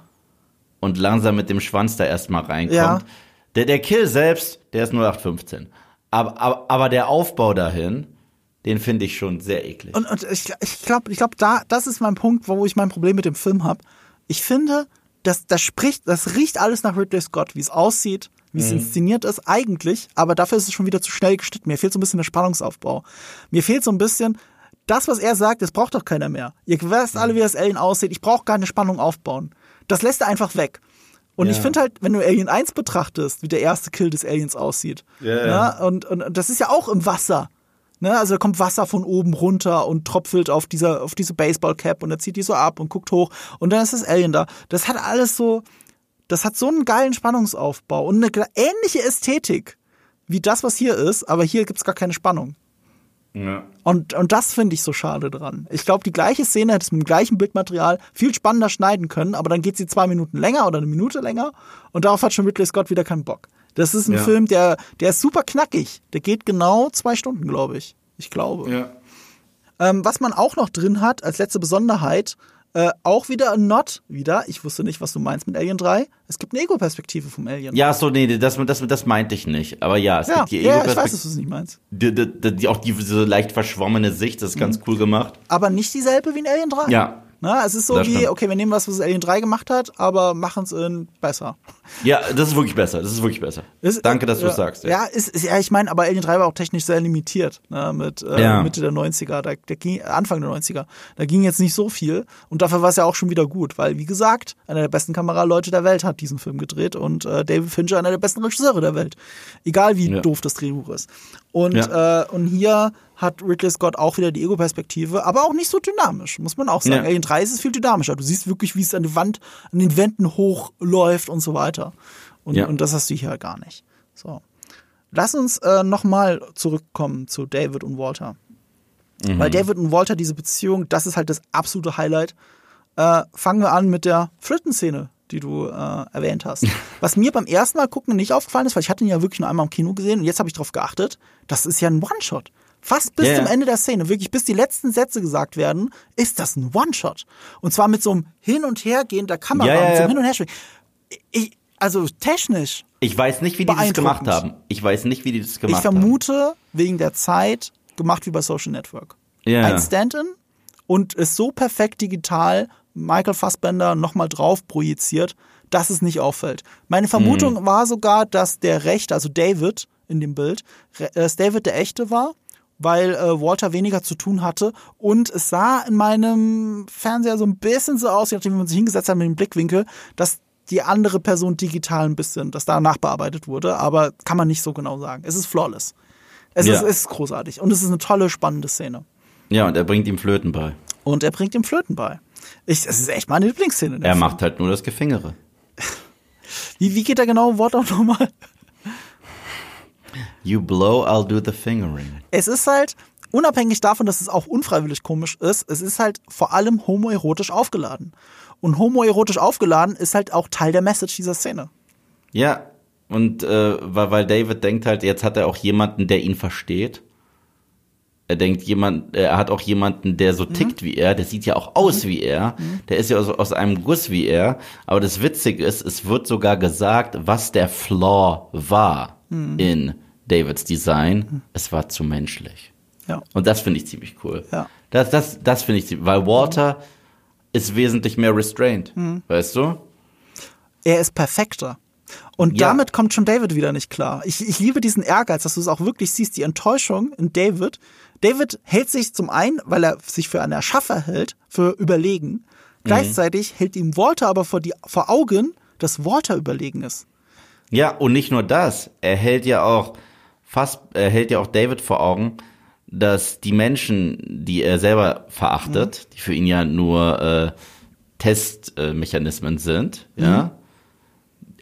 und langsam mit dem Schwanz da erstmal reinkommt. Ja. Der, der Kill selbst, der ist 0815. Aber, aber, aber der Aufbau dahin, den finde ich schon sehr eklig. Und, und ich, ich glaube, ich glaub, da, das ist mein Punkt, wo ich mein Problem mit dem Film habe. Ich finde, das, das spricht, das riecht alles nach Ridley Scott, wie es aussieht, wie es inszeniert ist, eigentlich, aber dafür ist es schon wieder zu schnell geschnitten. Mir fehlt so ein bisschen der Spannungsaufbau. Mir fehlt so ein bisschen, das, was er sagt, das braucht doch keiner mehr. Ihr wisst alle, wie das Alien aussieht. Ich brauche gar keine Spannung aufbauen. Das lässt er einfach weg. Und ich Ja. finde halt, wenn du Alien 1 betrachtest, wie der erste Kill des Aliens aussieht. Ja, ja. Ne? Und, und das ist ja auch im Wasser. Ne? Also da kommt Wasser von oben runter und tropfelt auf dieser, auf diese Baseballcap und er zieht die so ab und guckt hoch und dann ist das Alien da. Das hat alles so, das hat so einen geilen Spannungsaufbau und eine ähnliche Ästhetik wie das, was hier ist, aber hier gibt's gar keine Spannung. ja. Und, und das finde ich so schade dran. Ich glaube, die gleiche Szene hätte es mit dem gleichen Bildmaterial viel spannender schneiden können, aber dann geht sie zwei Minuten länger oder eine Minute länger und darauf hat schon Ridley Scott wieder keinen Bock. Das ist ein Ja. Film, der, der ist super knackig. Der geht genau zwei Stunden, glaube ich. Ich glaube. ja. Ähm, was man auch noch drin hat, als letzte Besonderheit, äh, auch wieder ein Not, wieder, ich wusste nicht, was du meinst mit Alien 3. Es gibt eine Ego-Perspektive vom Alien. Ja, so, nee, das, das, das meinte ich nicht. Aber ja, es ja, gibt die ja ich weiß, dass Ego-Perspektive. du es nicht meinst. Die, die, die, auch diese leicht verschwommene Sicht, das ist ganz cool gemacht. Aber nicht dieselbe wie in Alien 3. Ja. Na, es ist so Das wie, stimmt. okay, wir nehmen was, was Alien 3 gemacht hat, aber machen es in besser. Ja, das ist wirklich besser. Das ist wirklich besser. Ist- Danke, dass du ja, es sagst. Ja, ist, ist, ja ich meine, aber Alien 3 war auch technisch sehr limitiert, ne, mit äh, Ja. Mitte der 90er, da, der ging, Anfang der 90er. Da ging jetzt nicht so viel und dafür war es ja auch schon wieder gut, weil, wie gesagt, einer der besten Kameraleute der Welt hat diesen Film gedreht und äh, David Fincher einer der besten Regisseure der Welt. Egal wie Ja. doof das Drehbuch ist. Und, Ja. äh, und hier hat Ridley Scott auch wieder die Ego-Perspektive, aber auch nicht so dynamisch, muss man auch sagen. Ja. Alien 3 ist es viel dynamischer. Du siehst wirklich, wie es an die Wand, an den Wänden hochläuft und so weiter. Und, Ja. und das hast du hier gar nicht. So. Lass uns äh, nochmal zurückkommen zu David und Walter. Weil David und Walter, diese Beziehung, das ist halt das absolute Highlight. Äh, fangen wir an mit der Flötenszene, die du äh, erwähnt hast. Was mir beim ersten Mal gucken nicht aufgefallen ist, weil ich hatte ihn ja wirklich nur einmal im Kino gesehen und jetzt habe ich darauf geachtet, das ist ja ein One-Shot. Fast bis Ja, zum ja. Ende der Szene, wirklich bis die letzten Sätze gesagt werden, ist das ein One-Shot. Und zwar mit so einem Hin- und Hergehen der Kamera, Ja, ja, mit so einem ja. Hin- und Herschwingen. Ich, also technisch Ich weiß nicht, wie die das gemacht haben. Ich weiß nicht, wie die das gemacht ich vermute, wegen der Zeit, gemacht wie bei Social Network. haben. Ja. ein Stand-in und ist so perfekt digital Michael Fassbender nochmal drauf projiziert, dass es nicht auffällt. Meine Vermutung war sogar, dass der Rechte, also David in dem Bild, äh, dass David der Echte war, weil äh, Walter weniger zu tun hatte und es sah in meinem Fernseher so ein bisschen so aus, je nachdem, wie man sich hingesetzt hat mit dem Blickwinkel, dass die andere Person digital ein bisschen, dass da nachbearbeitet wurde, aber kann man nicht so genau sagen. Es ist flawless. Es Ja. ist, es ist großartig und es ist eine tolle, spannende Szene. Ja, und er bringt ihm Flöten bei. Und er bringt ihm Flöten bei. Ich, es ist echt meine Lieblingsszene. Er Film. macht halt nur das Gefingere. Wie, wie geht der genaue Wort auch nochmal? You blow, I'll do the fingering. Es ist halt, unabhängig davon, dass es auch unfreiwillig komisch ist, es ist halt vor allem homoerotisch aufgeladen. Und homoerotisch aufgeladen ist halt auch Teil der Message dieser Szene. Ja, und äh, weil David denkt halt, jetzt hat er auch jemanden, der ihn versteht. Er denkt, jemand, er hat auch jemanden, der so tickt wie er, der sieht ja auch aus wie er, der ist ja aus, aus einem Guss wie er. Aber das Witzige ist, es wird sogar gesagt, was der Flaw war in Davids Design. Es war zu menschlich. Ja. Und das finde ich ziemlich cool. Ja. Das, das, das finde ich ziemlich, weil Walter ist wesentlich mehr restrained, weißt du? Er ist perfekter. Und Ja. damit kommt schon David wieder nicht klar. Ich, ich liebe diesen Ehrgeiz, dass du es auch wirklich siehst, die Enttäuschung in David. David hält sich zum einen, weil er sich für einen Erschaffer hält, für überlegen. Gleichzeitig hält ihm Walter aber vor, die, vor Augen, dass Walter überlegen ist. Ja, und nicht nur das. Er hält ja auch fast, er hält ja auch David vor Augen, dass die Menschen, die er selber verachtet, die für ihn ja nur äh, Testmechanismen sind, ja,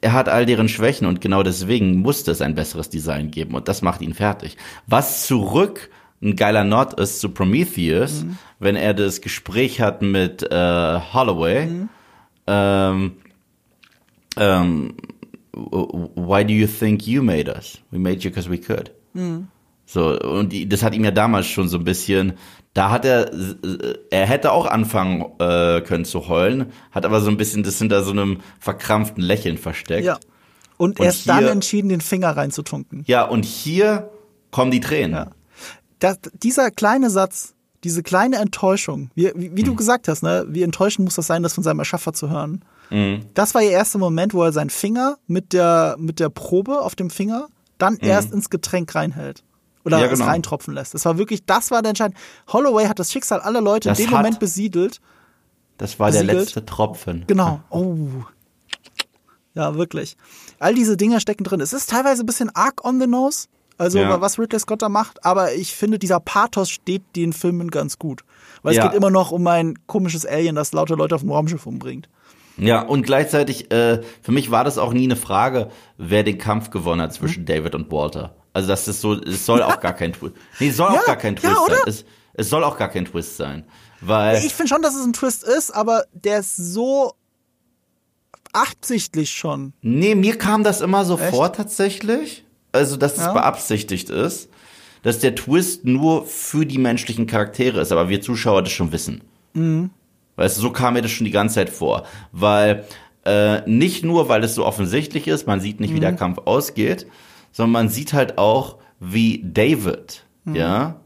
er hat all deren Schwächen und genau deswegen musste es ein besseres Design geben und das macht ihn fertig. Was zurück ein geiler Nod ist zu Prometheus, wenn er das Gespräch hat mit äh, Holloway. Ähm, ähm, why do you think you made us? We made you because we could. So, und das hat ihm ja damals schon so ein bisschen, da hat er, er hätte auch anfangen äh, können zu heulen, hat aber so ein bisschen das hinter so einem verkrampften Lächeln versteckt. Ja. Und, Und erst dann hier- entschieden, den Finger reinzutunken. Ja, und hier kommen die Tränen. Ja. Das, dieser kleine Satz, diese kleine Enttäuschung, wie, wie, wie du gesagt hast, ne, wie enttäuschend muss das sein, das von seinem Erschaffer zu hören. Mhm. Das war ihr erster Moment, wo er seinen Finger mit der, mit der Probe auf dem Finger dann erst ins Getränk reinhält. Oder Mhm. Ja, es genau. reintropfen lässt. Das war wirklich, das war der Entscheidung. Holloway hat das Schicksal aller Leute Das in dem hat- Moment besiedelt. Das war der Besiegelt. letzte Tropfen. Genau. Oh. Ja, wirklich. All diese Dinge stecken drin. Es ist teilweise ein bisschen arg on the nose, also Ja. was Ridley Scott da macht, aber ich finde, dieser Pathos steht den Filmen ganz gut. Weil es Ja. geht immer noch um ein komisches Alien, das lauter Leute auf dem Raumschiff umbringt. Ja, und gleichzeitig, äh, für mich war das auch nie eine Frage, wer den Kampf gewonnen hat zwischen David und Walter. Also das ist so, es soll auch gar kein Twist. Nee, es soll Ja, auch gar kein ja, Twist oder? sein. Es, es soll auch gar kein Twist sein. Weil, Ich finde schon, dass es ein Twist ist, aber der ist so absichtlich schon. nee, mir kam das immer so Echt? vor tatsächlich. Also, dass es Ja. beabsichtigt ist, dass der Twist nur für die menschlichen Charaktere ist, aber wir Zuschauer das schon wissen. Mhm. Weißt du, so kam mir das schon die ganze Zeit vor. Weil, äh, nicht nur, weil es so offensichtlich ist, man sieht nicht, wie Mhm. der Kampf ausgeht, sondern man sieht halt auch, wie David, Mhm. ja,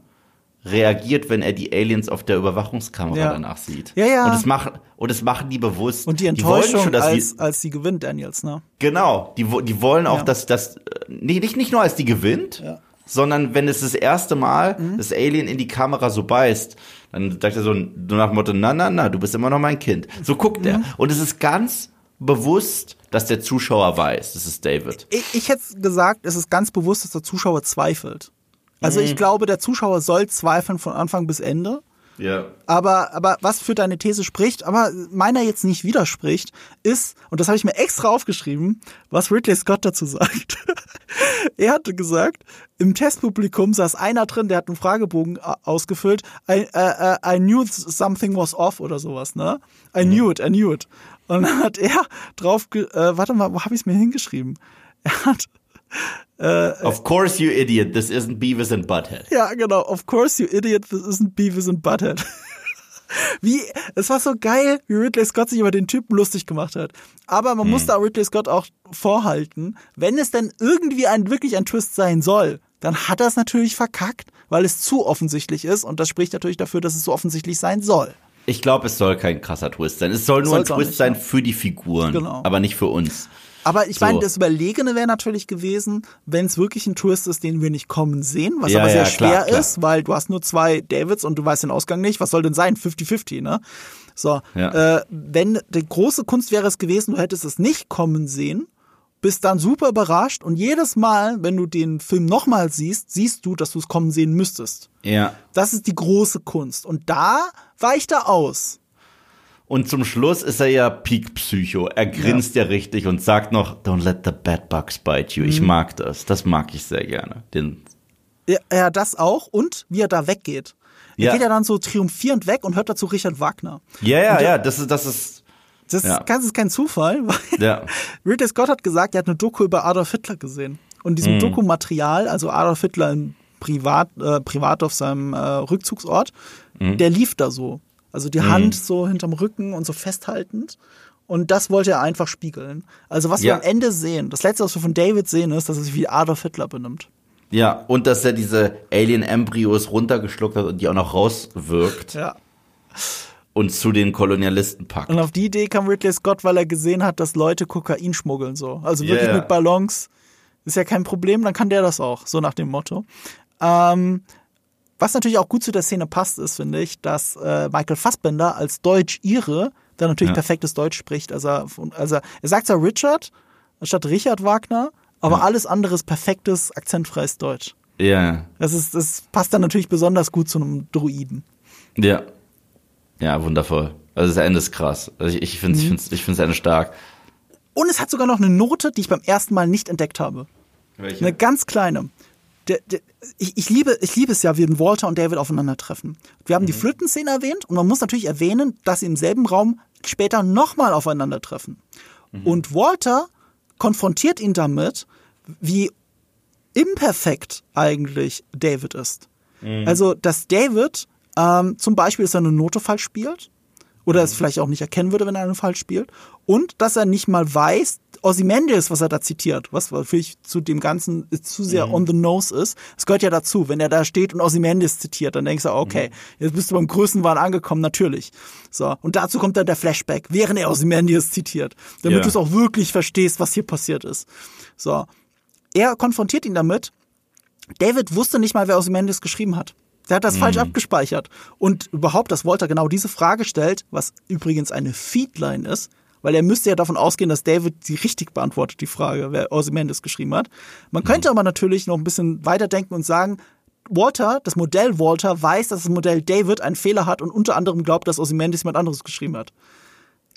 reagiert, wenn er die Aliens auf der Überwachungskamera Ja. danach sieht. Ja, ja. Und das machen, und das machen die bewusst. Und die Enttäuschung, schon, dass als, die, als sie gewinnt, Daniels, ne? Genau, die, die wollen auch, Ja. dass das, äh, nicht, nicht, nicht nur als die gewinnt, Ja. Mhm. sondern wenn es das erste Mal das Alien in die Kamera so beißt, dann sagt er so, so nach dem Motto, na, na, na, du bist immer noch mein Kind. So guckt er. Mhm. Und es ist ganz bewusst, dass der Zuschauer weiß, das ist David. Ich, ich hätte gesagt, es ist ganz bewusst, dass der Zuschauer zweifelt. Also Mhm. ich glaube, der Zuschauer soll zweifeln von Anfang bis Ende. Ja. Aber, aber was für deine These spricht, aber meiner jetzt nicht widerspricht, ist, und das habe ich mir extra aufgeschrieben, was Ridley Scott dazu sagt. er hatte gesagt, im Testpublikum saß einer drin, der hat einen Fragebogen ausgefüllt, I, äh, äh, I knew something was off oder sowas, ne? I knew it, I knew it. Und dann hat er drauf, ge- äh, warte mal, wo habe ich es mir hingeschrieben? Er hat, Of course, you idiot, this isn't Beavis and Butthead. Ja, genau. Of course, you idiot, this isn't Beavis and Butthead. Wie, es war so geil, wie Ridley Scott sich über den Typen lustig gemacht hat. Aber man muss da Ridley Scott auch vorhalten, wenn es denn irgendwie ein, wirklich ein Twist sein soll, dann hat er es natürlich verkackt, weil es zu offensichtlich ist und das spricht natürlich dafür, dass es so offensichtlich sein soll. Ich glaube, es soll kein krasser Twist sein. Es soll nur Soll's ein Twist nicht, sein für die Figuren, Genau. aber nicht für uns. Aber ich So. meine, das Überlegene wäre natürlich gewesen, wenn es wirklich ein Twist ist, den wir nicht kommen sehen, was Ja, aber sehr ja, klar, schwer klar. ist, weil du hast nur zwei Davids und du weißt den Ausgang nicht. Was soll denn sein? 50-50, ne? So, Ja. äh, wenn die große Kunst wäre es gewesen, du hättest es nicht kommen sehen, bist dann super überrascht und jedes Mal, wenn du den Film nochmal siehst, siehst du, dass du es kommen sehen müsstest. Ja. Das ist die große Kunst. Und da weicht er aus. Und zum Schluss ist er ja Peak Psycho. Er grinst ja, richtig und sagt noch, don't let the bad bugs bite you. Ich Mhm. mag das. Das mag ich sehr gerne. Den, Ja, ja, das auch. Und wie er da weggeht. Er Ja. geht ja dann so triumphierend weg und hört dazu Richard Wagner. ja, ja, der- ja, das ist, das ist, Das, Ja. ist, kein Zufall, weil ja. Ridley Scott hat gesagt, er hat eine Doku über Adolf Hitler gesehen. Und Mhm. diesem Dokumaterial, also Adolf Hitler in privat, äh, privat auf seinem äh, Rückzugsort, Mhm. der lief da so. Also die Hand so hinterm Rücken und so festhaltend. Und das wollte er einfach spiegeln. Also was Ja. wir am Ende sehen, das letzte, was wir von David sehen, ist, dass er sich wie Adolf Hitler benimmt. Ja, und dass er diese Alien-Embryos runtergeschluckt hat und die auch noch rauswirkt Ja. Und zu den Kolonialisten packt. Und auf die Idee kam Ridley Scott, weil er gesehen hat, dass Leute Kokain schmuggeln so. Also wirklich Yeah. mit Ballons. Ist ja kein Problem, dann kann der das auch, so nach dem Motto. Ähm, was natürlich auch gut zu der Szene passt, ist, finde ich, dass äh, Michael Fassbender als Deutsch-Ire dann natürlich Ja. perfektes Deutsch spricht. Also, er- also er sagt zwar Richard anstatt Richard Wagner, aber alles andere ist perfektes, akzentfreies Deutsch. Ja, Das, ist, das passt dann natürlich besonders gut zu einem Druiden. ja. Ja, wundervoll. Also das Ende ist krass. Also ich, ich finde es Mhm. ich find's, ich find's Ende stark. Und es hat sogar noch eine Note, die ich beim ersten Mal nicht entdeckt habe. Welche? Eine ganz kleine. Der, der, ich, ich, liebe, ich liebe es ja, wie Walter und David aufeinandertreffen. Wir haben die Flötenszene erwähnt und man muss natürlich erwähnen, dass sie im selben Raum später nochmal aufeinandertreffen. Und Walter konfrontiert ihn damit, wie imperfekt eigentlich David ist. Also, dass David ähm, zum Beispiel, dass er eine Note falsch spielt oder es vielleicht auch nicht erkennen würde, wenn er eine falsch spielt und dass er nicht mal weiß, Ozymandias, was er da zitiert, was natürlich zu dem Ganzen zu sehr on the nose ist. Es gehört ja dazu, wenn er da steht und Ozymandias zitiert, dann denkst du, okay, jetzt bist du beim Größenwahn angekommen, natürlich. So und dazu kommt dann der Flashback, während er Ozymandias zitiert, damit Ja. du es auch wirklich verstehst, was hier passiert ist. So, er konfrontiert ihn damit. David wusste nicht mal, wer Ozymandias geschrieben hat. Der hat das falsch abgespeichert. Und überhaupt, dass Walter genau diese Frage stellt, was übrigens eine Feedline ist, weil er müsste ja davon ausgehen, dass David sie richtig beantwortet, die Frage, wer Ozymandias geschrieben hat. Man könnte aber natürlich noch ein bisschen weiterdenken und sagen, Walter, das Modell Walter, weiß, dass das Modell David einen Fehler hat und unter anderem glaubt, dass Ozymandias jemand anderes geschrieben hat.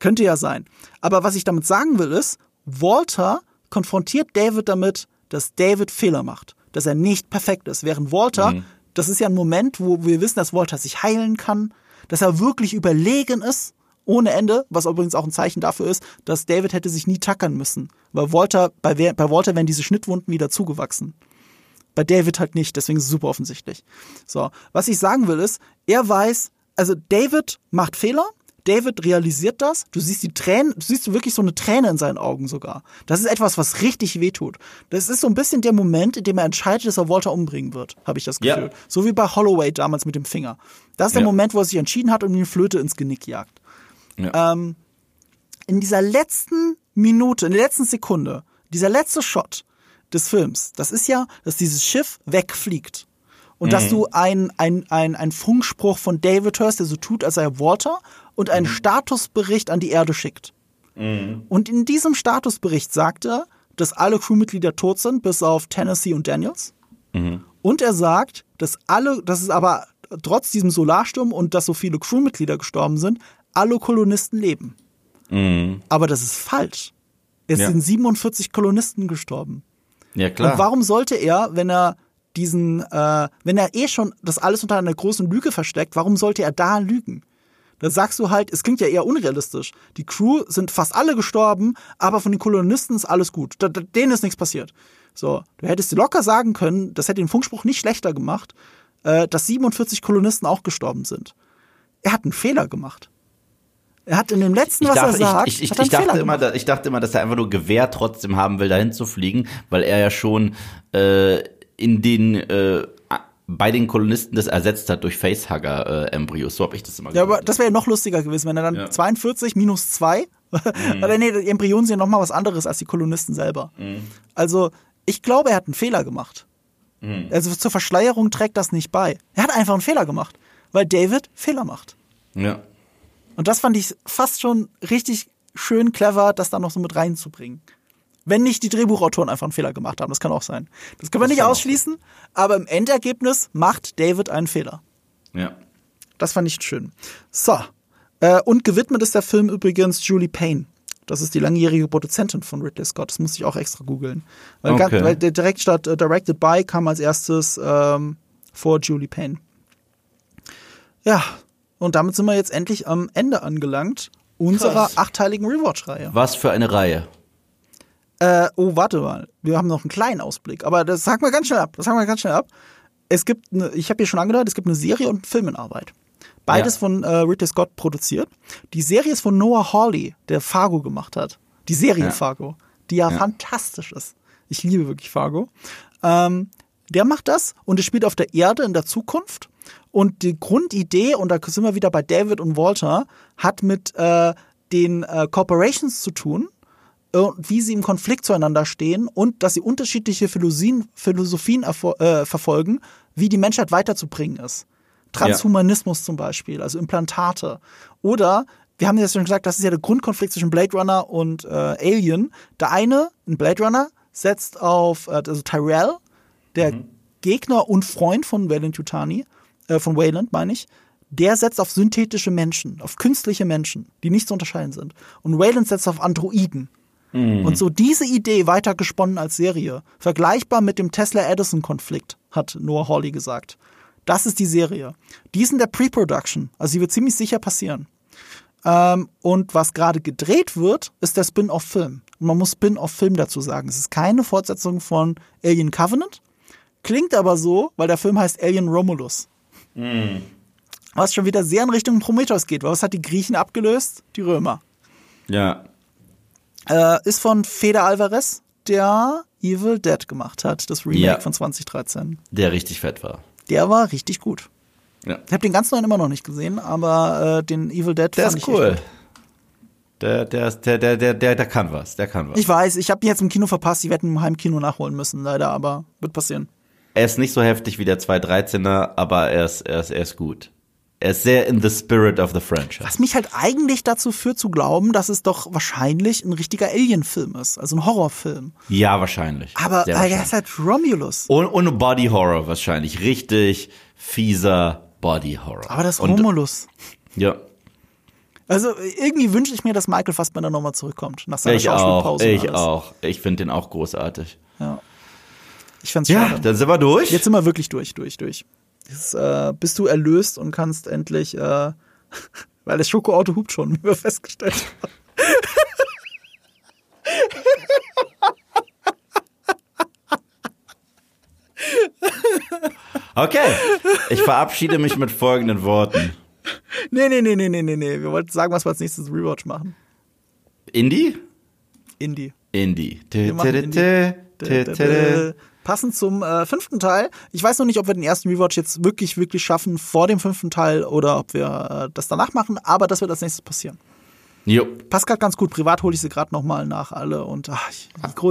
Könnte ja sein. Aber was ich damit sagen will, ist, Walter konfrontiert David damit, dass David Fehler macht, dass er nicht perfekt ist. Während Walter, das ist ja ein Moment, wo wir wissen, dass Walter sich heilen kann, dass er wirklich überlegen ist, ohne Ende, was übrigens auch ein Zeichen dafür ist, dass David hätte sich nie tackern müssen. Weil Walter, bei, bei Walter wären diese Schnittwunden wieder zugewachsen. Bei David halt nicht, deswegen ist es super offensichtlich. So, was ich sagen will ist, er weiß, also David macht Fehler, David realisiert das, du siehst die Tränen, du siehst wirklich so eine Träne in seinen Augen sogar. Das ist etwas, was richtig wehtut. Das ist so ein bisschen der Moment, in dem er entscheidet, dass er Walter umbringen wird, habe ich das Ja. Gefühl. So wie bei Holloway damals mit dem Finger. Das ist der Ja. Moment, wo er sich entschieden hat und ihm die Flöte ins Genick jagt Ja. ähm, in dieser letzten Minute, in der letzten Sekunde, dieser letzte Shot des Films, das ist ja, dass dieses Schiff wegfliegt. Und dass du ein, ein, ein, ein Funkspruch von David hörst, der so tut, als sei er Walter, und einen Statusbericht an die Erde schickt. Und in diesem Statusbericht sagt er, dass alle Crewmitglieder tot sind, bis auf Tennessee und Daniels. Und er sagt, dass alle, dass es aber trotz diesem Solarsturm und dass so viele Crewmitglieder gestorben sind, alle Kolonisten leben. Aber das ist falsch. Es Ja. sind 47 Kolonisten gestorben. ja, klar. Und warum sollte er, wenn er diesen, äh, wenn er eh schon das alles unter einer großen Lüge versteckt, warum sollte er da lügen? Da sagst du halt, es klingt ja eher unrealistisch. Die Crew sind fast alle gestorben, aber von den Kolonisten ist alles gut. Da, da, denen ist nichts passiert. So, du hättest locker sagen können, das hätte den Funkspruch nicht schlechter gemacht, äh, dass 47 Kolonisten auch gestorben sind. Er hat einen Fehler gemacht. Er hat in dem letzten, Ich was dachte, er sagt, ich, ich, ich, dachte Fehler immer, da, ich dachte immer, dass er einfach nur Gewehr trotzdem haben will, dahin zu fliegen, weil er ja schon äh, in den äh, bei den Kolonisten das ersetzt hat durch Facehugger-Embryos. so habe ich das immer Ja, aber gesagt. das wäre ja noch lustiger gewesen, wenn er dann Ja. 42 minus 2. Oder nee, die Embryonen sind ja noch mal was anderes als die Kolonisten selber. Also, ich glaube, er hat einen Fehler gemacht. Also zur Verschleierung trägt das nicht bei. Er hat einfach einen Fehler gemacht, weil David Fehler macht. Ja. Und das fand ich fast schon richtig schön clever, das da noch so mit reinzubringen. Wenn nicht die Drehbuchautoren einfach einen Fehler gemacht haben, das kann auch sein. Das können wir nicht kann auch ausschließen, aber im Endergebnis macht David einen Fehler. Ja. Das fand ich schön. So. Äh, und gewidmet ist der Film übrigens Julie Payne. Das ist die langjährige Produzentin von Ridley Scott. Das musste ich auch extra googeln. Weil, Okay. weil der direkt statt äh, Directed by kam als erstes ähm, vor Julie Payne. Ja, und damit sind wir jetzt endlich am Ende angelangt unserer Krass. achteiligen Rewatch-Reihe. Was für eine Reihe. Äh, oh, warte mal. Wir haben noch einen kleinen Ausblick. Aber das sagen wir ganz schnell ab. Das sagen wir ganz schnell ab. Es gibt, eine, ich habe hier schon angedeutet, es gibt eine Serie und einen Film in Arbeit. Beides Ja. von äh, Ridley Scott produziert. Die Serie ist von Noah Hawley, der Fargo gemacht hat. Die Serie Ja. Fargo, die ja, Ja. fantastisch ist. Ich liebe wirklich Fargo. Ähm, der macht das und es spielt auf der Erde in der Zukunft. Und die Grundidee, und da sind wir wieder bei David und Walter, hat mit äh, den äh, Corporations zu tun wie sie im Konflikt zueinander stehen und dass sie unterschiedliche Philosophien, Philosophien äh, verfolgen, wie die Menschheit weiterzubringen ist. Transhumanismus zum Beispiel, also Implantate. Oder, wir haben ja schon gesagt, das ist ja der Grundkonflikt zwischen Blade Runner und äh, Alien. Der eine, ein Blade Runner, setzt auf, äh, also Tyrell, der Gegner und Freund von Wayland Yutani, äh, von Wayland meine ich, der setzt auf synthetische Menschen, auf künstliche Menschen, die nicht zu unterscheiden sind. Und Wayland setzt auf Androiden. Und so diese Idee weitergesponnen als Serie, vergleichbar mit dem Tesla-Edison-Konflikt, hat Noah Hawley gesagt. Das ist die Serie. Die ist in der Pre-Production, also sie wird ziemlich sicher passieren. Ähm, und was gerade gedreht wird, ist der Spin-off-Film. Und man muss Spin-off-Film dazu sagen. Es ist keine Fortsetzung von Alien Covenant, klingt aber so, weil der Film heißt Alien Romulus. Was schon wieder sehr in Richtung Prometheus geht. weil Was hat die Griechen abgelöst? Die Römer. Ja. Äh, ist von Feder Alvarez, der Evil Dead gemacht hat, das Remake Ja. von 2013. Der richtig fett war. Der war richtig gut. Ja. Ich habe den ganz neuen immer noch nicht gesehen, aber äh, den Evil Dead Der fand ist ich cool. Der, der, ist- der, der, der, der, der kann was. Der kann was. Ich weiß, ich habe ihn jetzt im Kino verpasst. Ich werde ihn im Heimkino nachholen müssen, leider, aber wird passieren. Er ist nicht so heftig wie der 213er, aber er ist, er ist, er ist gut. Er ist sehr in the spirit of the franchise. Was mich halt eigentlich dazu führt zu glauben, dass es doch wahrscheinlich ein richtiger Alien-Film ist, also ein Horrorfilm. Ja, wahrscheinlich. Aber Sehr er ist halt Romulus. Und, und Body Horror wahrscheinlich. Richtig fieser Body Horror. Aber das und, Romulus. Ja, Also irgendwie wünsche ich mir, dass Michael Fassbender nochmal zurückkommt nach seiner ich auch. Schauspielpause. und Ich auch. Ich finde den auch großartig. Ja. Ich fand's Ja, schade. dann sind wir durch. Jetzt sind wir wirklich durch, durch, durch. Jetzt, äh, bist du erlöst und kannst endlich, äh, weil das Schokoauto hupt schon, wie wir festgestellt haben. Okay. Ich verabschiede mich mit folgenden Worten. Nee, nee, nee, nee, nee, nee, nee. Wir wollten sagen, was wir als nächstes Rewatch machen. Indie? Indie. Indie. Wir machen Indie. Passend zum äh, fünften Teil. Ich weiß noch nicht, ob wir den ersten Rewatch jetzt wirklich, wirklich schaffen vor dem fünften Teil oder ob wir äh, das danach machen, aber das wird als nächstes passieren. Jo. Passt gerade ganz gut. Privat hole ich sie gerade nochmal nach alle und ach, ich,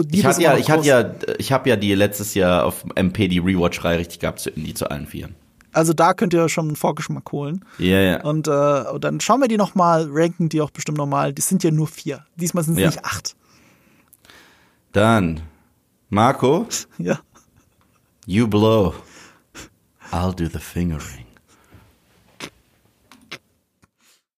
die Ich hatte ja, ich hatte ja, ich habe ja die letztes Jahr auf MP die Rewatch-Reihe richtig gehabt zu Indie zu allen Vieren. Also da könnt ihr schon einen Vorgeschmack holen. Ja, ja. Und, äh, und dann schauen wir die nochmal, ranken die auch bestimmt nochmal. Die sind ja nur vier. Diesmal sind es Ja. nicht acht. Dann, Marco, Ja. you blow. I'll do the fingering.